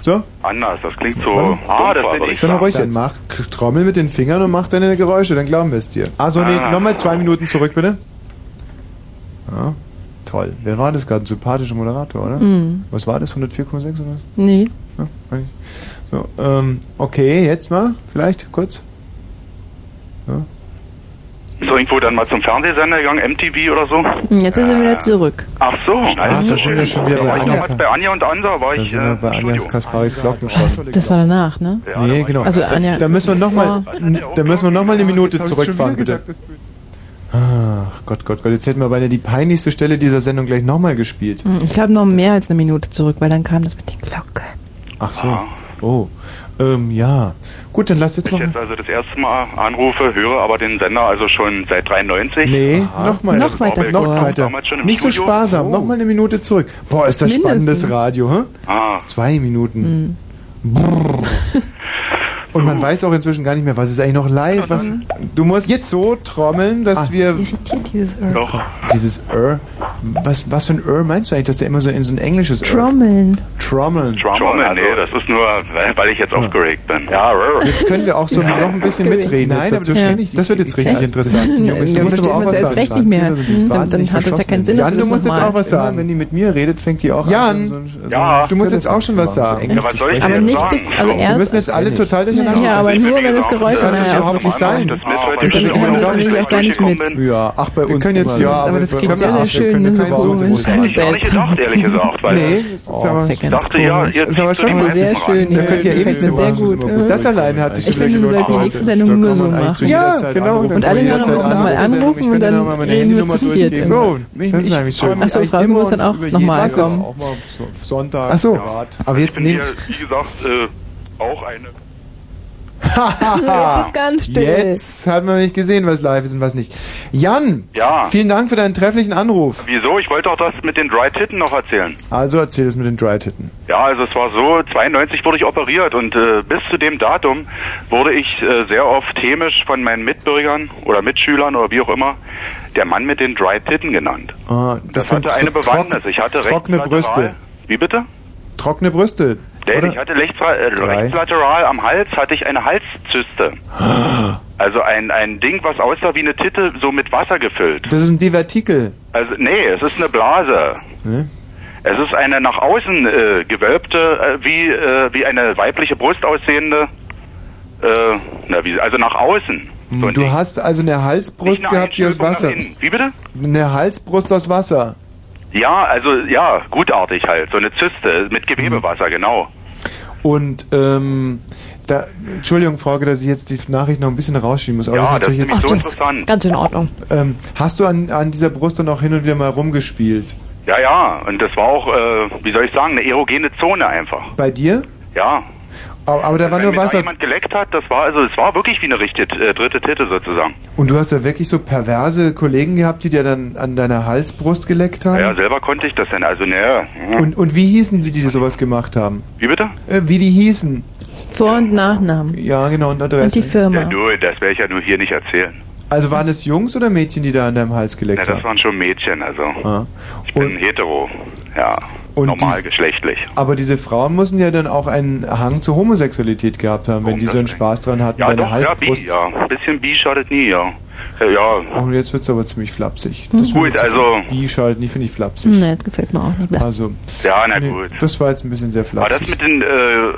So. Anders, das klingt so. Warte. Ah, das bin ich. Sag mal ruhig, sagen. mach Trommel mit den Fingern und mach deine Geräusche, dann glauben wir es dir. Also nee, Ah. nochmal zwei Minuten zurück, bitte. Ja, toll. Wer war das gerade? Ein sympathischer Moderator, oder? Mhm. Was war das? 104,6 oder was? Nee. Ja, ich. so, ähm, okay, jetzt mal, vielleicht kurz. Ja. Ist irgendwo dann mal zum Fernsehsender gegangen, MTV oder so? Hm, Jetzt ist sie wieder zurück. Ach so. Ah, da sind wir schon wieder Da bei Anja. damals bei Anja und Ansa, war Da ich sind wir äh, bei Anja. Kasparis Glocken schon. Das war danach, ne? Nee, genau. Also Anja. Da müssen wir nochmal, da müssen wir noch mal eine Minute zurückfahren, bitte. Ach Gott, Gott, Gott, jetzt hätten wir beinahe die peinlichste Stelle dieser Sendung gleich nochmal gespielt. Hm, Ich glaube noch mehr als eine Minute zurück, weil dann kam das mit den Glocken. Ach so. Oh, ähm, ja. Gut, dann lass jetzt Ich noch... jetzt also das erste Mal anrufe, höre aber den Sender also schon seit 93. Nee, noch mal. Noch weiter Noch vor. weiter. Schon im Nicht so sparsam. Noch mal eine Minute zurück. Boah, ist das Mindestens. spannendes Radio, hä? Ah, Zwei Minuten. Hm. Brrr. [laughs] Und man weiß auch inzwischen gar nicht mehr, was ist eigentlich noch live. Was, du musst jetzt so trommeln, dass Ah, wir irritiert dieses Earth. doch. dieses R. Was, was für ein R meinst du eigentlich, dass der immer so in so ein englisches R? Trommeln. Trommeln. Trommel, nee, das ist nur, weil ich jetzt aufgeregt bin. Ja, Jetzt können wir auch so [laughs] noch ein bisschen mitreden. Nein, aber das, Ja. das wird jetzt richtig Echt? interessant. [laughs] Ja, Jungs, ja, du musst aber auch was sagen. recht nicht mehr. Hm, dann- dann hat das ja keinen Sinn, Jan, wir du musst jetzt auch was sagen. Wenn die mit mir redet, fängt die auch Jan, an. so- so- Ja. du musst jetzt auch schon was sagen. Ja, was soll ich Aber nicht sagen? bis, also Wir erst. müssen jetzt alle total durcheinander Ja, aber Ich nur bin wenn das gesagt, Geräusch das kann ja überhaupt nicht sein. Das ich auch nämlich nicht auch gar nicht mit. Ja, ach, bei Wir uns können jetzt- ja, aber aber das klingt sehr, sehr schön, das ist so komisch. Ich auch nicht gedacht, ehrlich gesagt. Nee, das ist aber, Oh, ich dachte ja, ihr ist aber schon sehr schön. Da könnt ihr Ja, eben mir sehr gut. Das allein hat sich Ich schon finde, wir sollten die nächste Sendung nur so machen. Ja, genau. Und alle Hörer müssen nochmal anrufen und dann reden wir zu viert. So, das ist ich freu schön. mich Achso, eigentlich Frau immer muss dann auch nochmal kommen. Auch mal so- Sonntag. Ach so, privat. aber Ich jetzt hier, wie gesagt, äh, auch eine... Jetzt ist ganz still. Jetzt hat man nicht gesehen, was live ist und was nicht. Jan, Ja. vielen Dank für deinen trefflichen Anruf. Wieso? Ich wollte auch das mit den Dry Titten noch erzählen. Also erzähl es mit den Dry-Titten. Ja, also es war so, 92 wurde ich operiert und äh, bis zu dem Datum wurde ich äh, sehr oft chemisch von meinen Mitbürgern oder Mitschülern oder wie auch immer der Mann mit den Dry Titten genannt. Ah, Das, sind hatte eine Bewandtnis. Ich hatte trockene Brüste. Wie bitte? Trockene Brüste. Oder? ich hatte rechtsla äh, rechtslateral am Hals hatte ich eine Halszyste. [gasps] Also ein, ein Ding, was aussah wie eine Titte, so mit Wasser gefüllt. Das ist ein Divertikel. Also nee, es ist eine Blase. Ne? Es ist eine nach außen äh, gewölbte, äh, wie, äh, wie eine weibliche Brust aussehende, äh, na, wie, also nach außen. So Du hast also eine Halsbrust eine gehabt, die aus Wasser. Wie bitte? Eine Halsbrust aus Wasser. Ja, also ja, gutartig halt, so eine Zyste mit Gewebewasser, genau. Und ähm, da, Entschuldigung, Frage, dass ich jetzt die Nachricht noch ein bisschen rausschieben muss. Aber Ja, das ist das natürlich ist nämlich jetzt. so interessant. Ganz in Ordnung. Ähm, hast du an, an dieser Brust dann auch hin und wieder mal rumgespielt? Ja, ja, und das war auch, äh, wie soll ich sagen, eine erogene Zone einfach. Bei dir? Ja. Aber, aber da war Wenn nur Wasser. jemand geleckt hat, das war also, es war wirklich wie eine richtige äh, dritte Titte sozusagen. Und du hast ja wirklich so perverse Kollegen gehabt, die dir dann an deiner Halsbrust geleckt haben? Ja, selber konnte ich das denn, also ne. Und, und wie hießen sie, die sowas gemacht haben? Wie bitte? Äh, wie die hießen? Vor- und Nachnamen. Ja, genau, und Adresse. Und die Firma. Ja, du, das werde ich ja nur hier nicht erzählen. Also waren es Jungs oder Mädchen, die da an deinem Hals geleckt das haben? waren schon Mädchen, also. Ah. Ich bin hetero, ja. Und normal dies-. Aber diese Frauen müssen ja dann auch einen Hang zur Homosexualität gehabt haben, wenn die so einen Spaß dran hatten, Ja, deine doch, ja, bi, ja. Ein bisschen bi schadet nie, ja. Äh, Ja, Oh, jetzt wird's aber ziemlich flapsig. Hm. Das Gut, wird also- Bi schadet nie, finde ich flapsig. Nee, das gefällt mir auch nicht. Also, ja, na nee, gut. das war jetzt ein bisschen sehr Aber das flapsig. mit den, äh,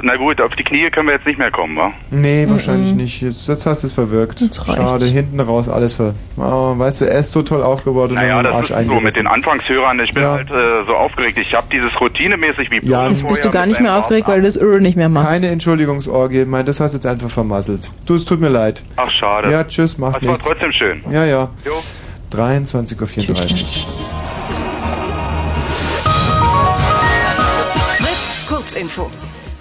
na gut, auf die Knie können wir jetzt nicht mehr kommen, wa? Nee, wahrscheinlich nicht. Jetzt, jetzt hast du es verwirkt. Schade, hinten raus alles ver... Oh, weißt du, er ist so toll aufgebaut und Naja, dann das Arsch ist so mit eingerissen. den Anfangshörern. Ich bin Ja. halt äh, so aufgeregt. Ich habe dieses routinemäßig wie Ja, Jetzt bist du gar nicht mehr aufgeregt, weil du das Öl nicht mehr machst. Keine Entschuldigungsorgie, mein, das hast du jetzt einfach vermasselt. Du, es tut mir leid. Ach, schade. Ja, tschüss, Das war nichts. trotzdem schön. Ja, ja. Jo. 23.34 Uhr. Fritz, Kurzinfo.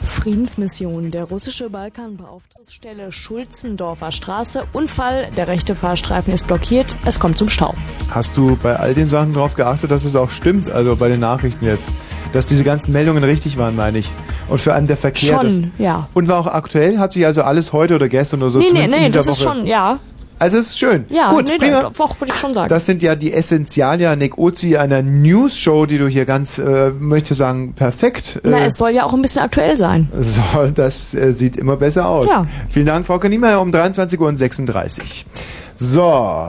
Friedensmission. Der russische Balkanbeauftragungsstelle Schulzendorfer Straße. Unfall. Der rechte Fahrstreifen ist blockiert. Es kommt zum Stau. Hast du bei all den Sachen darauf geachtet, dass es auch stimmt, also bei den Nachrichten jetzt? Dass diese ganzen Meldungen richtig waren, meine ich. Und vor allem der Verkehr. Schon, das, ja. Und war auch aktuell? Hat sich also alles heute oder gestern oder so nee, nee, nee, dieser das ist Woche... schon, ja. Also es ist schön. Ja, Gut, nee, prima. doch, doch, würde ich schon sagen. Das sind ja die Essentialia Nick Ozi einer News-Show, die du hier ganz, äh, möchte sagen, perfekt. Na, äh, es soll ja auch ein bisschen aktuell sein. [laughs] soll, das äh, sieht immer besser aus. Ja. Vielen Dank, Frau Niemeyer, um 23.36 Uhr. So,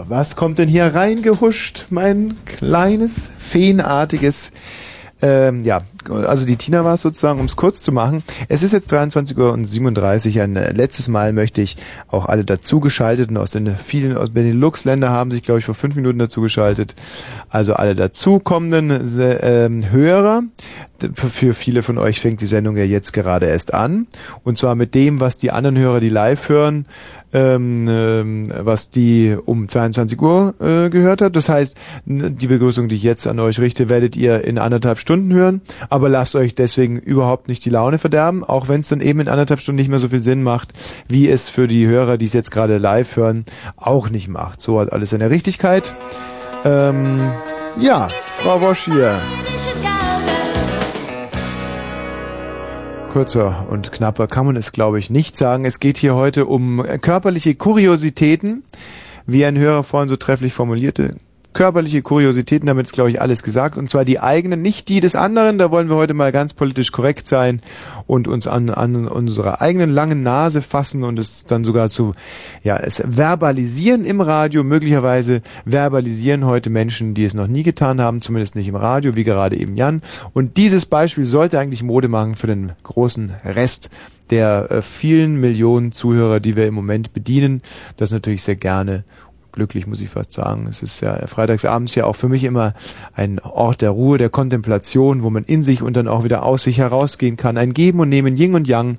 was kommt denn hier reingehuscht, mein kleines, feenartiges ähm, ja, also die Tina war es sozusagen, um es kurz zu machen. Es ist jetzt 23.37 Uhr. Ein äh, letztes Mal möchte ich auch alle dazugeschalteten aus den vielen aus Benelux-Länder haben sich, glaube ich, vor fünf Minuten dazugeschaltet. Also alle dazukommenden ähm, Hörer. Für viele von euch fängt die Sendung ja jetzt gerade erst an. Und zwar mit dem, was die anderen Hörer, die live hören, ähm, ähm, was die um 22 Uhr äh, gehört hat. Das heißt, die Begrüßung, die ich jetzt an euch richte, werdet ihr in anderthalb Stunden hören. Aber lasst euch deswegen überhaupt nicht die Laune verderben, auch wenn es dann eben in anderthalb Stunden nicht mehr so viel Sinn macht, wie es für die Hörer, die es jetzt gerade live hören, auch nicht macht. So hat alles seine Richtigkeit. Ähm, ja, Frau Wosch hier. Kürzer und knapper kann man es, glaube ich, nicht sagen. Es geht hier heute um körperliche Kuriositäten, wie ein Hörer vorhin so trefflich formulierte. Körperliche Kuriositäten, damit ist, glaube ich, alles gesagt. Und zwar die eigenen, nicht die des anderen. Da wollen wir heute mal ganz politisch korrekt sein und uns an, an unserer eigenen langen Nase fassen und es dann sogar zu, ja, es verbalisieren im Radio. Möglicherweise verbalisieren heute Menschen, die es noch nie getan haben, zumindest nicht im Radio, wie gerade eben Jan. Und dieses Beispiel sollte eigentlich Mode machen für den großen Rest der äh, vielen Millionen Zuhörer, die wir im Moment bedienen. Das natürlich sehr gerne glücklich, muss ich fast sagen. Es ist ja freitagsabends ja auch für mich immer ein Ort der Ruhe, der Kontemplation, wo man in sich und dann auch wieder aus sich herausgehen kann. Ein Geben und Nehmen, Yin und Yang.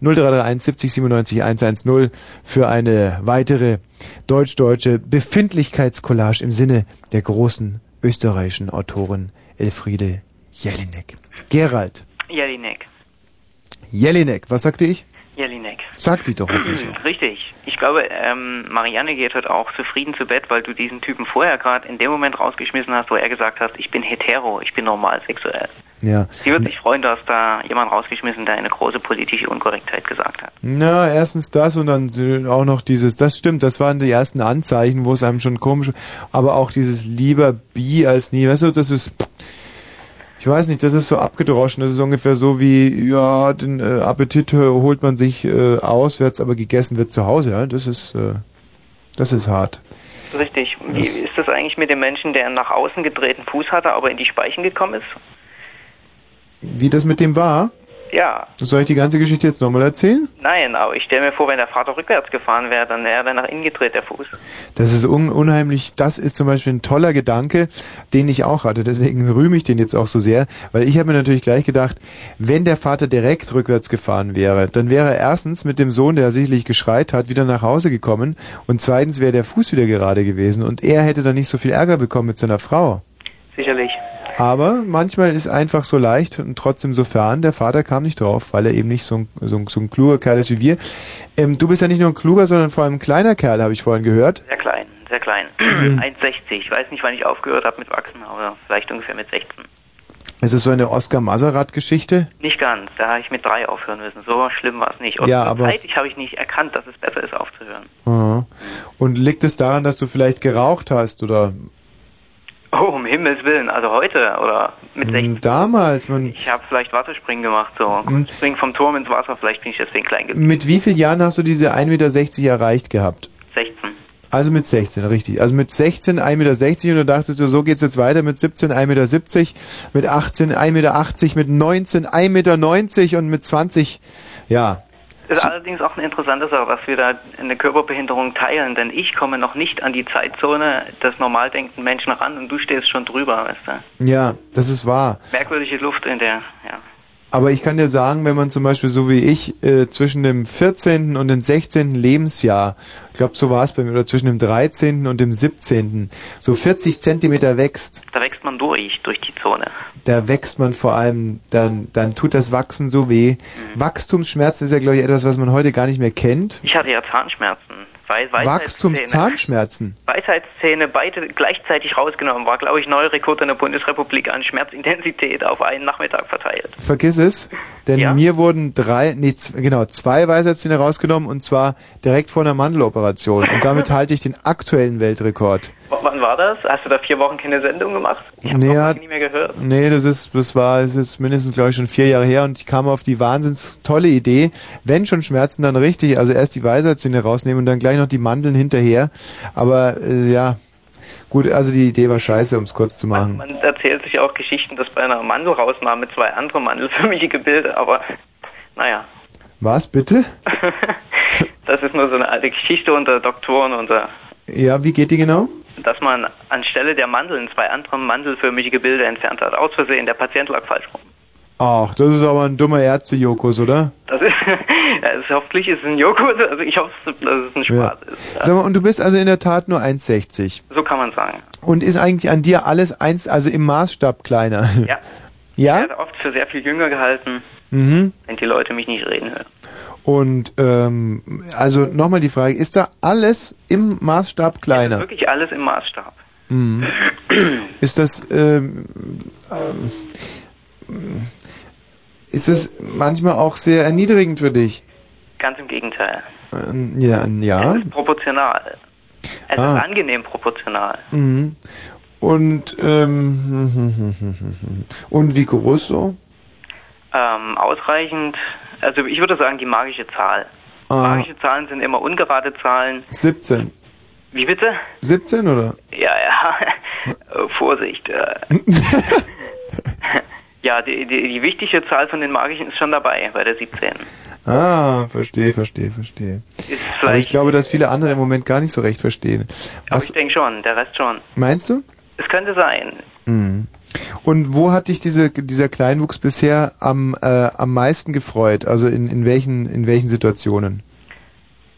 0331 70 97 110 für eine weitere deutsch-deutsche Befindlichkeitscollage im Sinne der großen österreichischen Autorin Elfriede Jelinek. Gerald Jelinek. Jelinek, was sagte ich? Jelinek. Sag die doch. [clears throat] Richtig. Ich glaube, ähm, Marianne geht heute auch zufrieden zu Bett, weil du diesen Typen vorher gerade in dem Moment rausgeschmissen hast, wo er gesagt hat, ich bin hetero, ich bin normal sexuell. Ja. Sie wird sich freuen, dass da jemand rausgeschmissen, der eine große politische Unkorrektheit gesagt hat. Na, erstens das und dann auch noch dieses, das stimmt, das waren die ersten Anzeichen, wo es einem schon komisch, aber auch dieses lieber bi als nie, weißt du, das ist, ich weiß nicht, das ist so abgedroschen, das ist ungefähr so wie, ja, den äh, Appetit äh, holt man sich äh, auswärts, aber gegessen wird zu Hause, ja, das ist, äh, das ist hart. Richtig. Wie ist das eigentlich mit dem Menschen, der einen nach außen gedrehten Fuß hatte, aber in die Speichen gekommen ist? Wie das mit dem war? Ja. Soll ich die ganze Geschichte jetzt nochmal erzählen? Nein, aber ich stelle mir vor, wenn der Vater rückwärts gefahren wäre, dann wäre er nach innen gedreht, der Fuß. Das ist un unheimlich, das ist zum Beispiel ein toller Gedanke, den ich auch hatte. Deswegen rühme ich den jetzt auch so sehr, weil ich habe mir natürlich gleich gedacht, wenn der Vater direkt rückwärts gefahren wäre, dann wäre er erstens mit dem Sohn, der sicherlich geschreit hat, wieder nach Hause gekommen und zweitens wäre der Fuß wieder gerade gewesen und er hätte dann nicht so viel Ärger bekommen mit seiner Frau. Sicherlich. Aber manchmal ist einfach so leicht und trotzdem so fern. Der Vater kam nicht drauf, weil er eben nicht so ein, so ein, so ein kluger Kerl ist wie wir. Ähm, du bist ja nicht nur ein kluger, sondern vor allem ein kleiner Kerl, habe ich vorhin gehört. Sehr klein, sehr klein. Mhm. 1,60. Ich weiß nicht, wann ich aufgehört habe mit Wachsen, aber vielleicht ungefähr mit 16. Es ist so eine Oskar Maserat-Geschichte. Nicht ganz. Da habe ich mit drei aufhören müssen. So schlimm war es nicht. Und Ja, aber- Zeitig habe ich nicht erkannt, dass es besser ist, aufzuhören. Aha. Und liegt es daran, dass du vielleicht geraucht hast oder Oh, um Himmels Willen. Also heute oder mit 16. mh, damals? Man, Ich habe vielleicht Wasserspringen gemacht, so. Mhm. Springen vom Turm ins Wasser, vielleicht bin ich deswegen klein geblieben. mit wie vielen Jahren hast du diese 1,60 Meter erreicht gehabt? 16. Also mit 16, richtig. Also mit 16 1,60 Meter und du dachtest so geht's jetzt weiter mit 17 1,70 Meter, mit 18 1,80 Meter, mit 19 1,90 Meter und mit 20, ja. Das ist allerdings auch eine interessante Sache, dass wir da eine Körperbehinderung teilen, denn ich komme noch nicht an die Zeitzone des normal denkenden Menschen ran und du stehst schon drüber, weißt du. Ja, das ist wahr. Merkwürdige Luft in der, ja. Aber ich kann dir sagen, wenn man zum Beispiel so wie ich äh, zwischen dem 14. und dem 16. Lebensjahr, ich glaube so war es bei mir, oder zwischen dem 13. und dem 17. so 40 Zentimeter wächst, Da wächst man durch, durch die Zone. Da wächst man vor allem, dann, dann tut das Wachsen so weh. Wachstumsschmerzen ist ja, glaube ich, etwas, was man heute gar nicht mehr kennt. Ich hatte ja Zahnschmerzen. Wei Weisheitszähne. Wachstumszahnschmerzen. Weisheitszähne beide gleichzeitig rausgenommen. War, glaube ich, neuer Rekord in der Bundesrepublik an Schmerzintensität auf einen Nachmittag verteilt. Vergiss es, denn mir wurden drei, nee, genau, zwei Weisheitszähne rausgenommen und zwar direkt vor einer Mandeloperation. Und damit [laughs] halte ich den aktuellen Weltrekord. W wann war das? Hast du da vier Wochen keine Sendung gemacht? Ich habe Nee, ja, nie mehr gehört. Nee, das ist, das war, es ist mindestens, glaube ich, schon vier Jahre her und ich kam auf die wahnsinns tolle Idee, wenn schon Schmerzen, dann richtig, also erst die Weisheitszähne rausnehmen und dann gleich noch die Mandeln hinterher. Aber äh, ja, gut, also die Idee war scheiße, um es kurz zu machen. Man erzählt sich auch Geschichten, dass bei einer Mandelrausnahme zwei andere mandelförmige Gebilde, aber naja, Was, bitte? [laughs] das ist nur so eine alte Geschichte unter Doktoren, unter, Ja, wie geht die genau? dass man anstelle der Mandeln zwei andere mandelförmige Gebilde entfernt hat. Aus Versehen, der Patient lag falsch rum. Ach, das ist aber ein dummer Ärzte-Jokus, oder? Das ist, [laughs] [laughs] Ja, es, hoffentlich ist es ein Joghurt, also ich hoffe, dass es ein Ja. Spaß ist. Ja. Sag mal, und du bist also in der Tat nur 1,60. So kann man sagen. Und ist eigentlich an dir alles eins, also im Maßstab kleiner? [laughs] Ja. Ja? Ich werde oft für sehr viel jünger gehalten, Mhm. wenn die Leute mich nicht reden hören. Und ähm, also nochmal die Frage, ist da alles im Maßstab kleiner? Wirklich alles im Maßstab. Mhm. [clears throat] Ist das ähm, ähm, ist es manchmal auch sehr erniedrigend für dich? Ganz im Gegenteil. Ähm, Ja, ja. Proportional. Es Ah. ist angenehm proportional. Mhm. Und ähm, [laughs] und wie groß so? Ähm, ausreichend, also ich würde sagen die magische Zahl. Ah, Magische Zahlen sind immer ungerade Zahlen. 17. Wie bitte? 17 oder? Ja, ja. [laughs] Vorsicht. Äh. [laughs] ja, die, die, die wichtige Zahl von den magischen ist schon dabei, bei der 17. Ah, verstehe, verstehe, verstehe. Ist Aber ich glaube, dass viele andere im Moment gar nicht so recht verstehen. aber Was ich denke schon, der Rest schon. meinst du? Es könnte sein. Mhm. Und wo hat dich diese, dieser Kleinwuchs bisher am, äh, am meisten gefreut? Also in, in, welchen, in welchen Situationen?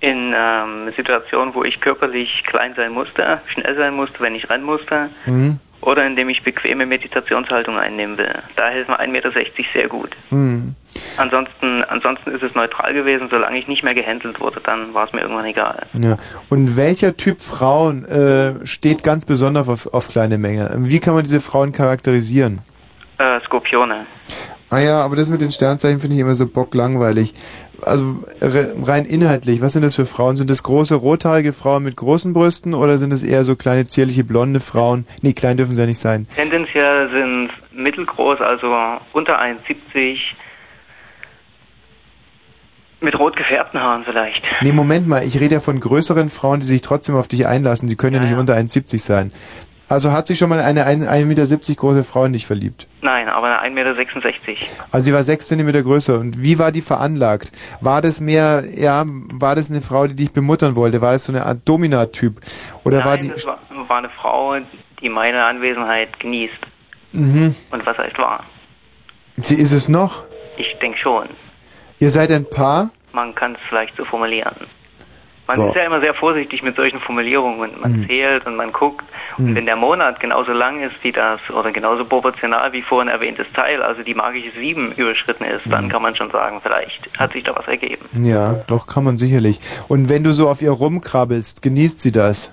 In ähm, Situationen, wo ich körperlich klein sein musste, schnell sein musste, wenn ich rennen musste, Mhm. oder indem ich bequeme Meditationshaltung einnehmen will. Da hilft mir 1,60 Meter sehr gut. Mhm. Ansonsten, ansonsten ist es neutral gewesen, solange ich nicht mehr gehänselt wurde, dann war es mir irgendwann egal. Ja. Und welcher Typ Frauen äh, steht ganz besonders auf, auf kleine Menge? Wie kann man diese Frauen charakterisieren? Äh, Skorpione. Ah ja, aber das mit den Sternzeichen finde ich immer so bocklangweilig. Also re- rein inhaltlich, was sind das für Frauen? Sind das große rothaarige Frauen mit großen Brüsten oder sind es eher so kleine zierliche blonde Frauen? Nee, klein dürfen sie ja nicht sein. Tendenziell sind mittelgroß, also unter 1,70 mit rot gefärbten Haaren vielleicht. Nee, Moment mal, ich rede ja von größeren Frauen, die sich trotzdem auf dich einlassen. Die können ja, nicht unter 1,70 sein. Also hat sich schon mal eine 1,70 Meter große Frau in dich verliebt? Nein, aber 1,66 Meter. Also sie war sechs Zentimeter größer. Und wie war die veranlagt? War das mehr, ja, war das eine Frau, die dich bemuttern wollte? War das so eine Art Domina-Typ? Oder Nein, war die... das war, war eine Frau, die meine Anwesenheit genießt. Mhm. Und was heißt wahr? Sie ist es noch? Ich denke schon. Ihr seid ein Paar? Man kann es vielleicht so formulieren. Man Boah. ist ja immer sehr vorsichtig mit solchen Formulierungen. Man Mhm. zählt und man guckt. Mhm. Und wenn der Monat genauso lang ist wie das oder genauso proportional wie vorhin erwähntes Teil, also die magische 7 überschritten ist, dann Mhm. kann man schon sagen, vielleicht hat sich da was ergeben. Ja, doch kann man sicherlich. Und wenn du so auf ihr rumkrabbelst, genießt sie das?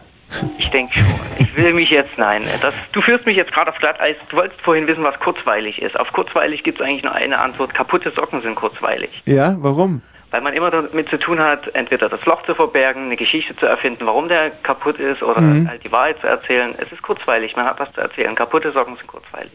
Ich denke schon. Ich will mich jetzt, nein, das, du führst mich jetzt gerade auf Glatteis. Du wolltest vorhin wissen, was kurzweilig ist. Auf kurzweilig gibt es eigentlich nur eine Antwort. Kaputte Socken sind kurzweilig. Ja, warum? Weil man immer damit zu tun hat, entweder das Loch zu verbergen, eine Geschichte zu erfinden, warum der kaputt ist, oder Mhm. halt die Wahrheit zu erzählen. Es ist kurzweilig, man hat was zu erzählen. Kaputte Socken sind kurzweilig.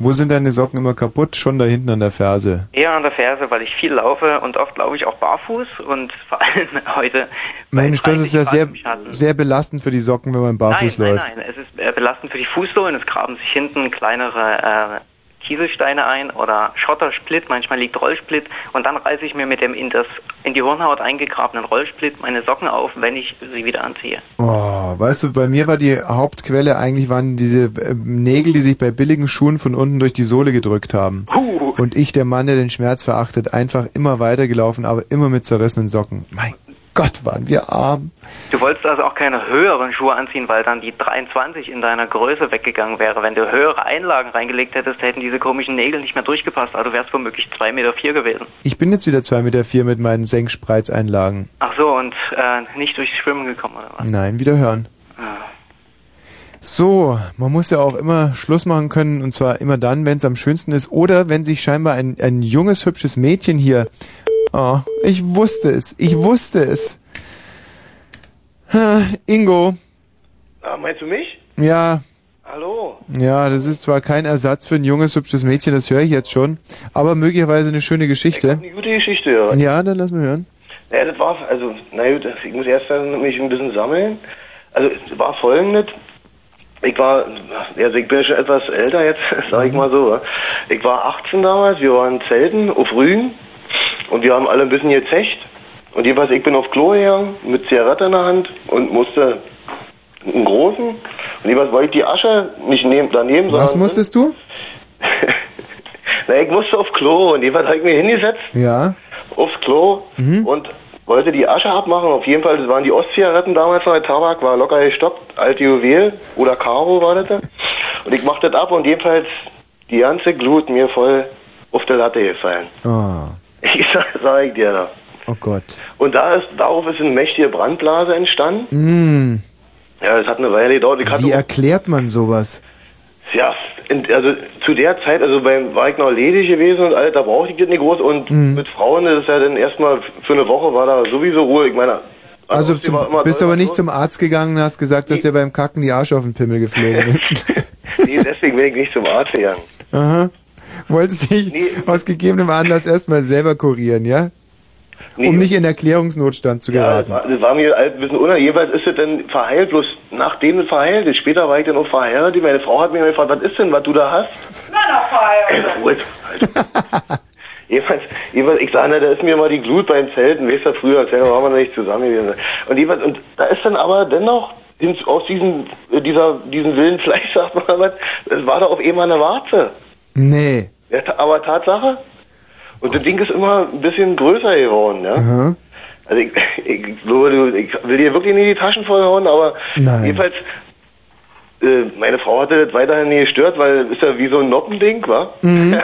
Wo sind deine Socken immer kaputt? Schon da hinten an der Ferse. Eher an der Ferse, weil ich viel laufe und oft laufe ich auch barfuß und [laughs] vor allem heute. Mensch, das ist ja 30 sehr, sehr belastend für die Socken, wenn man barfuß nein, läuft. Nein, nein, es ist äh, belastend für die Fußsohlen. Es graben sich hinten kleinere äh, Kieselsteine ein oder Schottersplit. Manchmal liegt Rollsplit und dann reiße ich mir mit dem in, das, in die Hornhaut eingegrabenen Rollsplit meine Socken auf, wenn ich sie wieder anziehe. Oh, weißt du, bei mir war die Hauptquelle eigentlich waren diese äh, Nägel, die sich bei billigen Schuhen von unten durch die Sohle gedrückt haben. Und ich, der Mann, der den Schmerz verachtet, einfach immer weitergelaufen, aber immer mit zerrissenen Socken. Mein Gott, waren wir arm. Du wolltest also auch keine höheren Schuhe anziehen, weil dann die 23 in deiner Größe weggegangen wäre. Wenn du höhere Einlagen reingelegt hättest, hätten diese komischen Nägel nicht mehr durchgepasst. Also wärst womöglich 2,4 Meter vier gewesen. Ich bin jetzt wieder 2,4 Meter vier mit meinen Senkspreizeinlagen. Ach so, und äh, nicht durchs Schwimmen gekommen, oder was? Nein, wieder hören. Ah. So, man muss ja auch immer Schluss machen können und zwar immer dann, wenn es am schönsten ist oder wenn sich scheinbar ein, ein junges, hübsches Mädchen hier... Oh, ich wusste es, ich wusste es. Ha, Ingo, Ah, meinst du mich? ja, Hallo. ja, das ist zwar kein Ersatz für ein junges, hübsches Mädchen, das höre ich jetzt schon, aber möglicherweise eine schöne Geschichte. Eine gute Geschichte, ja. Ja, dann lass mal hören. Ja, das war, also, na gut, ich muss erst dann mich ein bisschen sammeln. Also, es war folgendes. Ich war, also ich bin ja schon etwas älter jetzt, [laughs] sag ich mal so. Ich war 18 damals, wir waren Zelten auf Rügen und wir haben alle ein bisschen gezecht. Und jeweils, ich bin auf Klo gegangen mit Zigarette in der Hand und musste einen großen. Und jeweils wollte ich die Asche nicht neben, daneben, Was sondern- musstest du? [laughs] Na, ich musste auf Klo und jeweils habe ich mir hingesetzt Ja. aufs Klo Mhm. und wollte die Asche abmachen. Auf jeden Fall, das waren die Ostzigaretten damals noch, der Tabak war locker gestoppt, alte Juwel oder Caro war das. da. Und ich mach das ab und jedenfalls die ganze Glut mir voll auf der Latte gefallen. Ah, [laughs] Ich sag, sag ich dir da. oh Gott. Und da ist, darauf ist eine mächtige Brandblase entstanden. Hm. Ja, das hat eine Weile gedauert. Ich hatte Wie erklärt man sowas? Ja, in, also zu der Zeit, also beim war ich noch ledig gewesen und alles, da brauchte ich das nicht groß und Mhm. mit Frauen das ist ja dann erstmal für eine Woche war da sowieso Ruhe. Ich meine, Also zum, war immer bist toll, aber nicht zum Arzt gegangen und hast gesagt, dass dir beim Kacken die Arsch auf den Pimmel geflogen [laughs] ist. Nee, deswegen bin ich nicht zum Arzt gegangen. Aha. Wolltest dich aus gegebenem Anlass erstmal selber kurieren, ja? Nee. Um nicht in Erklärungsnotstand zu Ja, das geraten. war, das war mir halt ein bisschen unheimlich. Jeweils ist es dann verheilt, bloß nachdem es verheilt ist. Später war ich dann auch verheiratet. Meine Frau hat mir gefragt, was ist denn, was du da hast? Na, noch verheiratet. [laughs] Alter. jedenfalls, jedenfalls, ich sage, da ist mir mal die Glut beim Zelten, weißt du, früher, als waren wir noch nicht zusammen gewesen. Und jedenfalls, und da ist dann aber dennoch, aus diesem, äh, dieser, diesem wilden Fleisch, [laughs] sagt man was, es war da auf einmal eine Warze. Nee. Ja, aber Tatsache. Und das Ding ist immer ein bisschen größer geworden, ja. Aha. Also ich, [laughs] ich glaube, ich will dir wirklich nicht die Taschen vollhauen, aber Nein. jedenfalls, äh, meine Frau hatte das weiterhin nie gestört, weil ist ja wie so ein Noppending, wa? Mhm. [laughs]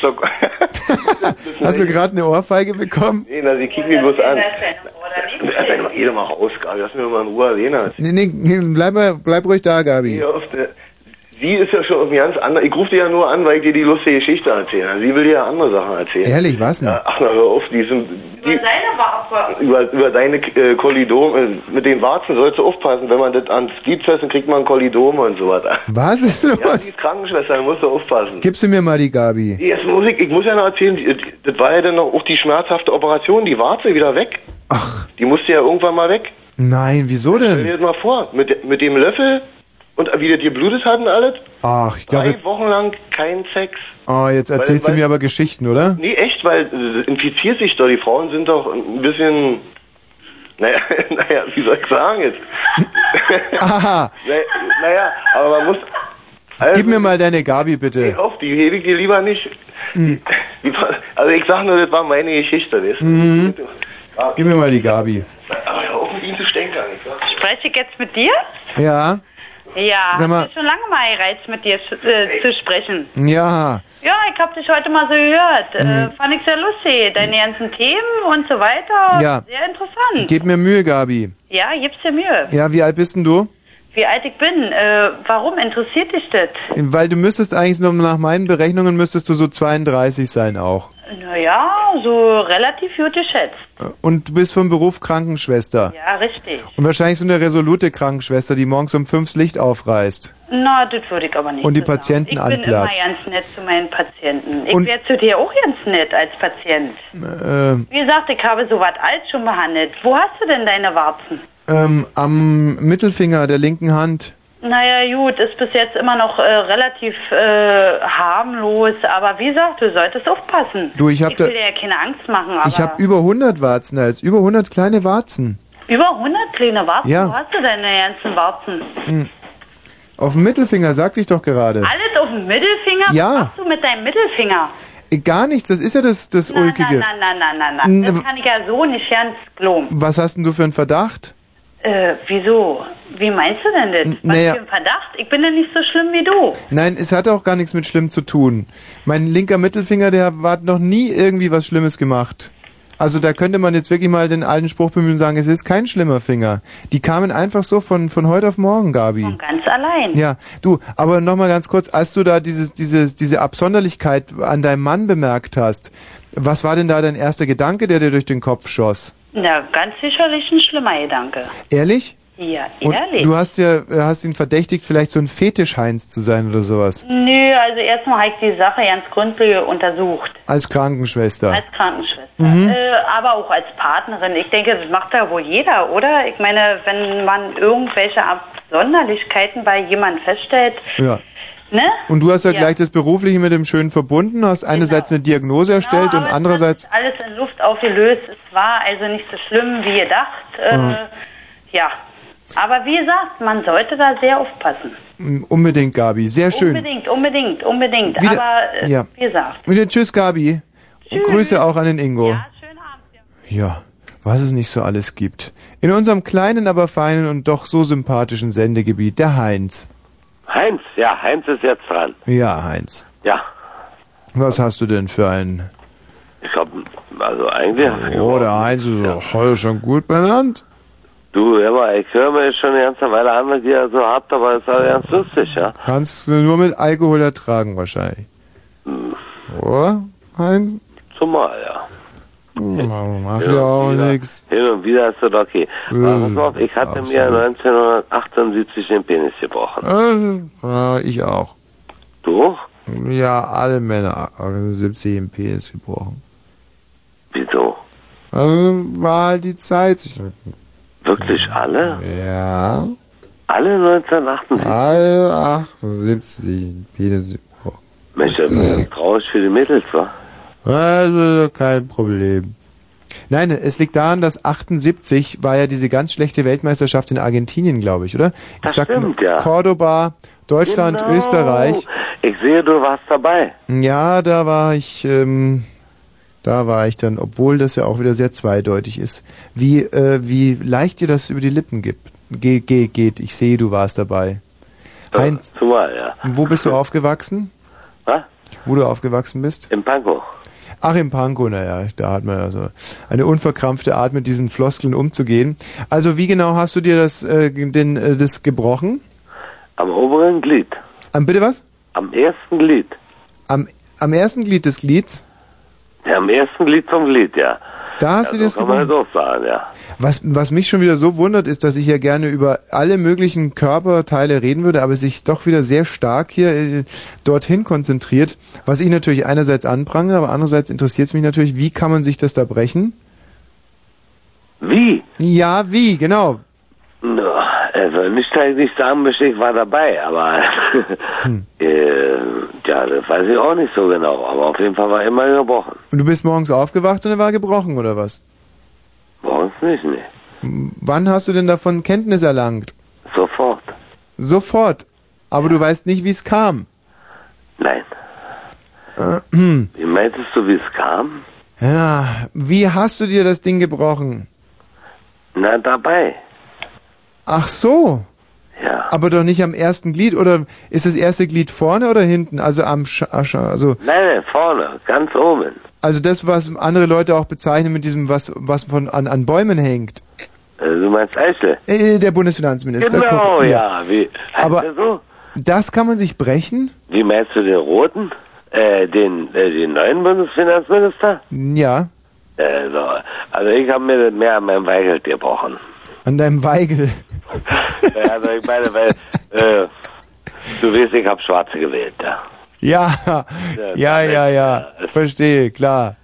so, [laughs] Hast du gerade eine Ohrfeige bekommen? nee, na, sie kickt mich bloß an. Das ist doch jede mal raus, Gabi. Lass mich doch mal in Ruhe reden. Nee, nee, nee, bleib, mal, bleib ruhig da, Gabi. Nee, auf der- Sie ist ja schon irgendwie ganz anders. Ich rufe dir ja nur an, weil ich dir die lustige Geschichte erzähle. Sie will dir ja andere Sachen erzählen. Ehrlich, was denn? Ach, na, hör auf, die sind, die, Deine Waffe. über, über deine äh, Kolidom, äh, mit den Warzen sollst du aufpassen. Wenn man das ans Glied fest, dann kriegt man Kolidom und sowas. Was ist Ja, die los? ist Krankenschwester, da musst du aufpassen. Gibst du mir mal die Gabi? Jetzt muss ich, ich muss ja noch erzählen, das war ja dann noch auch die schmerzhafte Operation, die Warze wieder weg. Ach. Die musste ja irgendwann mal weg. Nein, wieso Stell dir denn? das mal vor, mit, mit dem Löffel und wie das geblutet hat und alles. Ach, ich glaube Drei jetzt. Wochen lang kein Sex. Oh, jetzt erzählst Weil- du mir aber Geschichten, oder? Nee, echt, weil äh, infiziert sich doch. Die Frauen sind doch ein bisschen, naja, [laughs] naja, wie soll ich sagen jetzt? [laughs] Aha. naja, naja, aber man muss, also, Gib mir mal deine Gabi, Hey, bitte. auf, die hebe ich dir lieber nicht. Hm. War- Also ich sag nur, das war meine Geschichte. Das. Mhm. Gib mir mal die Gabi. Aber hör auf mit ihm zu stänkern. Spreche ich jetzt mit dir? Ja? Ja, Sag mal- schon lange mal gereizt, mit dir zu- äh, zu sprechen. Ja. Ja, ich hab dich heute mal so gehört. Äh, Mhm. fand ich sehr lustig. Deine ganzen Themen und so weiter. Ja. Sehr interessant. Gib mir Mühe, Gabi. ja, gib's dir Mühe. Ja, wie alt bist denn du? Wie alt ich bin. Äh, warum interessiert dich das? Weil du müsstest eigentlich noch nach meinen Berechnungen müsstest du so 32 sein auch. Naja, so relativ gut geschätzt. Und du bist vom Beruf Krankenschwester. Ja, richtig. Und wahrscheinlich so eine resolute Krankenschwester, die morgens um fünf das Licht aufreißt. Na, das würde ich aber nicht Und die so sagen. Patienten Ich bin anplagt. immer ganz nett zu meinen Patienten. Ich wäre zu dir auch ganz nett als Patient. Ähm, Wie gesagt, ich habe sowas alt schon behandelt. Wo hast du denn deine Warzen? ähm, am Mittelfinger der linken Hand. Naja, gut, ist bis jetzt immer noch äh, relativ äh, harmlos, aber wie gesagt, du solltest aufpassen. Du, ich hab ich will da- dir ja keine Angst machen, aber Ich habe über 100 Warzen, als über 100 kleine Warzen. über 100 kleine Warzen. Ja. Wo hast du deine ganzen Warzen? Hm. Auf dem Mittelfinger, sagte ich doch gerade. Alles auf dem Mittelfinger? Ja. Was machst du mit deinem Mittelfinger? Äh, Gar nichts, das ist ja das, das Na, Ulkige. na, na, na, na, na. N- Das kann ich ja so nicht ganz glauben. Was hast denn du für einen Verdacht? Äh, wieso? Wie meinst du denn das? N- Was naja. für ein Verdacht? Ich bin ja nicht so schlimm wie du. Nein, es hat auch gar nichts mit schlimm zu tun. Mein linker Mittelfinger, der hat noch nie irgendwie was Schlimmes gemacht. Also da könnte man jetzt wirklich mal den alten Spruch bemühen und sagen, es ist kein schlimmer Finger. Die kamen einfach so von, von heute auf morgen, Gabi. Ganz allein. Ja, du, aber nochmal ganz kurz, als du da dieses, dieses, diese Absonderlichkeit an deinem Mann bemerkt hast, was war denn da dein erster Gedanke, der dir durch den Kopf schoss? Na, ganz sicherlich ein schlimmer Gedanke. Ehrlich? Ja, Und ehrlich. du hast ja, hast ihn verdächtigt, vielleicht so ein Fetischheinz zu sein oder sowas. Nö, also erstmal habe ich die Sache ganz gründlich untersucht. Als Krankenschwester. Als Krankenschwester. Mhm. Äh, aber auch als Partnerin. Ich denke, das macht ja wohl jeder, oder? Ich meine, wenn man irgendwelche Absonderlichkeiten bei jemandem feststellt, Ja. Ne? Und du hast ja, Ja. gleich das Berufliche mit dem Schönen verbunden, hast einerseits eine Diagnose erstellt und andererseits. Alles in Luft aufgelöst. Es war also nicht so schlimm wie gedacht. Äh, Mhm. Ja. Aber wie gesagt, man sollte da sehr aufpassen. Mm, Unbedingt, Gabi. Sehr schön. Unbedingt, unbedingt, unbedingt. Wieder- Aber äh, ja. wie gesagt. Wieder tschüss, Gabi. Und Grüße auch an den Ingo. Ja, Ja, was es nicht so alles gibt. In unserem kleinen, aber feinen und doch so sympathischen Sendegebiet, der Heinz. Heinz, ja, Heinz ist jetzt dran. Ja, Heinz. Ja, Was hast du denn für einen... ich hab, also eigentlich. Oh, der Heinz ist doch heute schon gut benannt. Du, mal, ich höre mir schon eine ganze Weile an, was ihr so habt, aber es ist auch ganz lustig, ja. Kannst du nur mit Alkohol ertragen wahrscheinlich. Oder, Heinz? Zumal, ja. Macht Hin ja auch nix. Hin und wieder ist das okay. Aber pass auf, ich hatte absolut. mir 1978 den Penis gebrochen. Äh, ich auch. Du? Ja, alle Männer 70 im Penis gebrochen. Wieso? Also war halt die Zeit. Wirklich alle? Ja. Alle 1978? Alle 78 Penis gebrochen. Mensch, das ist traurig für die Mädels, wa? Also kein Problem. Nein, es liegt daran, dass 78 war ja diese ganz schlechte Weltmeisterschaft in Argentinien, glaube ich, oder? Ich Das sag stimmt, ja. Cordoba, Deutschland, Genau. Österreich. Ich sehe, du warst dabei. Ja, da war ich, ähm, da war ich dann, obwohl das ja auch wieder sehr zweideutig ist. Wie, äh, wie leicht dir das über die Lippen gibt, ge ge geht. Ich sehe, du warst dabei. Heinz, Zumal, ja. wo bist du aufgewachsen? Was? Wo du aufgewachsen bist? Im Pankow. Ach, im Pankow, naja, da hat man also eine unverkrampfte Art, mit diesen Floskeln umzugehen. Also, wie genau hast du dir das, äh, den, äh, das gebrochen? Am oberen Glied. Am, bitte was? Am ersten Glied. Am, am ersten Glied des Glieds? Ja, am ersten Glied vom Glied, ja. Da hast ja, du das so kann man das auch sagen, ja. Was, was mich schon wieder so wundert, ist, dass ich ja gerne über alle möglichen Körperteile reden würde, aber sich doch wieder sehr stark hier äh, dorthin konzentriert. Was ich natürlich einerseits anprangere, aber andererseits interessiert es mich natürlich, wie kann man sich das da brechen? Wie? Ja, wie, genau. Also nicht, dass ich nicht sagen möchte, ich war dabei, aber [laughs] Hm. äh, ja, das weiß ich auch nicht so genau. Aber auf jeden Fall war immer gebrochen. Und du bist morgens aufgewacht und er war gebrochen, oder was? Morgens nicht, ne. Wann hast du denn davon Kenntnis erlangt? Sofort. Sofort. Aber du weißt nicht, wie es kam. Nein. Äh, hm. [clears throat] Wie meintest du, wie es kam? Ja, wie hast du dir das Ding gebrochen? Na, dabei. Ach so. Ja. Aber doch nicht am ersten Glied oder ist das erste Glied vorne oder hinten? Also am Sch Sch also Nein, nein, vorne, ganz oben. also das was andere Leute auch bezeichnen mit diesem was was von an, an Bäumen hängt. Äh, du meinst Eichel? Äh, der Bundesfinanzminister. Genau, guck, ja. Wie, heißt Aber der so? das kann man sich brechen? Wie meinst du den roten? Äh, den, äh, den neuen Bundesfinanzminister? Ja, Äh, so. Also ich habe mir das mehr an meinem Weigel gebrochen. an deinem Weigel. Ja, also ich meine, weil, äh, du weißt, ich habe Schwarze gewählt, ja. Ja, ja, ja, ja. Verstehe, klar.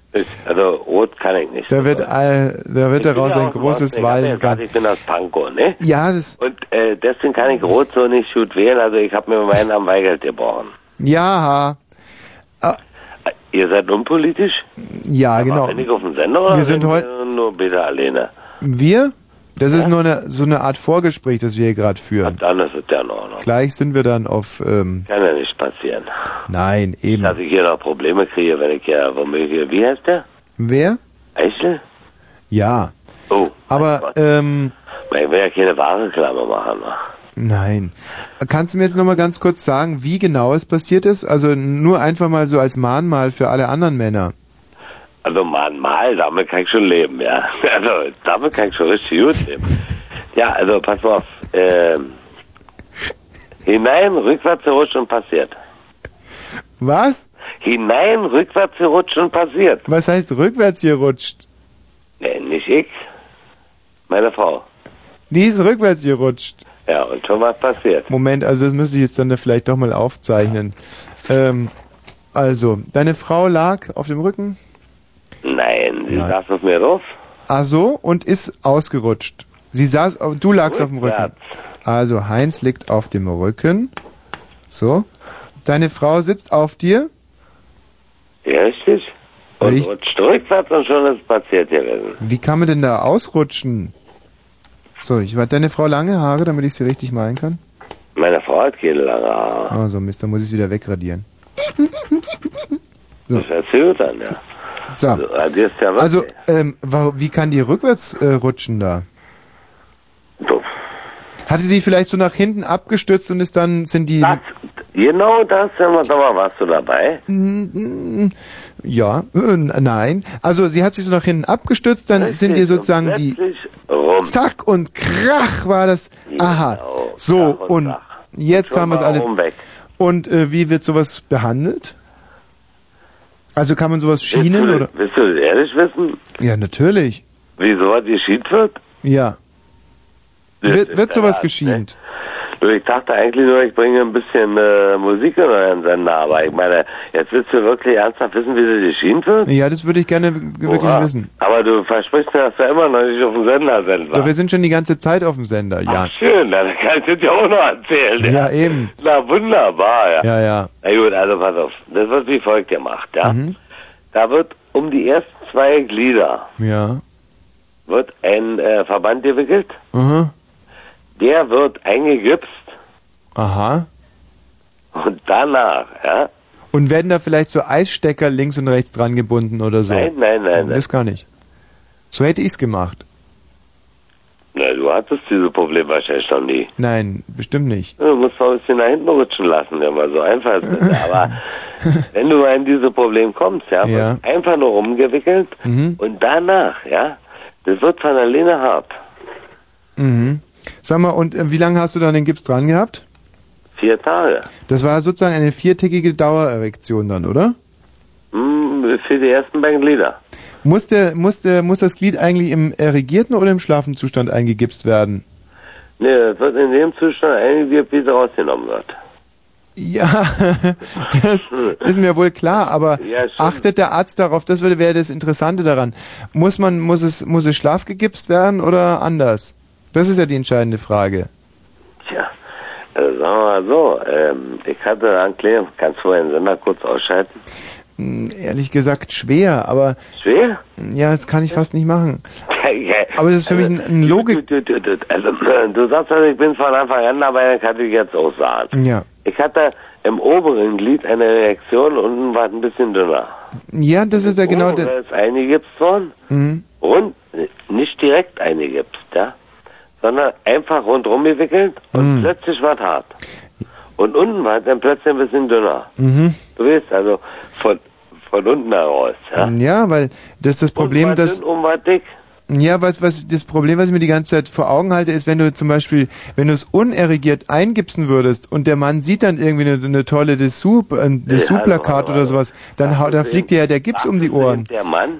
Also rot kann ich nicht. Da wird all, da wird daraus ein großes Osten, ich bin aus Pankow, ne? Ja, das Und äh, deswegen kann ich rot so nicht gut wählen, also ich habe mir meinen am Weigel gebrochen. ja, Ihr seid unpolitisch? ja, genau. Bin ich auf dem Sender oder Wir sind sind heut- wir nur bitte alleine? Wir? Das ist nur eine, so eine Art Vorgespräch, das wir hier gerade führen. Dann ist es ja in Ordnung. Gleich sind wir dann auf, ähm, Kann ja nicht passieren. nein, eben. Dass ich hier noch Probleme kriege, wenn ich ja womöglich, wie heißt der? Wer? Eichel? Ja. Oh, Aber, ähm, ich will ja keine Warenreklame machen. ne? nein. Kannst du mir jetzt nochmal ganz kurz sagen, wie genau es passiert ist? Also nur einfach mal so als Mahnmal für alle anderen Männer. Also mal, mal, damit kann ich schon leben, ja. [laughs] Also damit kann ich schon richtig gut leben. Ja, also pass auf. Ähm, hinein, rückwärts gerutscht und passiert. Was? Hinein, rückwärts gerutscht und passiert. Was heißt rückwärts gerutscht? Nee, nicht ich. Meine Frau. Die ist rückwärts gerutscht. Ja, und schon was passiert. Moment, also das müsste ich jetzt dann vielleicht doch mal aufzeichnen. Ähm, also, deine Frau lag auf dem Rücken? Nein, sie Nein. saß auf mir drauf. Ah so, und ist ausgerutscht. Sie saß, auf- du lagst auf dem Rücken. Rückwärts. Also, Heinz liegt auf dem Rücken. So. Deine Frau sitzt auf dir. Ja, richtig. Und Ich- rutscht rückwärts und schon ist es passiert gewesen. Wie kann man denn da ausrutschen? So, ich warte deine Frau lange Haare, damit ich sie richtig malen kann. Meine Frau hat keine lange Haare. Ah, so Mist, dann muss ich es wieder wegradieren. So. Das hört sich gut an, ja. So. Was. Also, ähm, wie kann die rückwärts äh, rutschen da? Hatte sie vielleicht so nach hinten abgestürzt und ist dann, sind die... Genau das, mal, warst du dabei? Mm, Ja, äh, nein. Also sie hat sich so nach hinten abgestürzt, dann Richtig, sind ihr und sozusagen die... rum. Zack und krach war das. Aha. So, und jetzt Schon haben wir es alle. weg. Und äh, wie wird sowas behandelt? Also kann man sowas schienen willst oder? du, Willst du das ehrlich wissen, Ja, natürlich. wie sowas geschieht wird? Ja. Das Wird, wird sowas Ernst, geschient? Du, ich dachte eigentlich nur, ich bringe ein bisschen äh, Musik in euren Sender, aber ich meine, jetzt willst du wirklich ernsthaft wissen, wie das geschient wird? Ja, das würde ich gerne wirklich Oha. wissen. Aber du versprichst mir, dass du immer noch nicht auf dem Sender sind. Doch wir sind schon die ganze Zeit auf dem Sender, ja. Schön, dann kann ich das ja auch noch erzählen. Ja, eben. Na, wunderbar, ja. Ja, ja. Na gut, also pass auf. Das wird wie folgt gemacht, ja. Mhm. Da wird um die ersten zwei Glieder Ja. wird ein äh, Verband gewickelt. Aha. Der wird eingegipst Aha. und danach, ja. Und werden da vielleicht so Eisstecker links und rechts dran gebunden oder so? Nein, nein, nein, Das gar nicht. So hätte ich's gemacht. Na, du hattest diese Probleme wahrscheinlich noch nie. Nein, bestimmt nicht. Du musst mal ein bisschen nach hinten rutschen lassen, ja mal so einfach ist. Aber [laughs] wenn du mal in diese Probleme kommst, ja, Ja. einfach nur rumgewickelt Mhm. und danach, ja, das wird von alleine hart. Mhm. Sag mal, und äh, wie lange hast du dann den Gips dran gehabt? Vier Tage. Das war sozusagen eine viertägige Dauererektion dann, oder? Hm, für die ersten beiden Glieder. Muss, der, muss, der, muss das Glied eigentlich im erregierten oder im schlafen Zustand eingegipst werden? Nee, das wird in dem Zustand eingegeben, wie es rausgenommen wird. Ja, [laughs] das ist mir wohl klar, aber [laughs] Ja, achtet der Arzt darauf, das wäre das Interessante daran. Muss man, muss es, muss es schlafgegipst werden oder anders? Das ist ja die entscheidende Frage. Tja, also sagen wir mal so, ähm, ich hatte einen kleinen, kannst du meinen Sender kurz ausschalten? Hm, Ehrlich gesagt schwer, aber Schwer? ja, das kann ich fast nicht machen. Aber das ist für mich ein, ein Logik. Du, du, du, also, du sagst also, ich bin von Anfang an dabei, dann kann ich jetzt auch sagen. Ja. Ich hatte im oberen Glied eine Reaktion, unten war es ein bisschen dünner. Ja, das ist ja genau Obere der. ist eingegipst worden Mhm. und nicht direkt eingegipst, ja, sondern einfach rundrum gewickelt und Mhm. plötzlich war es hart. Und unten war es dann plötzlich ein bisschen dünner. Mhm. Du weißt, also von, von unten heraus, ja. Ja, weil das ist das Problem, dass dünn, oben war dick. Ja, was, was, das Problem, was ich mir die ganze Zeit vor Augen halte, ist, wenn du zum Beispiel, wenn du es unerregiert eingipsen würdest und der Mann sieht dann irgendwie eine, eine tolle Dessous, ein Dessous-Plakat oder sowas, dann, hau- dann fliegt dir ja der Gips um die Ohren.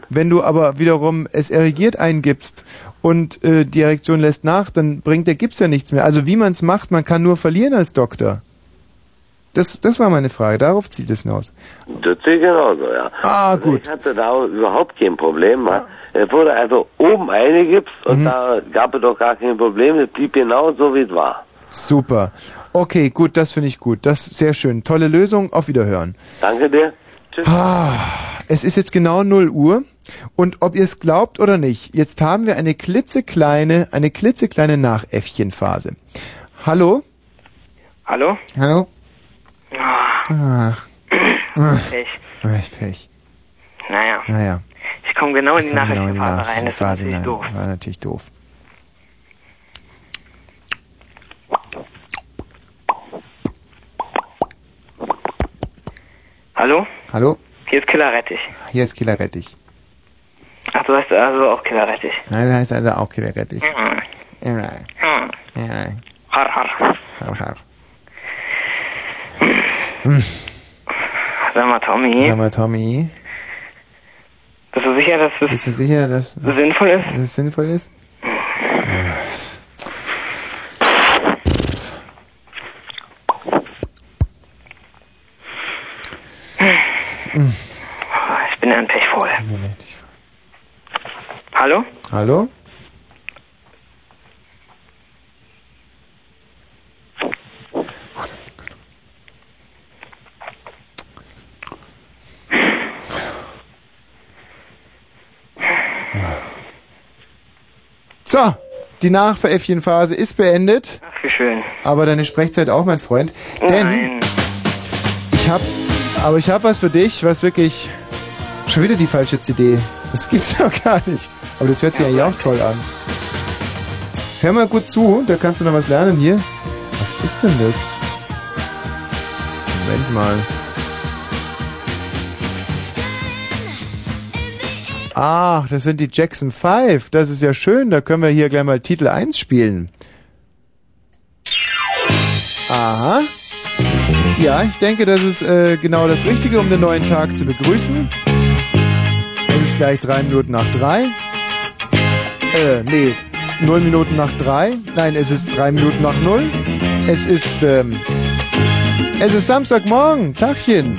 Wenn du aber wiederum es erregiert eingibst und äh, die Erektion lässt nach, dann bringt der Gips ja nichts mehr. Also wie man es macht, man kann nur verlieren als Doktor. Das, das war meine Frage, darauf zieht es hinaus. das sehe ich genauso, ja. Ah, Also gut. Ich hatte da überhaupt kein Problem. Ja. Es wurde also oben eingegipst und Mhm. da gab es doch gar kein Problem. Es blieb genau so, wie es war. Super. Okay, gut, das finde ich gut. Das ist sehr schön. Tolle Lösung. Auf Wiederhören. Danke dir. Tschüss. Ah, es ist jetzt genau 0 Uhr und ob ihr es glaubt oder nicht, jetzt haben wir eine klitzekleine, eine klitzekleine Nachäffchenphase. Hallo? Hallo? Hallo? Ah, Ah. Pech. Ah, Pech. Naja, Naja. Ich komme genau in die Komm genau in die Nachrichtenphase rein. Das Nachrichtenphase natürlich hinein. doof. War natürlich doof. Hallo? Hallo? Hier ist Killer Rettich. Hier ist Killer Rettich. Ach, du heißt also auch Killer Rettich. Nein, das heißt also auch Killer Rettich. Mhm. Ja, ja. Har, har. Har, har. Hm. Sag mal, Tommy, Sag mal, Tommy, bist du sicher, dass das bist du sicher, dass sinnvoll ist? dass es sinnvoll ist? Ich bin ein Pechvogel. Hallo? Hallo? So, die Nachveräffchenphase ist beendet. Ach, wie schön. Aber deine Sprechzeit auch, mein Freund. Denn Nein. ich hab, aber ich habe was für dich, was wirklich Schon wieder die falsche CD. Das gibt's [laughs] ja gar nicht. Aber das hört sich eigentlich auch toll an. Hör mal gut zu, da kannst du noch was lernen hier. Was ist denn das? Moment mal. Ach, das sind die Jackson 5. Das ist ja schön. Da können wir hier gleich mal Titel 1 spielen. Aha. Ja, ich denke, das ist äh, genau das Richtige, um den neuen Tag zu begrüßen. Es ist gleich drei Minuten nach drei. Äh, nee, null Minuten nach drei. Nein, es ist drei Minuten nach null. Es ist, ähm, es ist Samstagmorgen. Tagchen.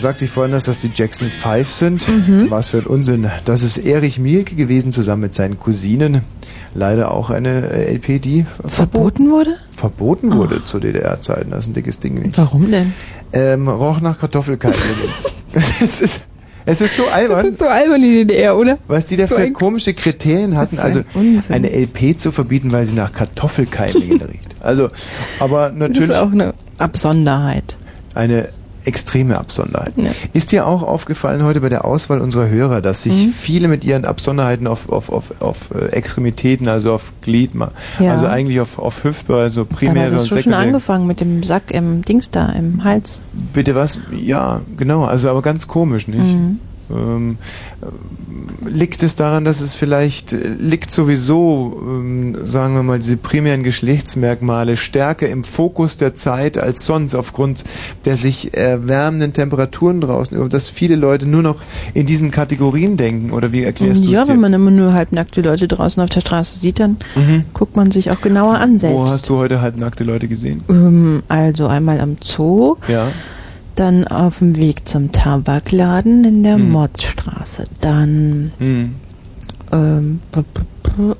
Tja, sagt sich vorhin, dass das die Jackson 5 sind. Mhm. Was für ein Unsinn. Das ist Erich Mielke gewesen, zusammen mit seinen Cousinen. Leider auch eine äh, LP, die Verboten wurde? verboten wurde zu DDR-Zeiten. Das ist ein dickes Ding nicht. Warum denn? Ähm, roch nach Kartoffelkeim. [laughs] [laughs] es, ist, es ist so albern. Das ist so albern, die DDR, oder? Was die da So für komische Kriterien hatten, Das also Unsinn. eine LP zu verbieten, weil sie nach Kartoffelkeimlingen [laughs] riecht. Also, aber Das natürlich ist auch eine Absonderheit. eine extreme Absonderheit. Ja. Ist dir auch aufgefallen heute bei der Auswahl unserer Hörer, dass sich Mhm. viele mit ihren Absonderheiten auf, auf, auf, auf äh, Extremitäten, also auf Gliedma, Ja. also eigentlich auf, auf Hüftbereich, also primäre und es schon sekundäre. angefangen mit dem Sack im Dings da, im Hals. Bitte was? Ja, genau, also aber ganz komisch, nicht? Mhm. Ähm, äh, liegt es daran, dass es vielleicht, äh, liegt sowieso, ähm, sagen wir mal, diese primären Geschlechtsmerkmale stärker im Fokus der Zeit als sonst aufgrund der sich erwärmenden Temperaturen draußen, dass viele Leute nur noch in diesen Kategorien denken, oder wie erklärst du ja, es dir? wenn man immer nur halbnackte Leute draußen auf der Straße sieht, dann Mhm. guckt man sich auch genauer an selbst. Wo hast du heute halbnackte Leute gesehen? Ähm, also einmal am Zoo, Ja. Dann auf dem Weg zum Tabakladen in der Hm. Mottstraße, dann Mhm. ähm,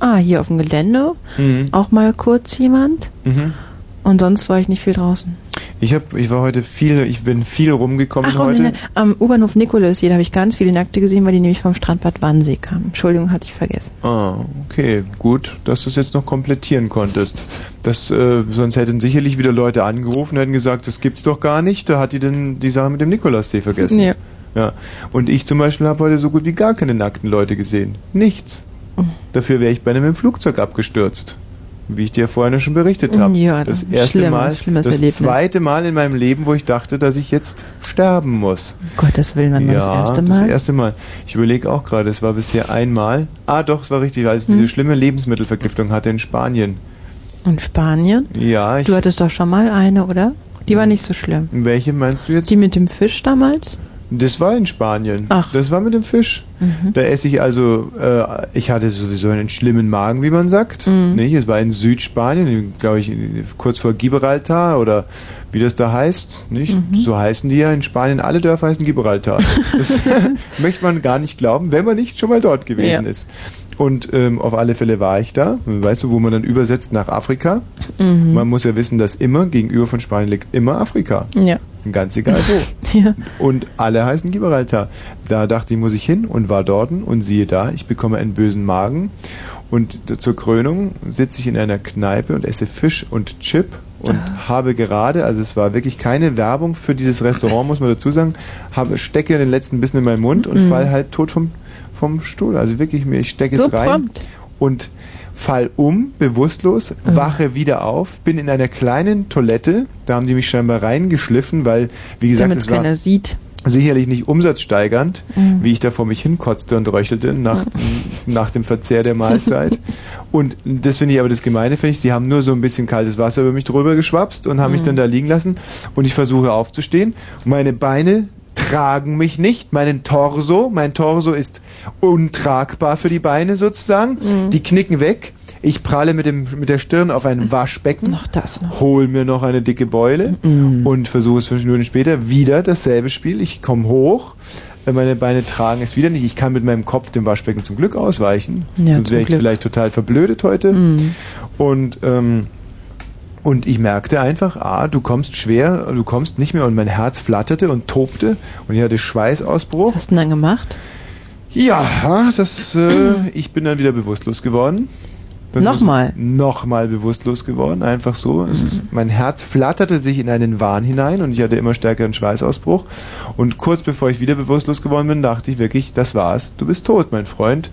ah, hier auf dem Gelände Mhm. auch mal kurz jemand Mhm. Und sonst war ich nicht viel draußen. Ich hab, ich war heute viel, ich bin viel rumgekommen Ach, und heute. der, am U-Bahnhof Nikolaus, hier da habe ich ganz viele Nackte gesehen, weil die nämlich vom Strandbad Wannsee kamen. Entschuldigung, hatte ich vergessen. Ah, okay, gut, dass du es jetzt noch komplettieren konntest. Das, äh, sonst hätten sicherlich wieder Leute angerufen und hätten gesagt, das gibt's doch gar nicht. Da hat die denn die Sache mit dem Nikolassee vergessen. Ja. Ja. Und ich zum Beispiel habe heute so gut wie gar keine nackten Leute gesehen. Nichts. Dafür wäre ich beinahe mit dem Flugzeug abgestürzt. Wie ich dir vorhin schon berichtet habe. Ja, das das- erste schlimm, Mal, das Erlebnis. zweite Mal in meinem Leben, wo ich dachte, dass ich jetzt sterben muss. Gottes Willen, wann war das erste Mal? Das erste Mal. Ich überlege auch gerade, es war bisher einmal. Ah, doch, es war richtig, als ich diese Hm. schlimme Lebensmittelvergiftung hatte in Spanien. In Spanien? Ja, ich. Du hattest doch schon mal eine, oder? Die war nicht so schlimm. Welche meinst du jetzt? Die mit dem Fisch damals? Das war in Spanien. Ach. Das war mit dem Fisch. Mhm. Da esse ich also, äh, ich hatte sowieso einen schlimmen Magen, wie man sagt. Mhm. Nicht? Es war in Südspanien, glaube ich, kurz vor Gibraltar oder wie das da heißt. Nicht? Mhm. So heißen die ja in Spanien. Alle Dörfer heißen Gibraltar. [laughs] Das [laughs] möchte man gar nicht glauben, wenn man nicht schon mal dort gewesen Ja. ist. Und ähm, auf alle Fälle war ich da. Weißt du, wo man dann übersetzt nach Afrika? Mhm. Man muss ja wissen, dass immer gegenüber von Spanien liegt immer Afrika. Ja. Ganz egal wo. [laughs] Ja. Und alle heißen Gibraltar. Da dachte ich, muss ich hin und war dort und siehe da, ich bekomme einen bösen Magen. Und zur Krönung sitze ich in einer Kneipe und esse Fisch und Chip und habe gerade, also es war wirklich keine Werbung für dieses Restaurant, muss man dazu sagen, habe, stecke den letzten Bissen in meinen Mund und Mhm. fall halb tot vom, vom Stuhl. Also wirklich, mir, ich stecke So es rein prompt. und fall um, bewusstlos, wache wieder auf, bin in einer kleinen Toilette, da haben die mich scheinbar reingeschliffen, weil, wie gesagt, es war keiner sieht. sicherlich nicht umsatzsteigernd, Mhm. wie ich da vor mich hinkotzte und röchelte nach, nach dem Verzehr der Mahlzeit. [laughs] und das finde ich aber das Gemeine, finde ich, sie haben nur so ein bisschen kaltes Wasser über mich drüber geschwapst und haben mich Mhm. dann da liegen lassen und ich versuche aufzustehen. Meine Beine tragen mich nicht, meinen Torso, mein Torso ist untragbar für die Beine sozusagen, Mhm. die knicken weg. Ich pralle mit, dem, mit der Stirn auf ein Waschbecken, Noch das noch. hol mir noch eine dicke Beule Mhm. und versuche es fünf Minuten später wieder dasselbe Spiel. Ich komme hoch, meine Beine tragen es wieder nicht. Ich kann mit meinem Kopf dem Waschbecken zum Glück ausweichen, Ja, sonst wäre ich vielleicht total verblödet heute. Mhm. Und ähm, und ich merkte einfach, ah, du kommst schwer, du kommst nicht mehr und mein Herz flatterte und tobte und ich hatte Schweißausbruch. Was hast du denn dann gemacht? Ja, das, äh, ich bin dann wieder bewusstlos geworden. Das Nochmal? Nochmal bewusstlos geworden, einfach so. Es ist, mein Herz flatterte sich in einen Wahn hinein und ich hatte immer stärkeren Schweißausbruch. Und kurz bevor ich wieder bewusstlos geworden bin, dachte ich wirklich, das war's, du bist tot, mein Freund.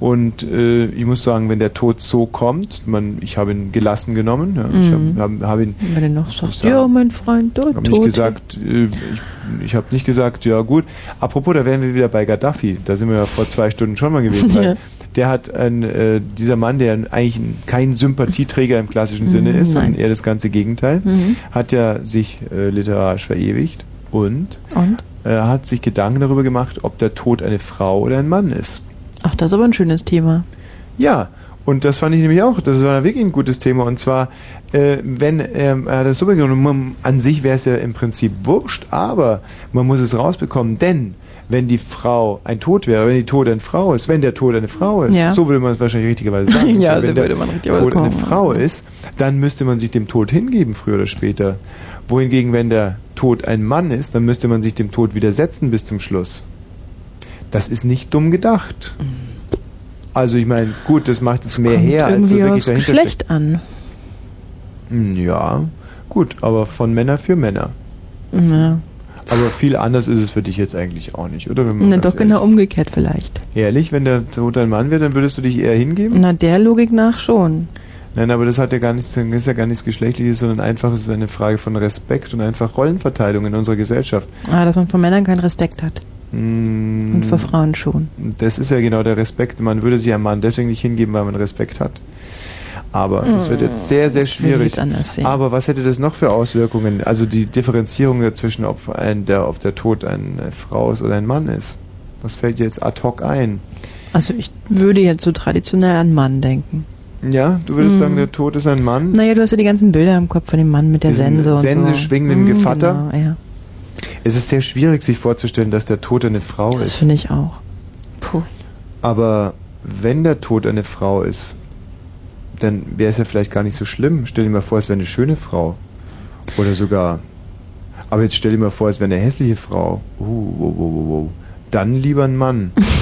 Und äh, ich muss sagen, wenn der Tod so kommt, man, ich habe ihn gelassen genommen. Ja, Ich Mhm. habe hab, hab ihn Wenn du noch sagen. ja, mein Freund, ich tot. nicht gesagt, äh, ich, ich habe nicht gesagt, ja gut. Apropos, da wären wir wieder bei Gaddafi. Da sind wir ja vor zwei Stunden schon mal gewesen. [laughs] Ja. Der hat ein, äh, dieser Mann, der eigentlich ein, kein Sympathieträger im klassischen Mhm, Sinne ist, nein. sondern eher das ganze Gegenteil, Mhm. hat ja sich äh, literarisch verewigt und, Und? äh, hat sich Gedanken darüber gemacht, ob der Tod eine Frau oder ein Mann ist. Ach, das ist aber ein schönes Thema. Ja, und das fand ich nämlich auch, das war wirklich ein gutes Thema. Und zwar, äh, wenn er das so man- an sich wäre es ja im Prinzip wurscht, aber man muss es rausbekommen, denn wenn die Frau ein Tod wäre, wenn die Tod eine Frau ist, wenn der Tod eine Frau ist, Ja. so würde man es wahrscheinlich richtigerweise [laughs] sagen. Ja, wenn so der würde man richtig Tod eine. Frau ist, dann müsste man sich dem Tod hingeben, früher oder später. Wohingegen, wenn der Tod ein Mann ist, dann müsste man sich dem Tod widersetzen bis zum Schluss. Das ist nicht dumm gedacht. Also ich meine, gut, das macht jetzt mehr Kommt her, als so wirklich dahinter Geschlecht an. Hm, Ja, gut, aber von Männer für Männer. Ja. Aber viel anders ist es für dich jetzt eigentlich auch nicht, oder? Na, doch genau umgekehrt vielleicht. Ehrlich, ehrlich, wenn der Tod ein Mann wäre, dann würdest du dich eher hingeben? Na, der Logik nach schon. Nein, aber das hat ja gar nichts, das ist ja gar nichts Geschlechtliches, sondern einfach es ist eine Frage von Respekt und einfach Rollenverteilung in unserer Gesellschaft. Ah, dass man von Männern keinen Respekt hat. Mm, Und für Frauen schon. Das ist ja genau der Respekt. Man würde sich einem Mann deswegen nicht hingeben, weil man Respekt hat. Aber es wird jetzt sehr, sehr würde ich schwierig. Aber was hätte das noch für Auswirkungen? Also die Differenzierung dazwischen, ob, ein, der, ob der Tod eine Frau ist oder ein Mann ist. Was fällt dir jetzt ad hoc ein? Also ich würde jetzt so traditionell an Mann denken. Ja, du würdest Mhm. sagen, der Tod ist ein Mann? Naja, du hast ja die ganzen Bilder im Kopf von dem Mann mit der Sense und Sense so. schwingenden Mhm, Gevatter? Genau, ja. Es ist sehr schwierig, sich vorzustellen, dass der Tod eine Frau Das ist. finde ich auch. Puh. Aber wenn der Tod eine Frau ist, dann wäre es ja vielleicht gar nicht so schlimm. Stell dir mal vor, es wäre eine schöne Frau. Oder sogar. Aber jetzt stell dir mal vor, es wäre eine hässliche Frau. Uh, wow, wow, wow, wow. Dann lieber ein Mann. [laughs]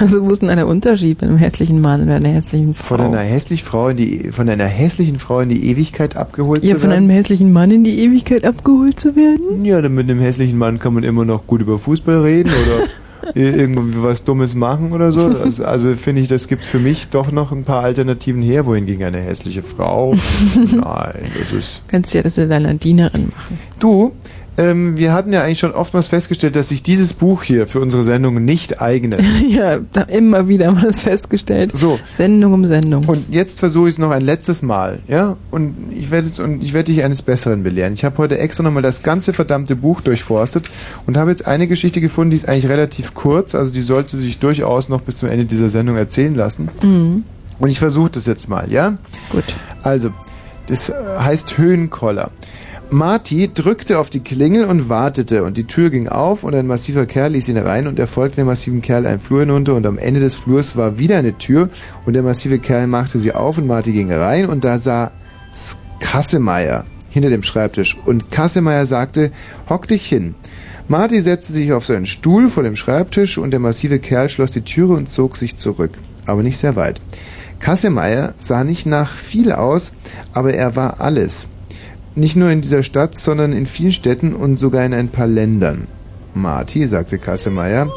Also wo ist denn der Unterschied mit einem hässlichen Mann oder einer hässlichen Frau? Von einer hässlichen Frau in die von einer hässlichen Frau in die Ewigkeit abgeholt ja, zu von werden? einem hässlichen Mann in die Ewigkeit abgeholt zu werden? Ja, dann mit einem hässlichen Mann kann man immer noch gut über Fußball reden oder [laughs] irgendwie was Dummes machen oder so. Das, also finde ich, das gibt für mich doch noch ein paar Alternativen her, wohingegen eine hässliche Frau. [laughs] Nein, das ist. Kannst ja das mit deiner Dienerin machen. Du, ähm, wir hatten ja eigentlich schon oftmals festgestellt, dass sich dieses Buch hier für unsere Sendung nicht eignet. [laughs] ja, immer wieder haben wir das festgestellt. So. Sendung um Sendung. Und jetzt versuche ich es noch ein letztes Mal, ja? Und ich werde jetzt und ich werde dich eines Besseren belehren. Ich habe heute extra nochmal das ganze verdammte Buch durchforstet und habe jetzt eine Geschichte gefunden, die ist eigentlich relativ kurz, also die sollte sich durchaus noch bis zum Ende dieser Sendung erzählen lassen. Mhm. Und ich versuche das jetzt mal, ja? Gut. Also, das heißt Höhenkoller. Marty drückte auf die Klingel und wartete und die Tür ging auf und ein massiver Kerl ließ ihn rein und er folgte dem massiven Kerl einen Flur hinunter und am Ende des Flurs war wieder eine Tür und der massive Kerl machte sie auf und Marty ging rein und da sah Kassemeyer hinter dem Schreibtisch und Kassemeyer sagte, hock dich hin. Marty setzte sich auf seinen Stuhl vor dem Schreibtisch und der massive Kerl schloss die Türe und zog sich zurück, aber nicht sehr weit. Kassemeyer sah nicht nach viel aus, aber er war alles. Nicht nur in dieser Stadt, sondern in vielen Städten und sogar in ein paar Ländern. Marty, sagte Kassemeyer,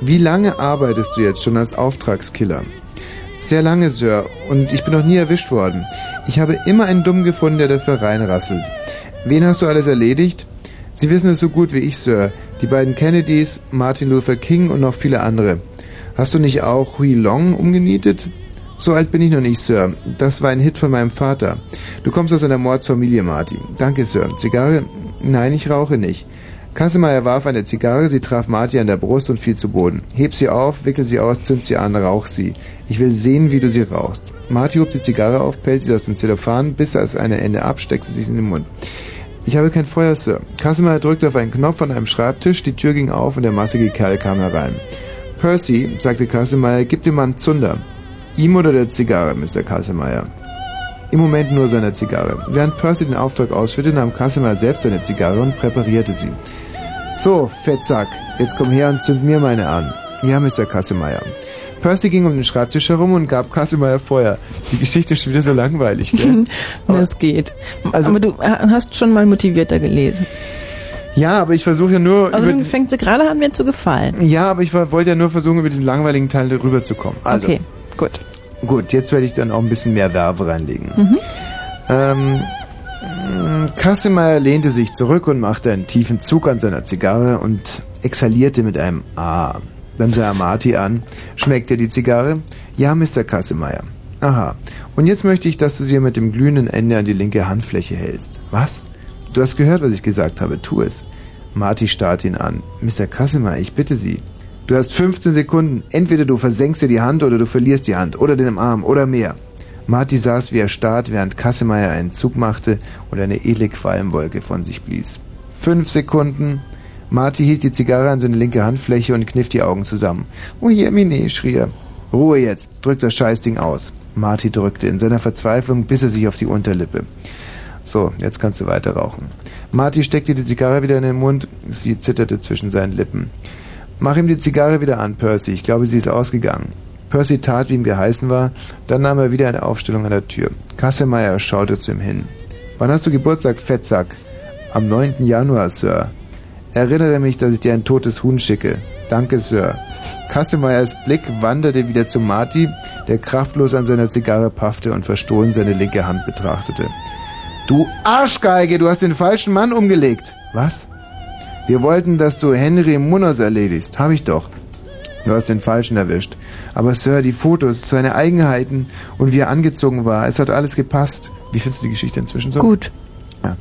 wie lange arbeitest du jetzt schon als Auftragskiller? Sehr lange, Sir, und ich bin noch nie erwischt worden. Ich habe immer einen Dumm gefunden, der dafür reinrasselt. Wen hast du alles erledigt? Sie wissen es so gut wie ich, Sir. Die beiden Kennedys, Martin Luther King und noch viele andere. Hast du nicht auch Hui Long umgenietet? So alt bin ich noch nicht, Sir. Das war ein Hit von meinem Vater. Du kommst aus einer Mordsfamilie, Marty. Danke, Sir. Zigarre? Nein, ich rauche nicht. Kassemeyer warf eine Zigarre, sie traf Marty an der Brust und fiel zu Boden. Heb sie auf, wickel sie aus, zünd sie an, rauch sie. Ich will sehen, wie du sie rauchst. Marty hob die Zigarre auf, pellte sie aus dem Zellophan, biss das eine Ende ab, steckte sie in den Mund. Ich habe kein Feuer, Sir. Kassemeyer drückte auf einen Knopf an einem Schreibtisch, die Tür ging auf und der massige Kerl kam herein. Percy, sagte Kassemeyer, gib dem Mann Zunder. Ihm oder der Zigarre, Mr. Kassemeyer? Im Moment nur seiner Zigarre. Während Percy den Auftrag ausführte, nahm Kassemeyer selbst seine Zigarre und präparierte sie. So, Fettsack, jetzt komm her und zünd mir meine an. Ja, Mr. Kassemeyer. Percy ging um den Schreibtisch herum und gab Kassemeyer Feuer. Die Geschichte ist schon wieder so langweilig, gell? [laughs] das geht. Also- aber du äh, hast schon mal motivierter gelesen. Ja, aber ich versuche ja nur... Also fängt sie gerade an, mir zu gefallen. Ja, aber ich wollte ja nur versuchen, über diesen langweiligen Teil darüber zu kommen. Also, Okay, gut. Gut, jetzt werde ich dann auch ein bisschen mehr Werbe reinlegen. Mhm. Ähm, mh, Kassemeyer lehnte sich zurück und machte einen tiefen Zug an seiner Zigarre und exhalierte mit einem A. Dann sah er Marty an. Schmeckt dir die Zigarre? Ja, Mr. Kassemeyer. Aha. Und jetzt möchte ich, dass du sie mit dem glühenden Ende an die linke Handfläche hältst. Was? Du hast gehört, was ich gesagt habe. Tu es. Marty starrte ihn an. Mr. Kassemeyer, ich bitte Sie. Du hast 15 Sekunden. Entweder du versenkst dir die Hand oder du verlierst die Hand oder den Arm oder mehr. Marty saß wie erstarrt, während Kassemeyer einen Zug machte und eine edle Qualmwolke von sich blies. Fünf Sekunden. Marty hielt die Zigarre an seine linke Handfläche und kniff die Augen zusammen. Oh Jemine, schrie er. Ruhe jetzt, drück das Scheißding aus. Marty drückte. In seiner Verzweiflung biss er sich auf die Unterlippe. So, jetzt kannst du weiter rauchen. Marty steckte die Zigarre wieder in den Mund. Sie zitterte zwischen seinen Lippen. Mach ihm die Zigarre wieder an, Percy. Ich glaube, sie ist ausgegangen. Percy tat, wie ihm geheißen war. Dann nahm er wieder eine Aufstellung an der Tür. Kassemeyer schaute zu ihm hin. Wann hast du Geburtstag, Fettsack? Am 9. Januar, Sir. Erinnere mich, dass ich dir ein totes Huhn schicke. Danke, Sir. Kassemeyers Blick wanderte wieder zu Marty, der kraftlos an seiner Zigarre paffte und verstohlen seine linke Hand betrachtete. Du Arschgeige, du hast den falschen Mann umgelegt. Was? Wir wollten, dass du Henry Munoz erledigst. Hab ich doch. Du hast den Falschen erwischt. Aber Sir, die Fotos, seine Eigenheiten und wie er angezogen war, es hat alles gepasst. Wie findest du die Geschichte inzwischen so? Gut. Ja.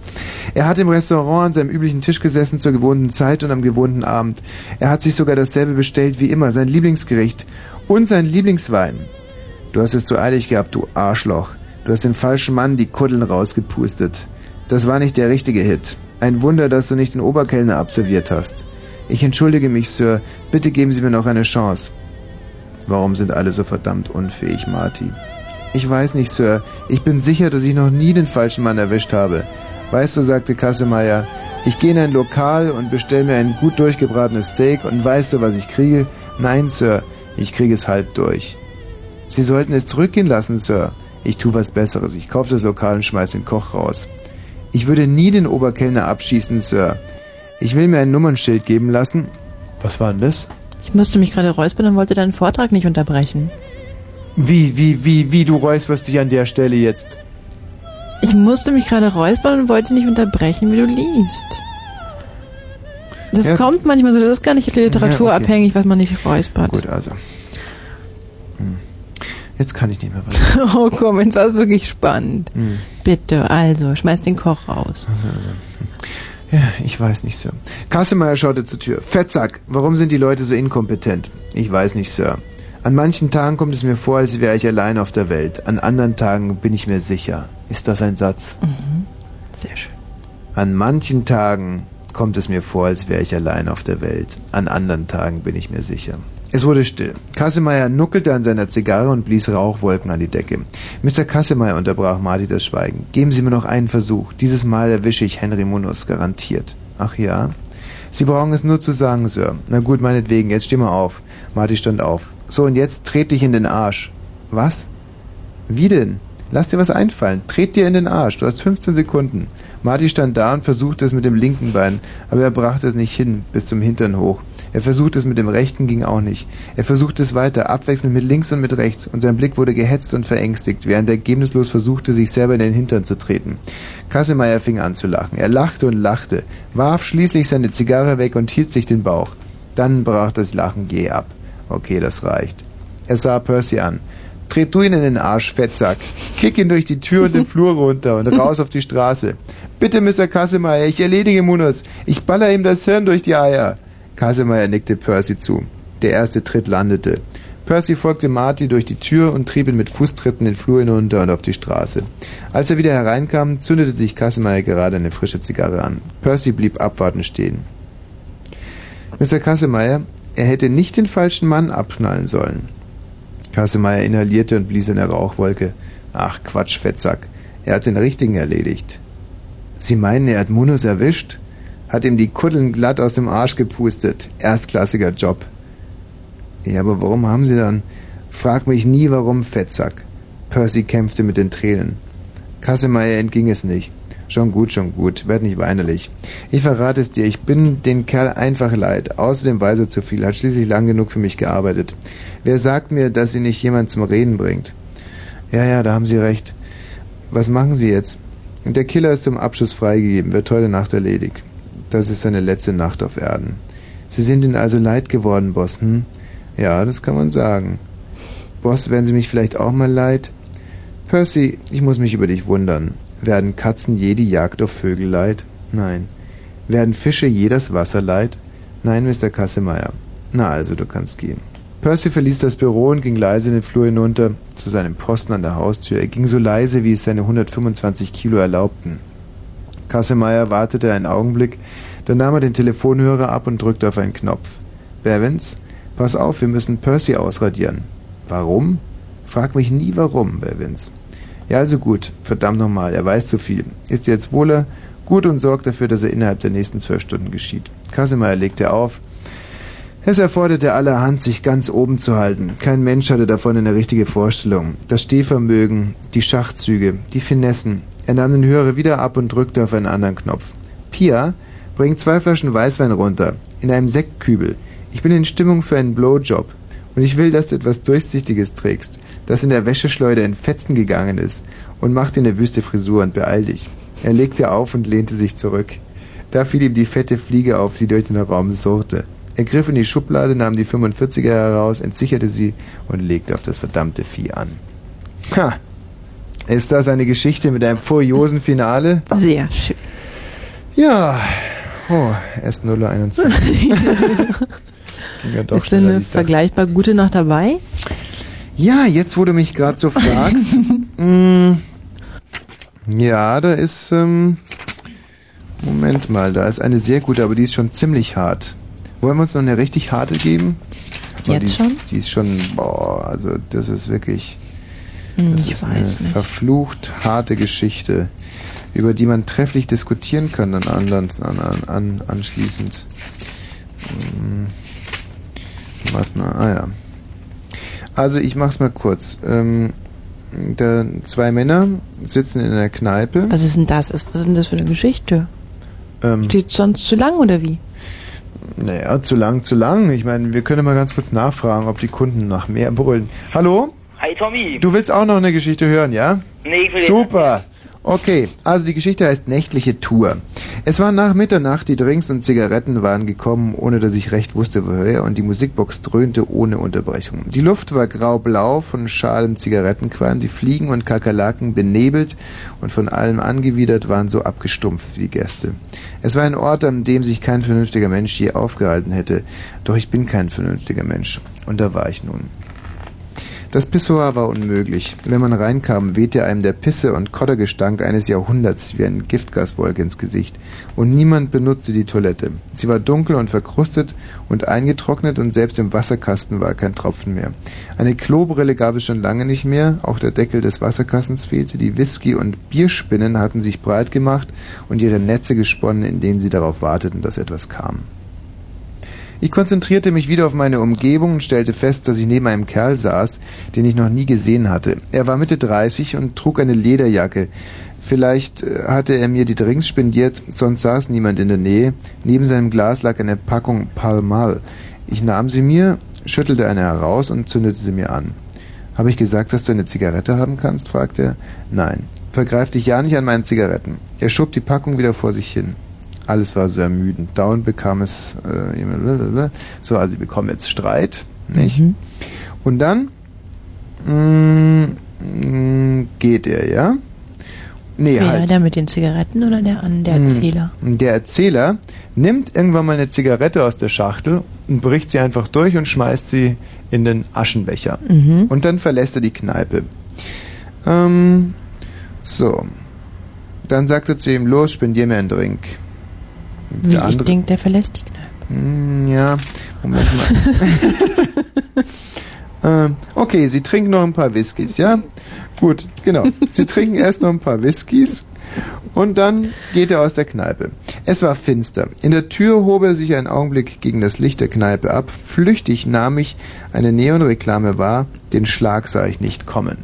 Er hat im Restaurant an seinem üblichen Tisch gesessen zur gewohnten Zeit und am gewohnten Abend. Er hat sich sogar dasselbe bestellt wie immer, sein Lieblingsgericht und sein Lieblingswein. Du hast es zu eilig gehabt, du Arschloch. Du hast den falschen Mann die Kuddeln rausgepustet. Das war nicht der richtige Hit. Ein Wunder, dass du nicht den Oberkellner absolviert hast. Ich entschuldige mich, Sir. Bitte geben Sie mir noch eine Chance. Warum sind alle so verdammt unfähig, Marty? Ich weiß nicht, Sir. Ich bin sicher, dass ich noch nie den falschen Mann erwischt habe. Weißt du, sagte Kassemeyer, ich gehe in ein Lokal und bestelle mir ein gut durchgebratenes Steak und weißt du, was ich kriege? Nein, Sir. Ich kriege es halb durch. Sie sollten es zurückgehen lassen, Sir. Ich tu was Besseres. Ich kaufe das Lokal und schmeiß den Koch raus. Ich würde nie den Oberkellner abschießen, Sir. Ich will mir ein Nummernschild geben lassen. Was war denn das? Ich musste mich gerade räuspern und wollte deinen Vortrag nicht unterbrechen. Wie, wie, wie, wie, du räusperst dich an der Stelle jetzt? Ich musste mich gerade räuspern und wollte nicht unterbrechen, wie du liest. Das Ja. kommt manchmal so, das ist gar nicht literaturabhängig, was man nicht räuspert. Gut, also. Hm. Jetzt kann ich nicht mehr weiter. [laughs] Oh komm, jetzt war es wirklich spannend. Hm. Bitte, also, schmeiß den Koch raus. Also, also. Ja, ich weiß nicht, Sir. Kassemeyer schaute zur Tür. Fettsack, warum sind die Leute so inkompetent? Ich weiß nicht, Sir. An manchen Tagen kommt es mir vor, als wäre ich allein auf der Welt. An anderen Tagen bin ich mir sicher. Ist das ein Satz? Mhm. Sehr schön. An manchen Tagen kommt es mir vor, als wäre ich allein auf der Welt. An anderen Tagen bin ich mir sicher. Es wurde still. Kassemeyer nuckelte an seiner Zigarre und blies Rauchwolken an die Decke. Mr. Kassemeyer unterbrach Marty das Schweigen. Geben Sie mir noch einen Versuch. Dieses Mal erwische ich Henry Munus, garantiert. Ach ja? Sie brauchen es nur zu sagen, Sir. Na gut, meinetwegen, jetzt steh mal auf. Marty stand auf. So, und jetzt tret dich in den Arsch. Was? Wie denn? Lass dir was einfallen. Tret dir in den Arsch. Du hast 15 Sekunden. Marty stand da und versuchte es mit dem linken Bein, aber er brachte es nicht hin, bis zum Hintern hoch. Er versuchte es mit dem rechten, ging auch nicht. Er versuchte es weiter, abwechselnd mit links und mit rechts, und sein Blick wurde gehetzt und verängstigt, während er ergebnislos versuchte, sich selber in den Hintern zu treten. Kassemeyer fing an zu lachen. Er lachte und lachte, warf schließlich seine Zigarre weg und hielt sich den Bauch. Dann brach das Lachen jäh ab. Okay, das reicht. Er sah Percy an. Tret du ihn in den Arsch, Fettsack. Kick ihn durch die Tür und den Flur runter und raus auf die Straße. Bitte, Mr. Kassemeyer, ich erledige Munus. Ich baller ihm das Hirn durch die Eier. Kassemeyer nickte Percy zu. Der erste Tritt landete. Percy folgte Marty durch die Tür und trieb ihn mit Fußtritten den Flur hinunter und auf die Straße. Als er wieder hereinkam, zündete sich Kassemeyer gerade eine frische Zigarre an. Percy blieb abwartend stehen. Mr. Kassemeyer, er hätte nicht den falschen Mann abschnallen sollen. Kassemeyer inhalierte und blies eine Rauchwolke. Ach, Quatsch, Fettsack. Er hat den richtigen erledigt. Sie meinen, er hat Munus erwischt? Hat ihm die Kuddeln glatt aus dem Arsch gepustet. Erstklassiger Job. Ja, aber warum haben Sie dann... Frag mich nie, warum, Fettsack. Percy kämpfte mit den Tränen. Kassemeyer entging es nicht. Schon gut, schon gut. Werd nicht weinerlich. Ich verrate es dir, ich bin den Kerl einfach leid. Außerdem weiß er zu viel, hat schließlich lang genug für mich gearbeitet. Wer sagt mir, dass sie nicht jemand zum Reden bringt? Ja, ja, da haben Sie recht. Was machen Sie jetzt? Der Killer ist zum Abschluss freigegeben, wird heute Nacht erledigt. Das ist seine letzte Nacht auf Erden. Sie sind Ihnen also leid geworden, Boss, hm? Ja, das kann man sagen. Boss, werden Sie mich vielleicht auch mal leid? Percy, ich muss mich über dich wundern. Werden Katzen jede Jagd auf Vögel leid? Nein. Werden Fische jedes Wasser leid? Nein, Mr. Kassemeyer. Na also, du kannst gehen. Percy verließ das Büro und ging leise den Flur hinunter zu seinem Posten an der Haustür. Er ging so leise, wie es seine 125 Kilo erlaubten. Kassemeyer wartete einen Augenblick, dann nahm er den Telefonhörer ab und drückte auf einen Knopf. Bevins, pass auf, wir müssen Percy ausradieren. Warum? Frag mich nie warum, Bevins. Ja, also gut, verdammt nochmal, er weiß zu viel. Ist jetzt wohler, gut und sorgt dafür, dass er innerhalb der nächsten zwölf Stunden geschieht. Kassemeyer legte auf. Es erforderte allerhand, sich ganz oben zu halten. Kein Mensch hatte davon eine richtige Vorstellung. Das Stehvermögen, die Schachzüge, die Finessen. Er nahm den Hörer wieder ab und drückte auf einen anderen Knopf. Pia, bring zwei Flaschen Weißwein runter. In einem Sektkübel. Ich bin in Stimmung für einen Blowjob. Und ich will, dass du etwas Durchsichtiges trägst, das in der Wäscheschleuder in Fetzen gegangen ist. Und mach dir eine wüste Frisur und beeil dich. Er legte auf und lehnte sich zurück. Da fiel ihm die fette Fliege auf, die durch den Raum surrte. Er griff in die Schublade, nahm die 45er heraus, entsicherte sie und legte auf das verdammte Vieh an. Ha! Ist das eine Geschichte mit einem furiosen Finale? Sehr schön. Ja. Oh, erst 0.21 Ging [laughs] ja doch ist denn eine vergleichbar gute noch dabei? Ja, jetzt wo du mich gerade so fragst. [laughs] mm, ja, da ist. Ähm, Moment mal, da ist eine sehr gute, aber die ist schon ziemlich hart. Wollen wir uns noch eine richtig harte geben? Jetzt die ist, schon? Die ist schon, boah, also das ist wirklich. Hm, Das ich ist weiß eine nicht. verflucht harte Geschichte, über die man trefflich diskutieren kann dann an, an, an, an, anschließend. Hm, Warte mal, ah ja. Also ich mach's mal kurz. Ähm, da zwei Männer sitzen in einer Kneipe. Was ist denn das? Was ist denn das für eine Geschichte? Ähm, Steht sonst zu lang oder wie? Naja, zu lang, zu lang. Ich meine, wir können mal ganz kurz nachfragen, ob die Kunden nach mehr brüllen. Hallo? Hi Tommy. Du willst auch noch eine Geschichte hören, ja? Nee, ich will Super. Okay, also die Geschichte heißt Nächtliche Tour. Es war nach Mitternacht, die Drinks und Zigaretten waren gekommen, ohne dass ich recht wusste, woher, und die Musikbox dröhnte ohne Unterbrechung. Die Luft war grau-blau von schalem Zigarettenqualm, die Fliegen und Kakerlaken benebelt und von allem angewidert waren so abgestumpft wie die Gäste. Es war ein Ort, an dem sich kein vernünftiger Mensch je aufgehalten hätte, doch ich bin kein vernünftiger Mensch, und da war ich nun. Das Pissoir war unmöglich. Wenn man reinkam, wehte einem der Pisse und Kottergestank eines Jahrhunderts wie ein Giftgaswolke ins Gesicht. Und niemand benutzte die Toilette. Sie war dunkel und verkrustet und eingetrocknet und selbst im Wasserkasten war kein Tropfen mehr. Eine Klobrille gab es schon lange nicht mehr, auch der Deckel des Wasserkastens fehlte, die Whisky- und Bierspinnen hatten sich breit gemacht und ihre Netze gesponnen, in denen sie darauf warteten, dass etwas kam. Ich konzentrierte mich wieder auf meine Umgebung und stellte fest, dass ich neben einem Kerl saß, den ich noch nie gesehen hatte. Er war Mitte 30 und trug eine Lederjacke. Vielleicht äh, hatte er mir die Drinks spendiert, sonst saß niemand in der Nähe. Neben seinem Glas lag eine Packung Pall Mall. Ich nahm sie mir, schüttelte eine heraus und zündete sie mir an. Habe ich gesagt, dass du eine Zigarette haben kannst? fragte er. Nein. Vergreif dich ja nicht an meinen Zigaretten. Er schob die Packung wieder vor sich hin. Alles war so ermüdend. Dauernd bekam es äh, so, also sie bekommen jetzt Streit, nicht? Und dann mm, mm, geht er, ja? Nee, Wer, halt. der mit den Zigaretten oder der an der Hm. Erzähler? Der Erzähler nimmt irgendwann mal eine Zigarette aus der Schachtel und bricht sie einfach durch und schmeißt sie in den Aschenbecher. Mhm. Und dann verlässt er die Kneipe. Ähm, so. Dann sagt er zu ihm, los, spendier mir einen Drink. Wie ich denke, der verlässt die Kneipe. Hm, Ja, Moment mal. [laughs] ähm, okay, Sie trinken noch ein paar Whiskys, ja? Gut, genau. Sie trinken erst noch ein paar Whiskys und dann geht er aus der Kneipe. Es war finster. In der Tür hob er sich einen Augenblick gegen das Licht der Kneipe ab. Flüchtig nahm ich eine Neonreklame wahr. Den Schlag sah ich nicht kommen.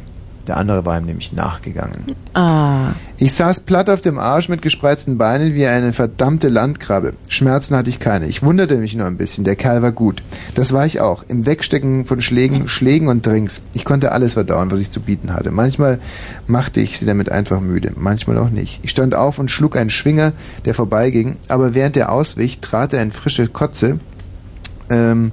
Der andere war ihm nämlich nachgegangen. Ah. Ich saß platt auf dem Arsch mit gespreizten Beinen wie eine verdammte Landkrabbe. Schmerzen hatte ich keine. Ich wunderte mich nur ein bisschen. Der Kerl war gut. Das war ich auch. Im Wegstecken von Schlägen, Schlägen und Drinks. Ich konnte alles verdauen, was ich zu bieten hatte. Manchmal machte ich sie damit einfach müde, manchmal auch nicht. Ich stand auf und schlug einen Schwinger, der vorbeiging, aber während er auswich, trat er in frische Kotze, ähm,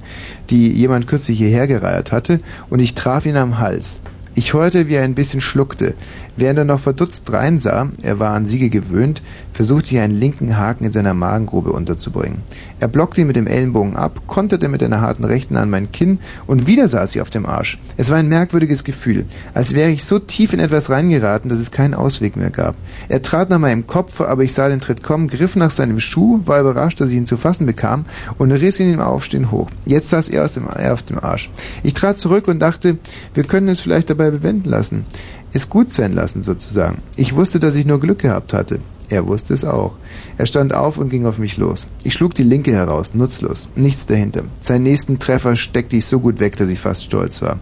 die jemand kürzlich hierher gereiert hatte, und ich traf ihn am Hals. Ich hörte, wie er ein bisschen schluckte. Während er noch verdutzt reinsah, er war an Siege gewöhnt, versuchte ich einen linken Haken in seiner Magengrube unterzubringen. Er blockte ihn mit dem Ellenbogen ab, konterte mit einer harten Rechten an mein Kinn und wieder saß ich auf dem Arsch. Es war ein merkwürdiges Gefühl, als wäre ich so tief in etwas reingeraten, dass es keinen Ausweg mehr gab. Er trat nach meinem Kopf, aber ich sah den Tritt kommen, griff nach seinem Schuh, war überrascht, dass ich ihn zu fassen bekam und riss ihn im Aufstehen hoch. Jetzt saß er, dem, er auf dem Arsch. Ich trat zurück und dachte, wir können es vielleicht dabei bewenden lassen. Es gut sein lassen, sozusagen. Ich wusste, dass ich nur Glück gehabt hatte. Er wusste es auch. Er stand auf und ging auf mich los. Ich schlug die linke heraus, nutzlos, nichts dahinter. Seinen nächsten Treffer steckte ich so gut weg, dass ich fast stolz war.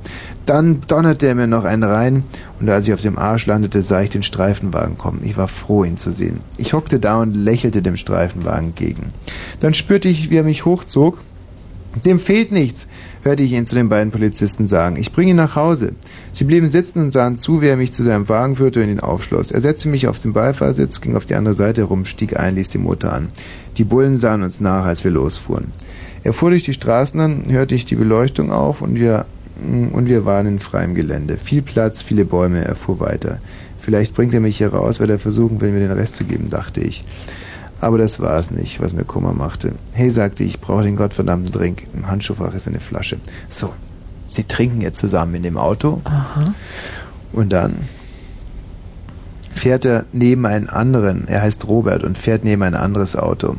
Dann donnerte er mir noch einen rein, und als ich auf dem Arsch landete, sah ich den Streifenwagen kommen. Ich war froh, ihn zu sehen. Ich hockte da und lächelte dem Streifenwagen entgegen. Dann spürte ich, wie er mich hochzog. Dem fehlt nichts, hörte ich ihn zu den beiden Polizisten sagen. Ich bringe ihn nach Hause. Sie blieben sitzen und sahen zu, wie er mich zu seinem Wagen führte und ihn aufschloss. Er setzte mich auf den Beifahrersitz, ging auf die andere Seite herum, stieg ein, ließ den Motor an. Die Bullen sahen uns nach, als wir losfuhren. Er fuhr durch die Straßen, dann hörte ich die Beleuchtung auf und wir, und wir waren in freiem Gelände. Viel Platz, viele Bäume, er fuhr weiter. Vielleicht bringt er mich hier raus, weil er versuchen will, mir den Rest zu geben, dachte ich. Aber das war es nicht, was mir Kummer machte. Hey, sagte ich, brauche den gottverdammten Drink. Im Handschuhfach ist eine Flasche. So, Sie trinken jetzt zusammen in dem Auto. Aha. Und dann fährt er neben einen anderen, er heißt Robert, und fährt neben ein anderes Auto.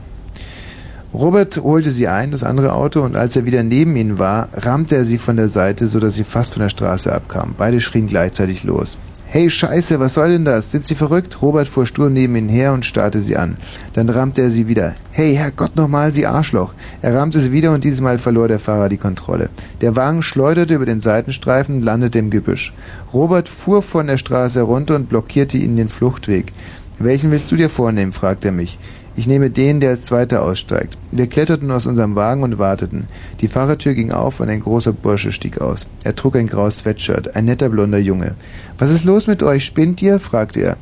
Robert holte sie ein, das andere Auto, und als er wieder neben ihnen war, rammte er sie von der Seite, so dass sie fast von der Straße abkam. Beide schrien gleichzeitig los. Hey Scheiße, was soll denn das? Sind Sie verrückt? Robert fuhr stur neben ihn her und starrte sie an. Dann rammte er sie wieder. Hey, Herrgott nochmal, Sie Arschloch. Er rammte sie wieder und dieses Mal verlor der Fahrer die Kontrolle. Der Wagen schleuderte über den Seitenstreifen und landete im Gebüsch. Robert fuhr von der Straße herunter und blockierte ihnen den Fluchtweg. Welchen willst du dir vornehmen? fragte er mich. Ich nehme den, der als Zweiter aussteigt. Wir kletterten aus unserem Wagen und warteten. Die Fahrertür ging auf und ein großer Bursche stieg aus. Er trug ein graues Sweatshirt, ein netter blonder Junge. Was ist los mit euch? Spinnt ihr? fragte er.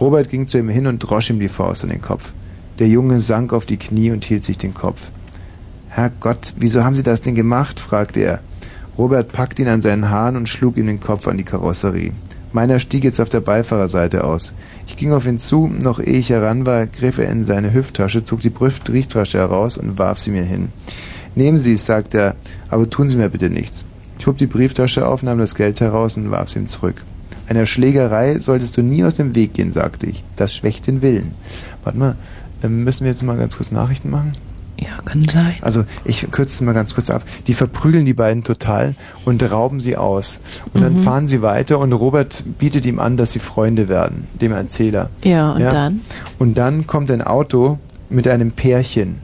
Robert ging zu ihm hin und drosch ihm die Faust an den Kopf. Der Junge sank auf die Knie und hielt sich den Kopf. Herrgott, wieso haben Sie das denn gemacht? fragte er. Robert packte ihn an seinen Haaren und schlug ihm den Kopf an die Karosserie. Meiner stieg jetzt auf der Beifahrerseite aus. Ich ging auf ihn zu, noch ehe ich heran war, griff er in seine Hüfttasche, zog die Brieftasche heraus und warf sie mir hin. Nehmen Sie es, sagte er, aber tun Sie mir bitte nichts. Ich hob die Brieftasche auf, nahm das Geld heraus und warf es ihm zurück. Einer Schlägerei solltest du nie aus dem Weg gehen, sagte ich. Das schwächt den Willen. Warte mal, ähm, müssen wir jetzt mal ganz kurz Nachrichten machen? Ja, kann sein. Also ich kürze es mal ganz kurz ab. Die verprügeln die beiden total und rauben sie aus. Und dann Mhm. fahren sie weiter und Robert bietet ihm an, dass sie Freunde werden, dem Erzähler. Ja, und dann? Und dann kommt ein Auto mit einem Pärchen.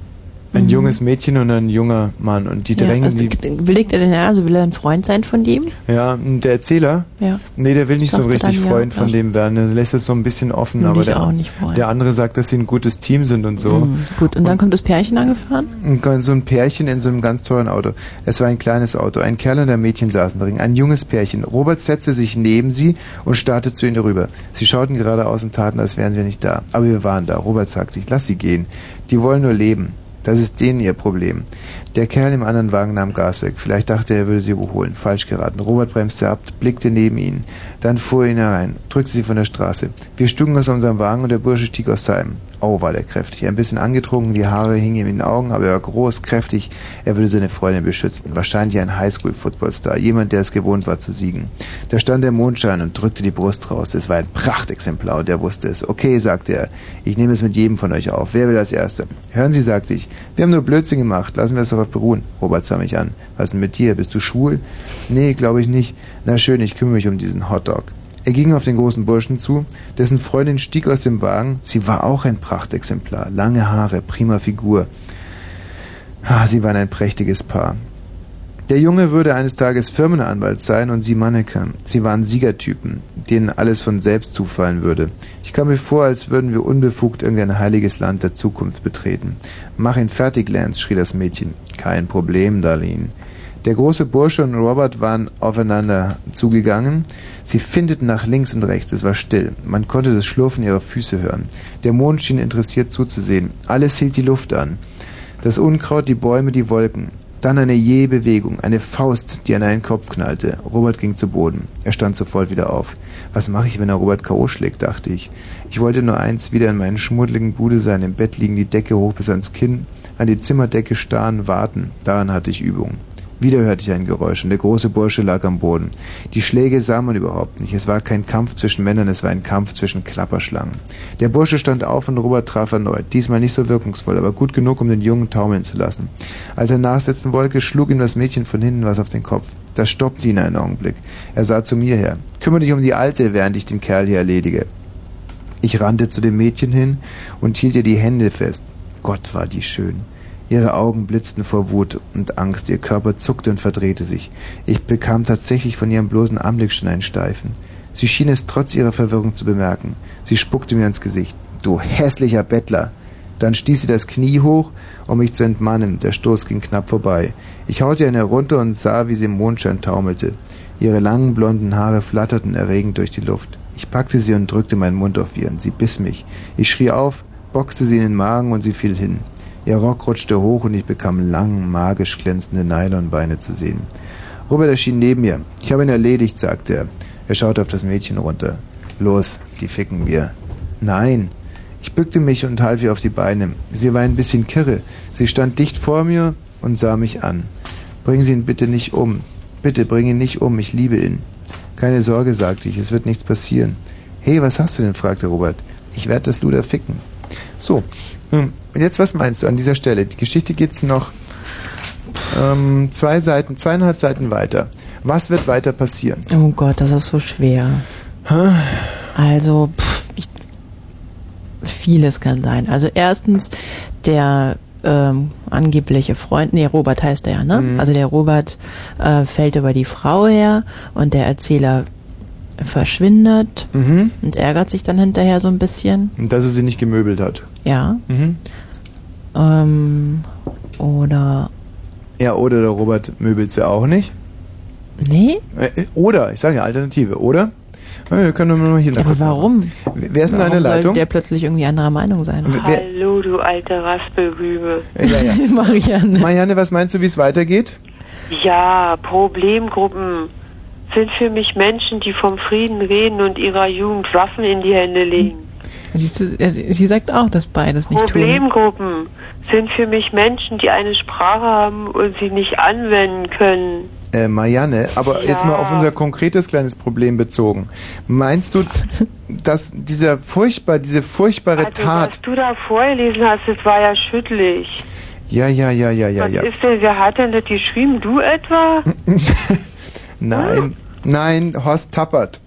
Ein Mhm. junges Mädchen und ein junger Mann. Und die Ja, drängen also, die. willigt er denn ja? Also will er ein Freund sein von dem? Ja, und der Erzähler? Ja. Nee, der will nicht so Sagte richtig dann ja, Freund von ja. dem werden. Er lässt es so ein bisschen offen, Will aber der, der andere sagt, dass sie ein gutes Team sind und so. Mhm, gut, und dann kommt das Pärchen angefahren? Und so ein Pärchen in so einem ganz teuren Auto. Es war ein kleines Auto. Ein Kerl und ein Mädchen saßen drin. Ein junges Pärchen. Robert setzte sich neben sie und starrte zu ihnen rüber. Sie schauten geradeaus und taten, als wären wir nicht da. Aber wir waren da. Robert sagte, ich lass sie gehen. Die wollen nur leben. Das ist denen ihr Problem. Der Kerl im anderen Wagen nahm Gas weg. Vielleicht dachte er, er würde sie überholen. Falsch geraten. Robert bremste ab, blickte neben ihn. Dann fuhr er ihn herein, drückte sie von der Straße. Wir stugen aus unserem Wagen und der Bursche stieg aus seinem. Oh, war der kräftig. Ein bisschen angetrunken, die Haare hingen ihm in den Augen, aber er war groß, kräftig. Er würde seine Freundin beschützen. Wahrscheinlich ein Highschool-Footballstar. Jemand, der es gewohnt war zu siegen. Da stand der Mondschein und drückte die Brust raus. Es war ein Prachtexemplar und er wusste es. Okay, sagte er. Ich nehme es mit jedem von euch auf. Wer will als Erster? Hören Sie, sagte ich. Wir haben nur Blödsinn gemacht. Lassen wir es darauf beruhen. Robert sah mich an. Was denn mit dir? Bist du schwul? Nee, glaube ich nicht. Na schön, ich kümmere mich um diesen Hotdog. Er ging auf den großen Burschen zu, dessen Freundin stieg aus dem Wagen. Sie war auch ein Prachtexemplar. Lange Haare, prima Figur. Ah, sie waren ein prächtiges Paar. Der Junge würde eines Tages Firmenanwalt sein und sie Mannequin. Sie waren Siegertypen, denen alles von selbst zufallen würde. Ich kam mir vor, als würden wir unbefugt irgendein heiliges Land der Zukunft betreten. Mach ihn fertig, Lance, schrie das Mädchen. Kein Problem, Darlene. Der große Bursche und Robert waren aufeinander zugegangen. Sie findeten nach links und rechts. Es war still. Man konnte das Schlurfen ihrer Füße hören. Der Mond schien interessiert zuzusehen. Alles hielt die Luft an. Das Unkraut, die Bäume, die Wolken. Dann eine jähe Bewegung, eine Faust, die an einen Kopf knallte. Robert ging zu Boden. Er stand sofort wieder auf. Was mache ich, wenn er Robert K.O. schlägt, dachte ich. Ich wollte nur eins, wieder in meinen schmuddeligen Bude sein, im Bett liegen, die Decke hoch bis ans Kinn, an die Zimmerdecke starren, warten. Daran hatte ich Übung. Wieder hörte ich ein Geräusch und der große Bursche lag am Boden. Die Schläge sah man überhaupt nicht. Es war kein Kampf zwischen Männern, es war ein Kampf zwischen Klapperschlangen. Der Bursche stand auf und Robert traf erneut. Diesmal nicht so wirkungsvoll, aber gut genug, um den Jungen taumeln zu lassen. Als er nachsetzen wollte, schlug ihm das Mädchen von hinten was auf den Kopf. Das stoppte ihn einen Augenblick. Er sah zu mir her. Kümmere dich um die Alte, während ich den Kerl hier erledige. Ich rannte zu dem Mädchen hin und hielt ihr die Hände fest. Gott war die schön. Ihre Augen blitzten vor Wut und Angst, ihr Körper zuckte und verdrehte sich. Ich bekam tatsächlich von ihrem bloßen Anblick schon einen Steifen. Sie schien es trotz ihrer Verwirrung zu bemerken. Sie spuckte mir ins Gesicht. Du hässlicher Bettler! Dann stieß sie das Knie hoch, um mich zu entmannen. Der Stoß ging knapp vorbei. Ich haute ihn herunter und sah, wie sie im Mondschein taumelte. Ihre langen blonden Haare flatterten erregend durch die Luft. Ich packte sie und drückte meinen Mund auf ihren. Sie biss mich. Ich schrie auf, boxte sie in den Magen und sie fiel hin. Ihr Rock rutschte hoch und ich bekam lang, magisch glänzende Nylonbeine zu sehen. Robert erschien neben mir. Ich habe ihn erledigt, sagte er. Er schaute auf das Mädchen runter. Los, die ficken wir. Nein. Ich bückte mich und half ihr auf die Beine. Sie war ein bisschen kirre. Sie stand dicht vor mir und sah mich an. Bring Sie ihn bitte nicht um. Bitte bring ihn nicht um, ich liebe ihn. Keine Sorge, sagte ich, es wird nichts passieren. Hey, was hast du denn? fragte Robert. Ich werde das Luder ficken. So, hm, und jetzt was meinst du an dieser Stelle? Die Geschichte geht's noch ähm, zwei Seiten, zweieinhalb Seiten weiter. Was wird weiter passieren? Oh Gott, das ist so schwer. Also, pff, ich, vieles kann sein. Also erstens, der ähm, angebliche Freund, nee, Robert heißt er ja, ne? Mhm. Also der Robert äh, fällt über die Frau her und der Erzähler verschwindet Mhm. und ärgert sich dann hinterher so ein bisschen. Und dass er sie nicht gemöbelt hat. Ja. Mhm. Ähm, oder Ja, oder der Robert möbelt sie auch nicht. nee? Äh, Oder, ich sage ja Alternative, oder? Ja, Wir können nur mal hier Ja, aber warum? Wer ist denn Warum deine Leitung? Sollte der plötzlich irgendwie anderer Meinung sein? Wer- Hallo, du alte Raspelrübe. Ja, ja. [laughs] Marianne. Marianne, was meinst du, wie es weitergeht? Ja, Problemgruppen sind für mich Menschen, die vom Frieden reden und ihrer Jugend Waffen in die Hände legen. Er- sie sagt auch, dass beides nicht tun. Problemgruppen sind für mich Menschen, die eine Sprache haben und sie nicht anwenden können. Äh, Marianne, aber Ja. jetzt mal auf unser konkretes kleines Problem bezogen. Meinst du, dass dieser furchtbar, diese furchtbare Also, Tat. was du da vorgelesen hast, das war ja schüttlich. Ja, ja, ja, ja, ja, was ja. ist denn, wer hat denn das geschrieben? Du etwa? [laughs] Nein, nein, Horst Tappert.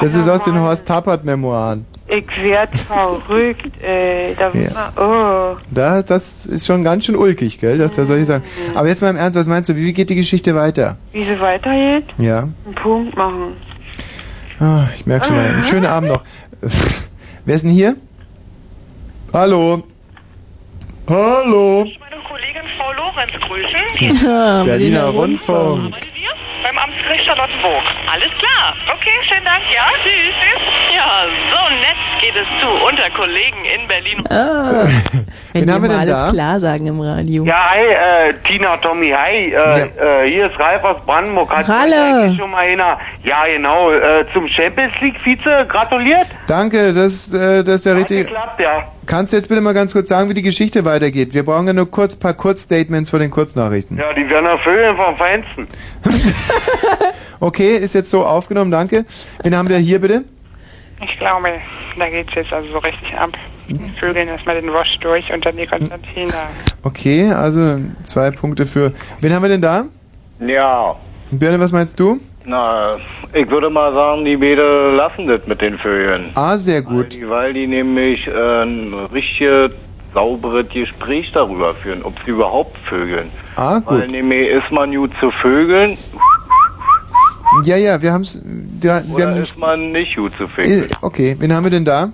Das ist aus den Horst Tappert-Memoiren. Ich werd verrückt, ey. Da, Ja. oh. Da, das ist schon ganz schön ulkig, gell, dass da solche Sachen. Aber jetzt mal im Ernst, was meinst du, wie geht die Geschichte weiter? Wie sie weitergeht? Ja. Einen Punkt machen. Ah, ich merke schon mal. Einen schönen Abend noch. [laughs] Wer ist denn hier? Hallo. Hallo. Kollegin Frau Lorenz grüßen. Berliner Rundfunk. Beim Amtsgericht Charlottenburg. Alles klar. Okay, schönen Dank. Ja, tschüss. tschüss. Ja, so nett geht es zu unter Kollegen in Berlin. Ah, [laughs] wenn wir mal denn alles da? klar sagen im Radio. Ja, hi, äh, Tina, Tommy, hi. Äh, äh, hier ist Ralf aus Brandenburg. Hat Hallo. eigentlich schon mal einer, ja genau, äh, zum Champions League Vize gratuliert? Danke, das, äh, das ist der richtige. Klappt, ja. Kannst du jetzt bitte mal ganz kurz sagen, wie die Geschichte weitergeht? Wir brauchen ja nur kurz paar Kurzstatements von den Kurznachrichten. Ja, die werden Vögel vom Feinsten. [laughs] Okay, ist jetzt so aufgenommen, danke. Wen haben wir hier bitte? Ich glaube, da geht's jetzt also so richtig ab. Vögeln erstmal den Wasch durch und dann die Konstantina. Okay, also zwei Punkte für. Wen haben wir denn da? Ja, Birne, was meinst du? na, ich würde mal sagen, die Bede lassen das mit den Vögeln. Ah, sehr gut. Weil die, weil die nämlich äh, ein richtig sauberes Gespräch darüber führen, ob sie überhaupt vögeln. Ah, Weil gut. nämlich ist man gut zu vögeln Ja, ja, wir haben's. Ja, wir oder haben ist man nicht gut zu vögeln. Äh, Okay, wen haben wir denn da?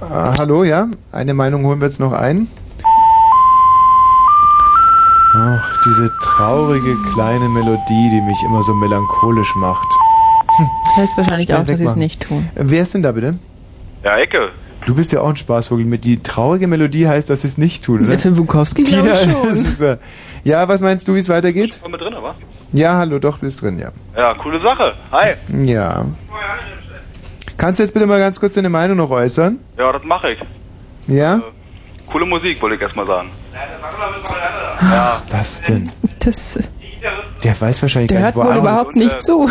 Ah, hallo, ja? Eine Meinung holen wir jetzt noch ein. Ach, diese traurige kleine Melodie, die mich immer so melancholisch macht. Das heißt wahrscheinlich Schnell auch, dass sie es wegmachen. nicht tun. Äh, Wer ist denn da bitte? Ja, Ecke. Du bist ja auch ein Spaßvogel. Mit die traurige Melodie heißt, dass sie es nicht tun, oder? Für Bukowski [laughs] glaube ich Tina, schon. das ist, äh, ja, was meinst du, wie es weitergeht? War mit drin, wa? Ja, hallo, doch, bist drin, ja. Ja, coole Sache. Hi. Ja. Kannst du jetzt bitte mal ganz kurz deine Meinung noch äußern? Ja, das mache ich. Ja? Coole Musik, wollte ich erstmal sagen. Was ist das denn? Das, Der weiß wahrscheinlich der gar hört nicht, wo wohl er überhaupt nicht [laughs] zu.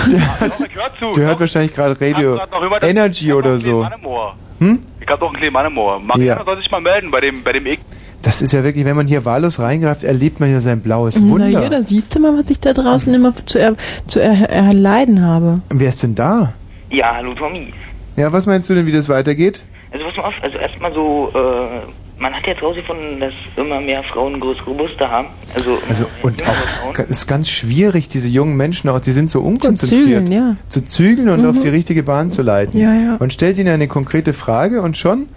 Der hört wahrscheinlich gerade Radio Energy oder so. Hm? Ich hab doch einen kleinen Mann im Ohr. Marianne Ja. soll sich mal melden bei dem, bei dem X. Das ist ja wirklich, wenn man hier wahllos reingreift, erlebt man ja sein blaues Wunder. Naja, da siehst du mal, was ich da draußen immer zu, er, zu er, erleiden habe. Wer ist denn da? Ja, hallo Tommy. Ja, was meinst du denn, wie das weitergeht? Also pass mal auf, also erstmal so, äh, man hat jetzt rausgefunden, dass immer mehr Frauen größere Brüste haben. Also, Also, und auch, es ist ganz schwierig, diese jungen Menschen auch, die sind so unkonzentriert. zügeln, ja. Zu zügeln und Mhm. auf die richtige Bahn zu leiten. Ja, ja. Man stellt ihnen eine konkrete Frage und schon,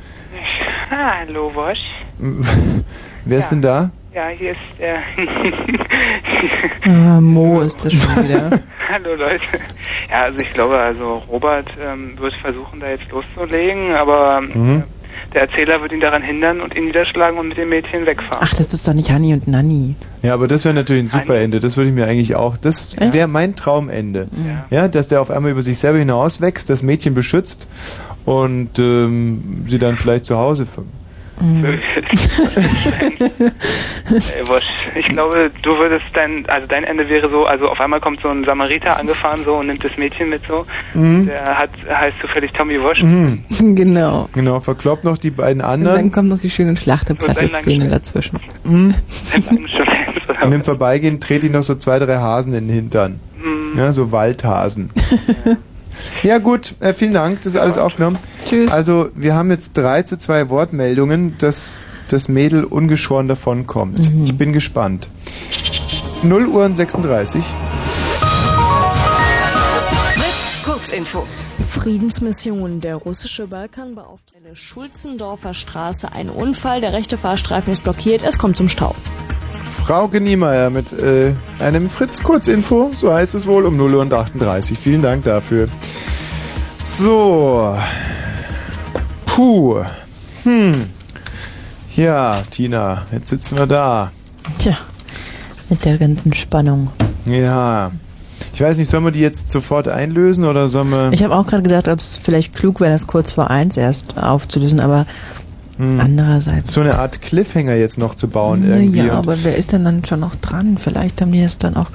Hallo, Wosch. [laughs] wer ist denn da? Ja, hier ist der. [laughs] Ah, Mo ist das schon wieder. [laughs] Hallo, Leute. Ja, also ich glaube, also Robert ähm, wird versuchen, da jetzt loszulegen, aber ähm, Mhm. der Erzähler wird ihn daran hindern und ihn niederschlagen und mit dem Mädchen wegfahren. Ach, das ist doch nicht Hanni und Nanni. Ja, aber das wäre natürlich ein super Ende. Das würde ich mir eigentlich auch. Das Ja. wäre mein Traumende. Ja. dass der auf einmal über sich selber hinauswächst, das Mädchen beschützt und ähm, sie dann vielleicht zu Hause. [laughs] Wosch, ich glaube, du würdest dein, also dein Ende wäre so, also auf einmal kommt so ein Samariter angefahren so und nimmt das Mädchen mit so. Mhm. Der hat, heißt zufällig Tommy Wosch. Mhm. [laughs] genau. Genau, verkloppt noch die beiden Und dann anderen. kommt noch die schöne Schlachteplatte-Szene Mhm. Schwanz oder Und im Vorbeigehen dreht ihn noch so zwei, drei Hasen in den Hintern. Hm, Mhm. Ja, so Waldhasen. [laughs] ja gut, äh, vielen Dank, das ist alles aufgenommen. Tschüss. Also wir haben jetzt 3 zu 2 Wortmeldungen, dass das Mädel ungeschoren davonkommt. Mhm. Ich bin gespannt. 0 Uhr und 36. Fritz, Kurzinfo. Friedensmission. Der russische Balkanbeauftragte Schulzendorfer Straße. Ein Unfall. Der rechte Fahrstreifen ist blockiert. Es kommt zum Stau. Frau Niemeyer mit äh, einem Fritz-Kurzinfo, so heißt es wohl, um 0 Uhr und 38. Vielen Dank dafür. So. Puh. Hm. Ja, Tina, jetzt sitzen wir da. Tja, mit der ganzen Spannung. Ja. Ich weiß nicht, sollen wir die jetzt sofort einlösen oder sollen wir... Ich habe auch gerade gedacht, ob es vielleicht klug wäre, das kurz vor eins erst aufzulösen, aber andererseits. So eine Art Cliffhanger jetzt noch zu bauen irgendwie. Ja, aber wer ist denn dann schon noch dran? Vielleicht haben die es dann auch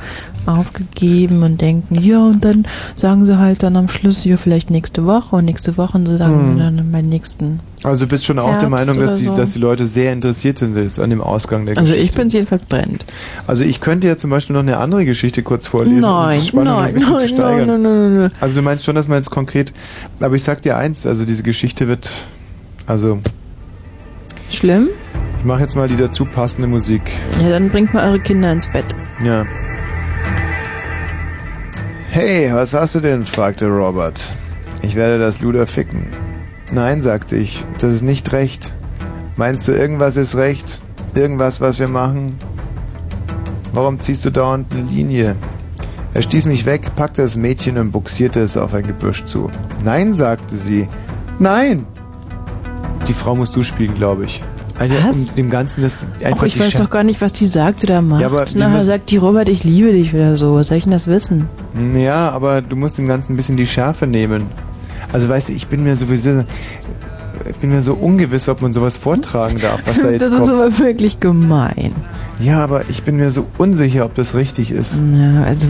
aufgegeben und denken, ja, und dann sagen sie halt dann am Schluss, ja, vielleicht nächste Woche und nächste Woche und so sagen Hm. sie dann beim nächsten. Also du bist schon auch der Meinung, dass die, so. dass die Leute sehr interessiert sind jetzt an dem Ausgang der Also Geschichte. ich bin jedenfalls brennt. Also ich könnte ja zum Beispiel noch eine andere Geschichte kurz vorlesen, um Nein, die Spannung noch ein nein, bisschen nein, zu steigern. nein, nein, nein, nein. Also du meinst schon, dass man jetzt konkret... Aber ich sag dir eins, also diese Geschichte wird... Also... Schlimm? Ich mache jetzt mal die dazu passende Musik. Ja, dann bringt mal eure Kinder ins Bett. Ja. Hey, was hast du denn? fragte Robert. Ich werde das Luder ficken. Nein, sagte ich, das ist nicht recht. Meinst du, irgendwas ist recht? Irgendwas, was wir machen? Warum ziehst du dauernd eine Linie? Er stieß mich weg, packte das Mädchen und buxierte es auf ein Gebüsch zu. Nein, sagte sie. Nein! Die Frau musst du spielen, glaube ich. Also, Was? Um dem Ganzen das einfach Och, ich weiß Scha- doch gar nicht, was die sagt oder macht. Ja, aber Nachher sagt die Robert, ich liebe dich oder so. Was soll ich denn das wissen? Ja, aber du musst dem Ganzen ein bisschen die Schärfe nehmen. Also weißt du, ich bin mir sowieso, ich bin mir so ungewiss, ob man sowas vortragen darf, was da [laughs] jetzt das kommt. ist aber wirklich gemein. ja, aber ich bin mir so unsicher, ob das richtig ist. Ja, also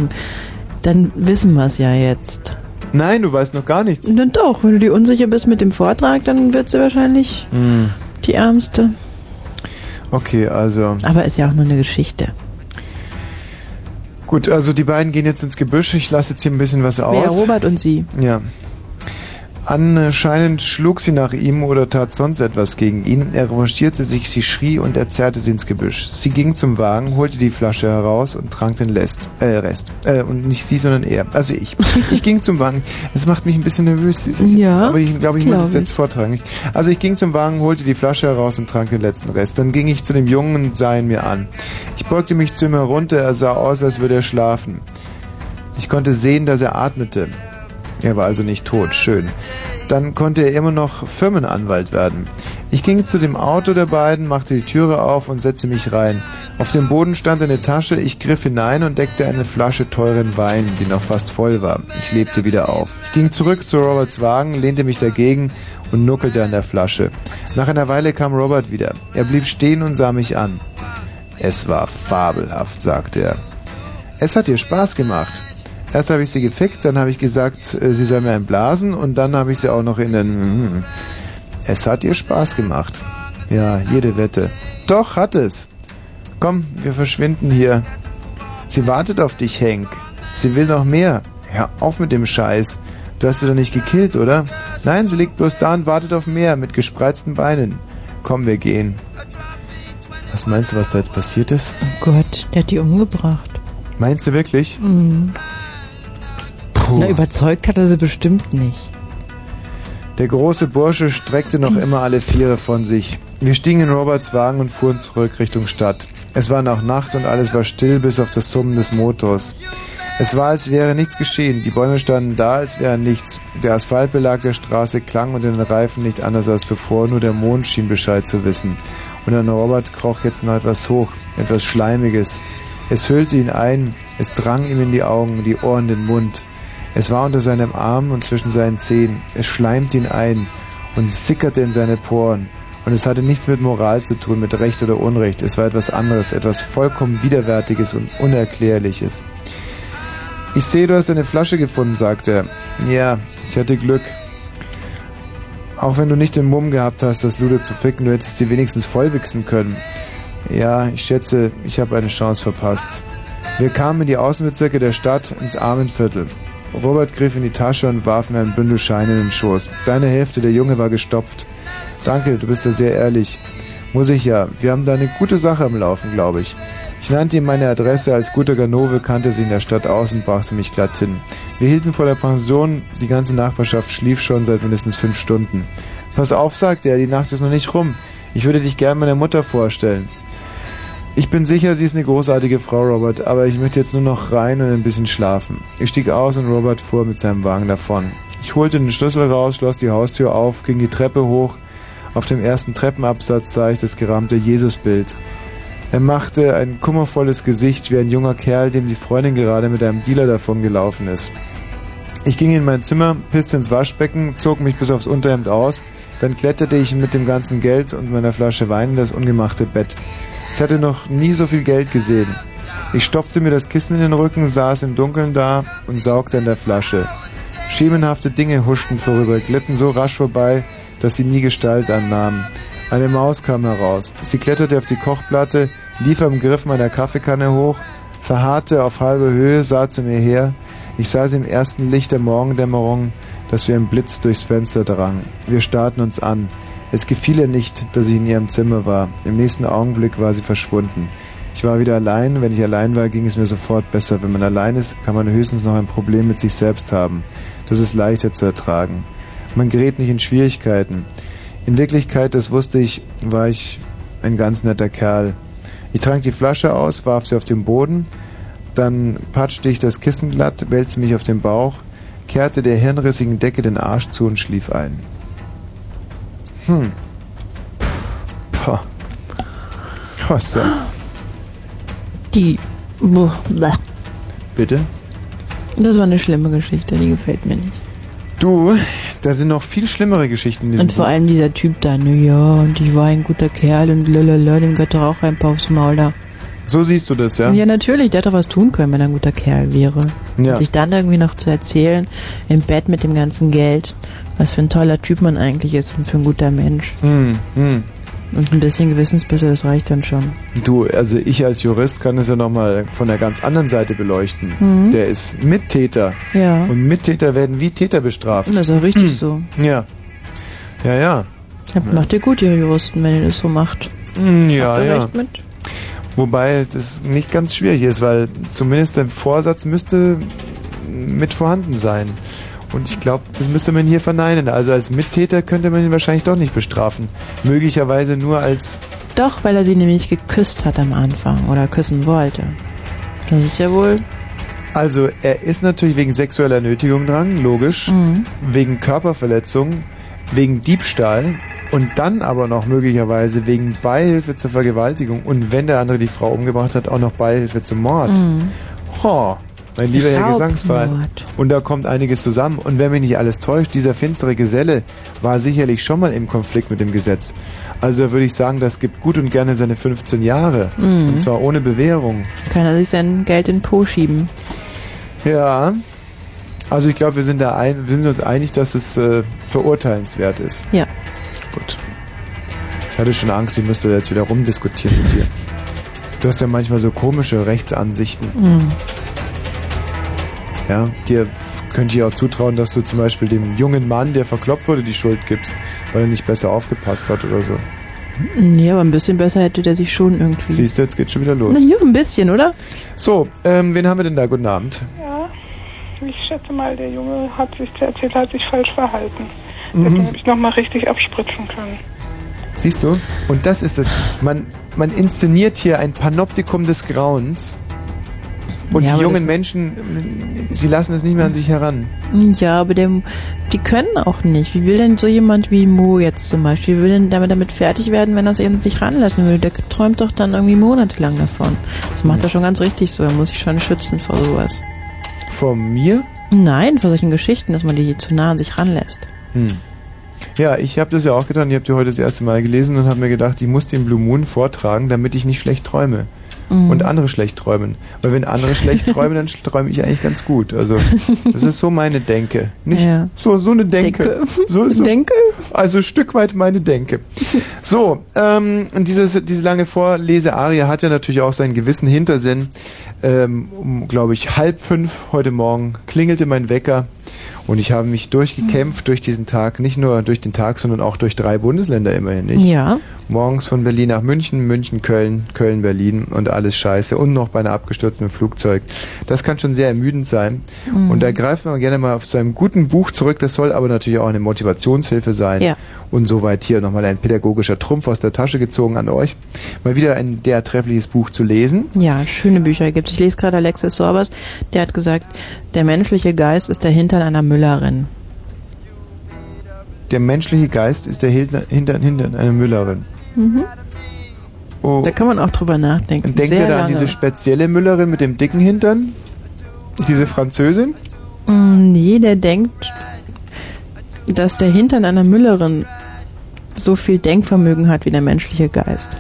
dann wissen wir es ja jetzt. Nein, du weißt noch gar nichts. Na doch, wenn du dir unsicher bist mit dem Vortrag, dann wird sie wahrscheinlich Hm. die Ärmste. Okay, also Aber ist ja auch nur eine Geschichte. gut, also die beiden gehen jetzt ins Gebüsch. Ich lasse jetzt hier ein bisschen was aus. Wer, Robert und sie. Ja. Anscheinend schlug sie nach ihm oder tat sonst etwas gegen ihn. Er revanchierte sich, sie schrie und er zerrte sie ins Gebüsch. Sie ging zum Wagen, holte die Flasche heraus und trank den Rest. Äh, Rest. Äh, und nicht sie, sondern er. Also ich. [laughs] Ich ging zum Wagen. Das macht mich ein bisschen nervös. Ist- Ja, Aber ich glaube, ich das muss es glaub jetzt vortragen. Ich- Also ich ging zum Wagen, holte die Flasche heraus und trank den letzten Rest. Dann ging ich zu dem Jungen und sah ihn mir an. Ich beugte mich zu ihm herunter. Er sah aus, als würde er schlafen. Ich konnte sehen, dass er atmete. Er war also nicht tot, schön. Dann konnte er immer noch Firmenanwalt werden. Ich ging zu dem Auto der beiden, machte die Türe auf und setzte mich rein. Auf dem Boden stand eine Tasche, ich griff hinein und deckte eine Flasche teuren Wein, die noch fast voll war. Ich lebte wieder auf. Ich ging zurück zu Roberts Wagen, lehnte mich dagegen und nuckelte an der Flasche. Nach einer Weile kam Robert wieder. Er blieb stehen und sah mich an. Es war fabelhaft, sagte er. Es hat dir Spaß gemacht. Erst habe ich sie gefickt, dann habe ich gesagt, äh, sie soll mir einen blasen und dann habe ich sie auch noch in den... Mhm. Es hat ihr Spaß gemacht. Ja, jede Wette. Doch, hat es. Komm, wir verschwinden hier. Sie wartet auf dich, Henk. Sie will noch mehr. Hör auf mit dem Scheiß. Du hast sie doch nicht gekillt, oder? Nein, sie liegt bloß da und wartet auf mehr mit gespreizten Beinen. Komm, wir gehen. Was meinst du, was da jetzt passiert ist? Oh Gott, der hat die umgebracht. Meinst du wirklich? Mhm. Puh. Na, überzeugt hat er sie bestimmt nicht. Der große Bursche streckte noch immer alle Viere von sich. Wir stiegen in Roberts Wagen und fuhren zurück Richtung Stadt. Es war noch Nacht und alles war still bis auf das Summen des Motors. Es war, als wäre nichts geschehen. Die Bäume standen da, als wäre nichts. Der Asphaltbelag der Straße klang unter den Reifen nicht anders als zuvor, nur der Mond schien Bescheid zu wissen. Und an Robert kroch jetzt noch etwas hoch, etwas Schleimiges. Es hüllte ihn ein, es drang ihm in die Augen, die Ohren, den Mund. Es war unter seinem Arm und zwischen seinen Zehen. Es schleimte ihn ein und sickerte in seine Poren. Und es hatte nichts mit Moral zu tun, mit Recht oder Unrecht. Es war etwas anderes, etwas vollkommen Widerwärtiges und Unerklärliches. Ich sehe, du hast eine Flasche gefunden, sagte er. Ja, ich hatte Glück. Auch wenn du nicht den Mumm gehabt hast, das Luder zu ficken, du hättest sie wenigstens vollwichsen können. Ja, ich schätze, ich habe eine Chance verpasst. Wir kamen in die Außenbezirke der Stadt ins Armenviertel. Robert griff in die Tasche und warf mir ein Bündel Scheine in den Schoß. Deine Hälfte, der Junge war gestopft. Danke, du bist ja sehr ehrlich. Muss ich ja. Wir haben da eine gute Sache am Laufen, glaube ich. Ich nannte ihm meine Adresse. Als guter Ganove kannte sie in der Stadt aus und brachte mich glatt hin. Wir hielten vor der Pension. Die ganze Nachbarschaft schlief schon seit mindestens fünf Stunden. Pass auf, sagte er, die Nacht ist noch nicht rum. Ich würde dich gern meiner Mutter vorstellen. Ich bin sicher, sie ist eine großartige Frau, Robert, aber ich möchte jetzt nur noch rein und ein bisschen schlafen. Ich stieg aus und Robert fuhr mit seinem Wagen davon. Ich holte den Schlüssel raus, schloss die Haustür auf, ging die Treppe hoch. Auf dem ersten Treppenabsatz sah ich das gerahmte Jesusbild. Er machte ein kummervolles Gesicht wie ein junger Kerl, dem die Freundin gerade mit einem Dealer davongelaufen ist. Ich ging in mein Zimmer, pisste ins Waschbecken, zog mich bis aufs Unterhemd aus, dann kletterte ich mit dem ganzen Geld und meiner Flasche Wein in das ungemachte Bett. Ich hatte noch nie so viel Geld gesehen. Ich stopfte mir das Kissen in den Rücken, saß im Dunkeln da und saugte an der Flasche. Schemenhafte Dinge huschten vorüber, glitten so rasch vorbei, dass sie nie Gestalt annahmen. Eine Maus kam heraus. Sie kletterte auf die Kochplatte, lief am Griff meiner Kaffeekanne hoch, verharrte auf halbe Höhe, sah zu mir her. Ich sah sie im ersten Licht der Morgendämmerung, das wie ein Blitz durchs Fenster drang. Wir starrten uns an. Es gefiel ihr nicht, dass ich in ihrem Zimmer war. Im nächsten Augenblick war sie verschwunden. Ich war wieder allein. Wenn ich allein war, ging es mir sofort besser. Wenn man allein ist, kann man höchstens noch ein Problem mit sich selbst haben. Das ist leichter zu ertragen. Man gerät nicht in Schwierigkeiten. In Wirklichkeit, das wusste ich, war ich ein ganz netter Kerl. Ich trank die Flasche aus, warf sie auf den Boden, dann patschte ich das Kissen glatt, wälzte mich auf den Bauch, kehrte der hirnrissigen Decke den Arsch zu und schlief ein. Hm. Puh. Was denn? Die. Bitte? Das war eine schlimme Geschichte, die gefällt mir nicht. Du, da sind noch viel schlimmere Geschichten in diesem Und vor allem dieser Typ da, na ja, und ich war ein guter Kerl und lalala, dem gehört doch auch ein paar aufs Maul da. So siehst du das, ja? Ja, natürlich, der hätte doch was tun können, wenn er ein guter Kerl wäre. Ja. Und sich dann irgendwie noch zu erzählen, im Bett mit dem ganzen Geld, was für ein toller Typ man eigentlich ist und für ein guter Mensch. Hm, hm. Und ein bisschen Gewissensbisse, das reicht dann schon. Du, also ich als Jurist kann es ja nochmal von der ganz anderen Seite beleuchten. Mhm. Der ist Mittäter. Ja. Und Mittäter werden wie Täter bestraft. Das ist auch richtig so. Ja. Ja, ja. Ja, Macht ihr gut, ihr Juristen, wenn ihr das so macht. Hm, Ja, Habt ihr ja. recht mit? Wobei das nicht ganz schwierig ist, weil zumindest der Vorsatz müsste mit vorhanden sein. Und ich glaube, das müsste man hier verneinen. Also als Mittäter könnte man ihn wahrscheinlich doch nicht bestrafen. Möglicherweise nur als Doch, weil er sie nämlich geküsst hat am Anfang oder küssen wollte. Das ist ja wohl. Also, er ist natürlich wegen sexueller Nötigung dran, logisch. Mhm. Wegen Körperverletzung, wegen Diebstahl und dann aber noch möglicherweise wegen Beihilfe zur Vergewaltigung und wenn der andere die Frau umgebracht hat, auch noch Beihilfe zum Mord. Mhm. Ho, mein lieber Herr. Gesangsverein. Und da kommt einiges zusammen. Und wenn mich nicht alles täuscht, dieser finstere Geselle war sicherlich schon mal im Konflikt mit dem Gesetz. Also da würde ich sagen, das gibt gut und gerne seine 15 Jahre. Mhm. Und zwar ohne Bewährung. Kann er sich sein Geld in den Po schieben. Ja. Also ich glaube, wir sind da ein, wir sind uns einig, dass es äh, verurteilenswert ist. Ja. Gut. Ich hatte schon Angst, ich müsste da jetzt wieder rumdiskutieren mit dir. Du hast ja manchmal so komische Rechtsansichten. Mhm. Ja, dir könnte ich auch zutrauen, dass du zum Beispiel dem jungen Mann, der verklopft wurde, die Schuld gibst, weil er nicht besser aufgepasst hat oder so. Nee, aber ein bisschen besser hätte der sich schon irgendwie. Siehst du, jetzt geht's schon wieder los. Na ja, ein bisschen, oder? So, ähm, wen haben wir denn da? Guten Abend. Ja, ich schätze mal, der Junge hat sich, der Erzähler hat sich falsch verhalten. Mhm. Deswegen habe ich nochmal richtig abspritzen können. Siehst du? Und das ist es. Man, man inszeniert hier ein Panoptikum des Grauens. Und Ja, die jungen Menschen, sie lassen es nicht mehr an sich heran. Ja, aber dem, die können auch nicht. Wie will denn so jemand wie Mo jetzt zum Beispiel, wie will denn damit, damit fertig werden, wenn er es an sich ranlassen will? Der träumt doch dann irgendwie monatelang davon. Das macht er schon ganz richtig so. Er muss sich schon schützen vor sowas. Vor mir? Nein, vor solchen Geschichten, dass man die zu nah an sich ranlässt. Hm. Ja, ich habe das ja auch getan. Ich habe die heute das erste Mal gelesen und habe mir gedacht, ich muss den Blue Moon vortragen, damit ich nicht schlecht träume. Mhm. und andere schlecht träumen. Weil wenn andere schlecht [laughs] träumen, dann träume ich eigentlich ganz gut. Also das ist so meine Denke. Nicht Ja. so, so eine Denke. Denke. So ist so, Denke? Also ein Stück weit meine Denke. So, ähm, und dieses, diese lange Vorlesearie hat ja natürlich auch seinen gewissen Hintersinn. Ähm, um, glaube ich, halb fünf heute Morgen klingelte mein Wecker und ich habe mich durchgekämpft durch diesen Tag, nicht nur durch den Tag, sondern auch durch drei Bundesländer immerhin, nicht? Ja. Morgens von Berlin nach München, München, Köln, Köln, Berlin und alles scheiße und noch bei einer abgestürzten Flugzeug. Das kann schon sehr ermüdend sein. Mhm. Und da greift man gerne mal auf so einem guten Buch zurück. Das soll aber natürlich auch eine Motivationshilfe sein. Ja. Und soweit hier nochmal ein pädagogischer Trumpf aus der Tasche gezogen an euch. Mal wieder ein der treffliches Buch zu lesen. Ja, schöne Bücher gibt's. Ich lese gerade Alexis Sorbers, der hat gesagt, der menschliche Geist ist der Hintern einer Müllerin. Der menschliche Geist ist der Hinter, hinter, hinter einer Müllerin. Mhm. Oh. Da kann man auch drüber nachdenken. Denkt Sehr ihr da an diese spezielle Müllerin mit dem dicken Hintern? Diese Französin? Mm, Nee, der denkt, dass der Hintern einer Müllerin so viel Denkvermögen hat wie der menschliche Geist.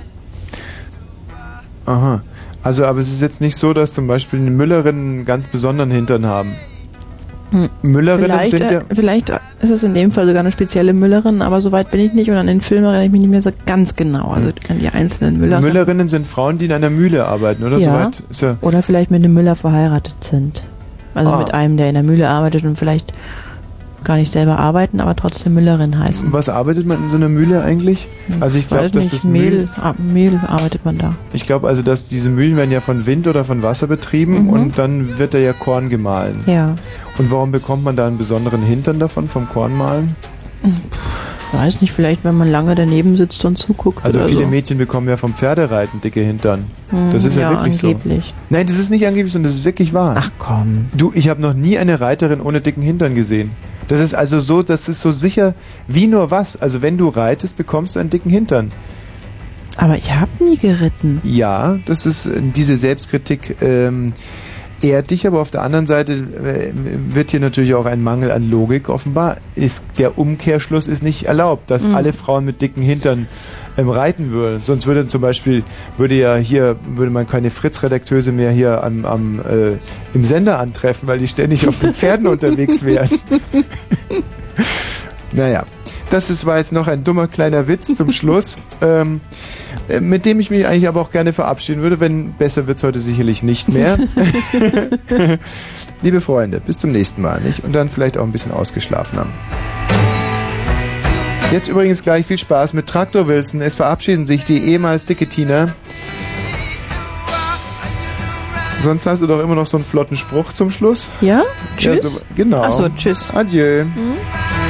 Aha. Also, aber es ist jetzt nicht so, dass zum Beispiel eine Müllerin einen ganz besonderen Hintern haben. Hm. Müllerinnen Vielleicht, sind ja. äh, vielleicht ist es in dem Fall sogar eine spezielle Müllerin, aber soweit bin ich nicht und an den Film erinnere ich mich nicht mehr so ganz genau. Also an die einzelnen Müllerinnen. Müllerinnen sind Frauen, die in einer Mühle arbeiten, oder? Ja. Soweit ja Oder vielleicht mit einem Müller verheiratet sind. Also Ah. mit einem, der in der Mühle arbeitet und vielleicht gar nicht selber arbeiten, aber trotzdem Müllerin heißen. Was arbeitet man in so einer Mühle eigentlich? Also ich glaube, dass das Mehl, ah, Mehl arbeitet man da. ich glaube also, dass diese Mühlen werden ja von Wind oder von Wasser betrieben Mhm. und dann wird da ja Korn gemahlen. Ja. Und warum bekommt man da einen besonderen Hintern davon vom Kornmahlen? Weiß nicht, vielleicht wenn man lange daneben sitzt und zuguckt. Also viele so. Mädchen bekommen ja vom Pferdereiten dicke Hintern. Hm, Das ist ja, ja, wirklich angeblich. so. Nein, das ist nicht angeblich, sondern das ist wirklich wahr. Ach komm. Du, ich habe noch nie eine Reiterin ohne dicken Hintern gesehen. Das ist also so, das ist so sicher wie nur was. Also wenn du reitest, bekommst du einen dicken Hintern. Aber ich habe nie geritten. Ja, das ist äh, diese Selbstkritik ähm, ehrt dich, aber auf der anderen Seite äh, wird hier natürlich auch ein Mangel an Logik offenbar. Ist der Umkehrschluss ist nicht erlaubt, dass Mhm. alle Frauen mit dicken Hintern ähm, reiten würden. Sonst würde zum Beispiel würde ja hier würde man keine Fritz-Redakteuse mehr hier am, am äh, im Sender antreffen, weil die ständig auf den Pferden [laughs] unterwegs wären. [laughs] Naja, das ist, war jetzt noch ein dummer kleiner Witz zum [laughs] Schluss, ähm, äh, mit dem ich mich eigentlich aber auch gerne verabschieden würde, wenn besser wird es heute sicherlich nicht mehr. [laughs] [laughs] Liebe Freunde, bis zum nächsten Mal, nicht? Und dann vielleicht auch ein bisschen ausgeschlafen haben. Jetzt übrigens gleich viel Spaß mit Traktor Wilson. Es verabschieden sich die ehemals dicke Tina. Sonst hast du doch immer noch so einen flotten Spruch zum Schluss. Ja? Tschüss? Ja, so, genau. Ach so, tschüss. Adieu. She's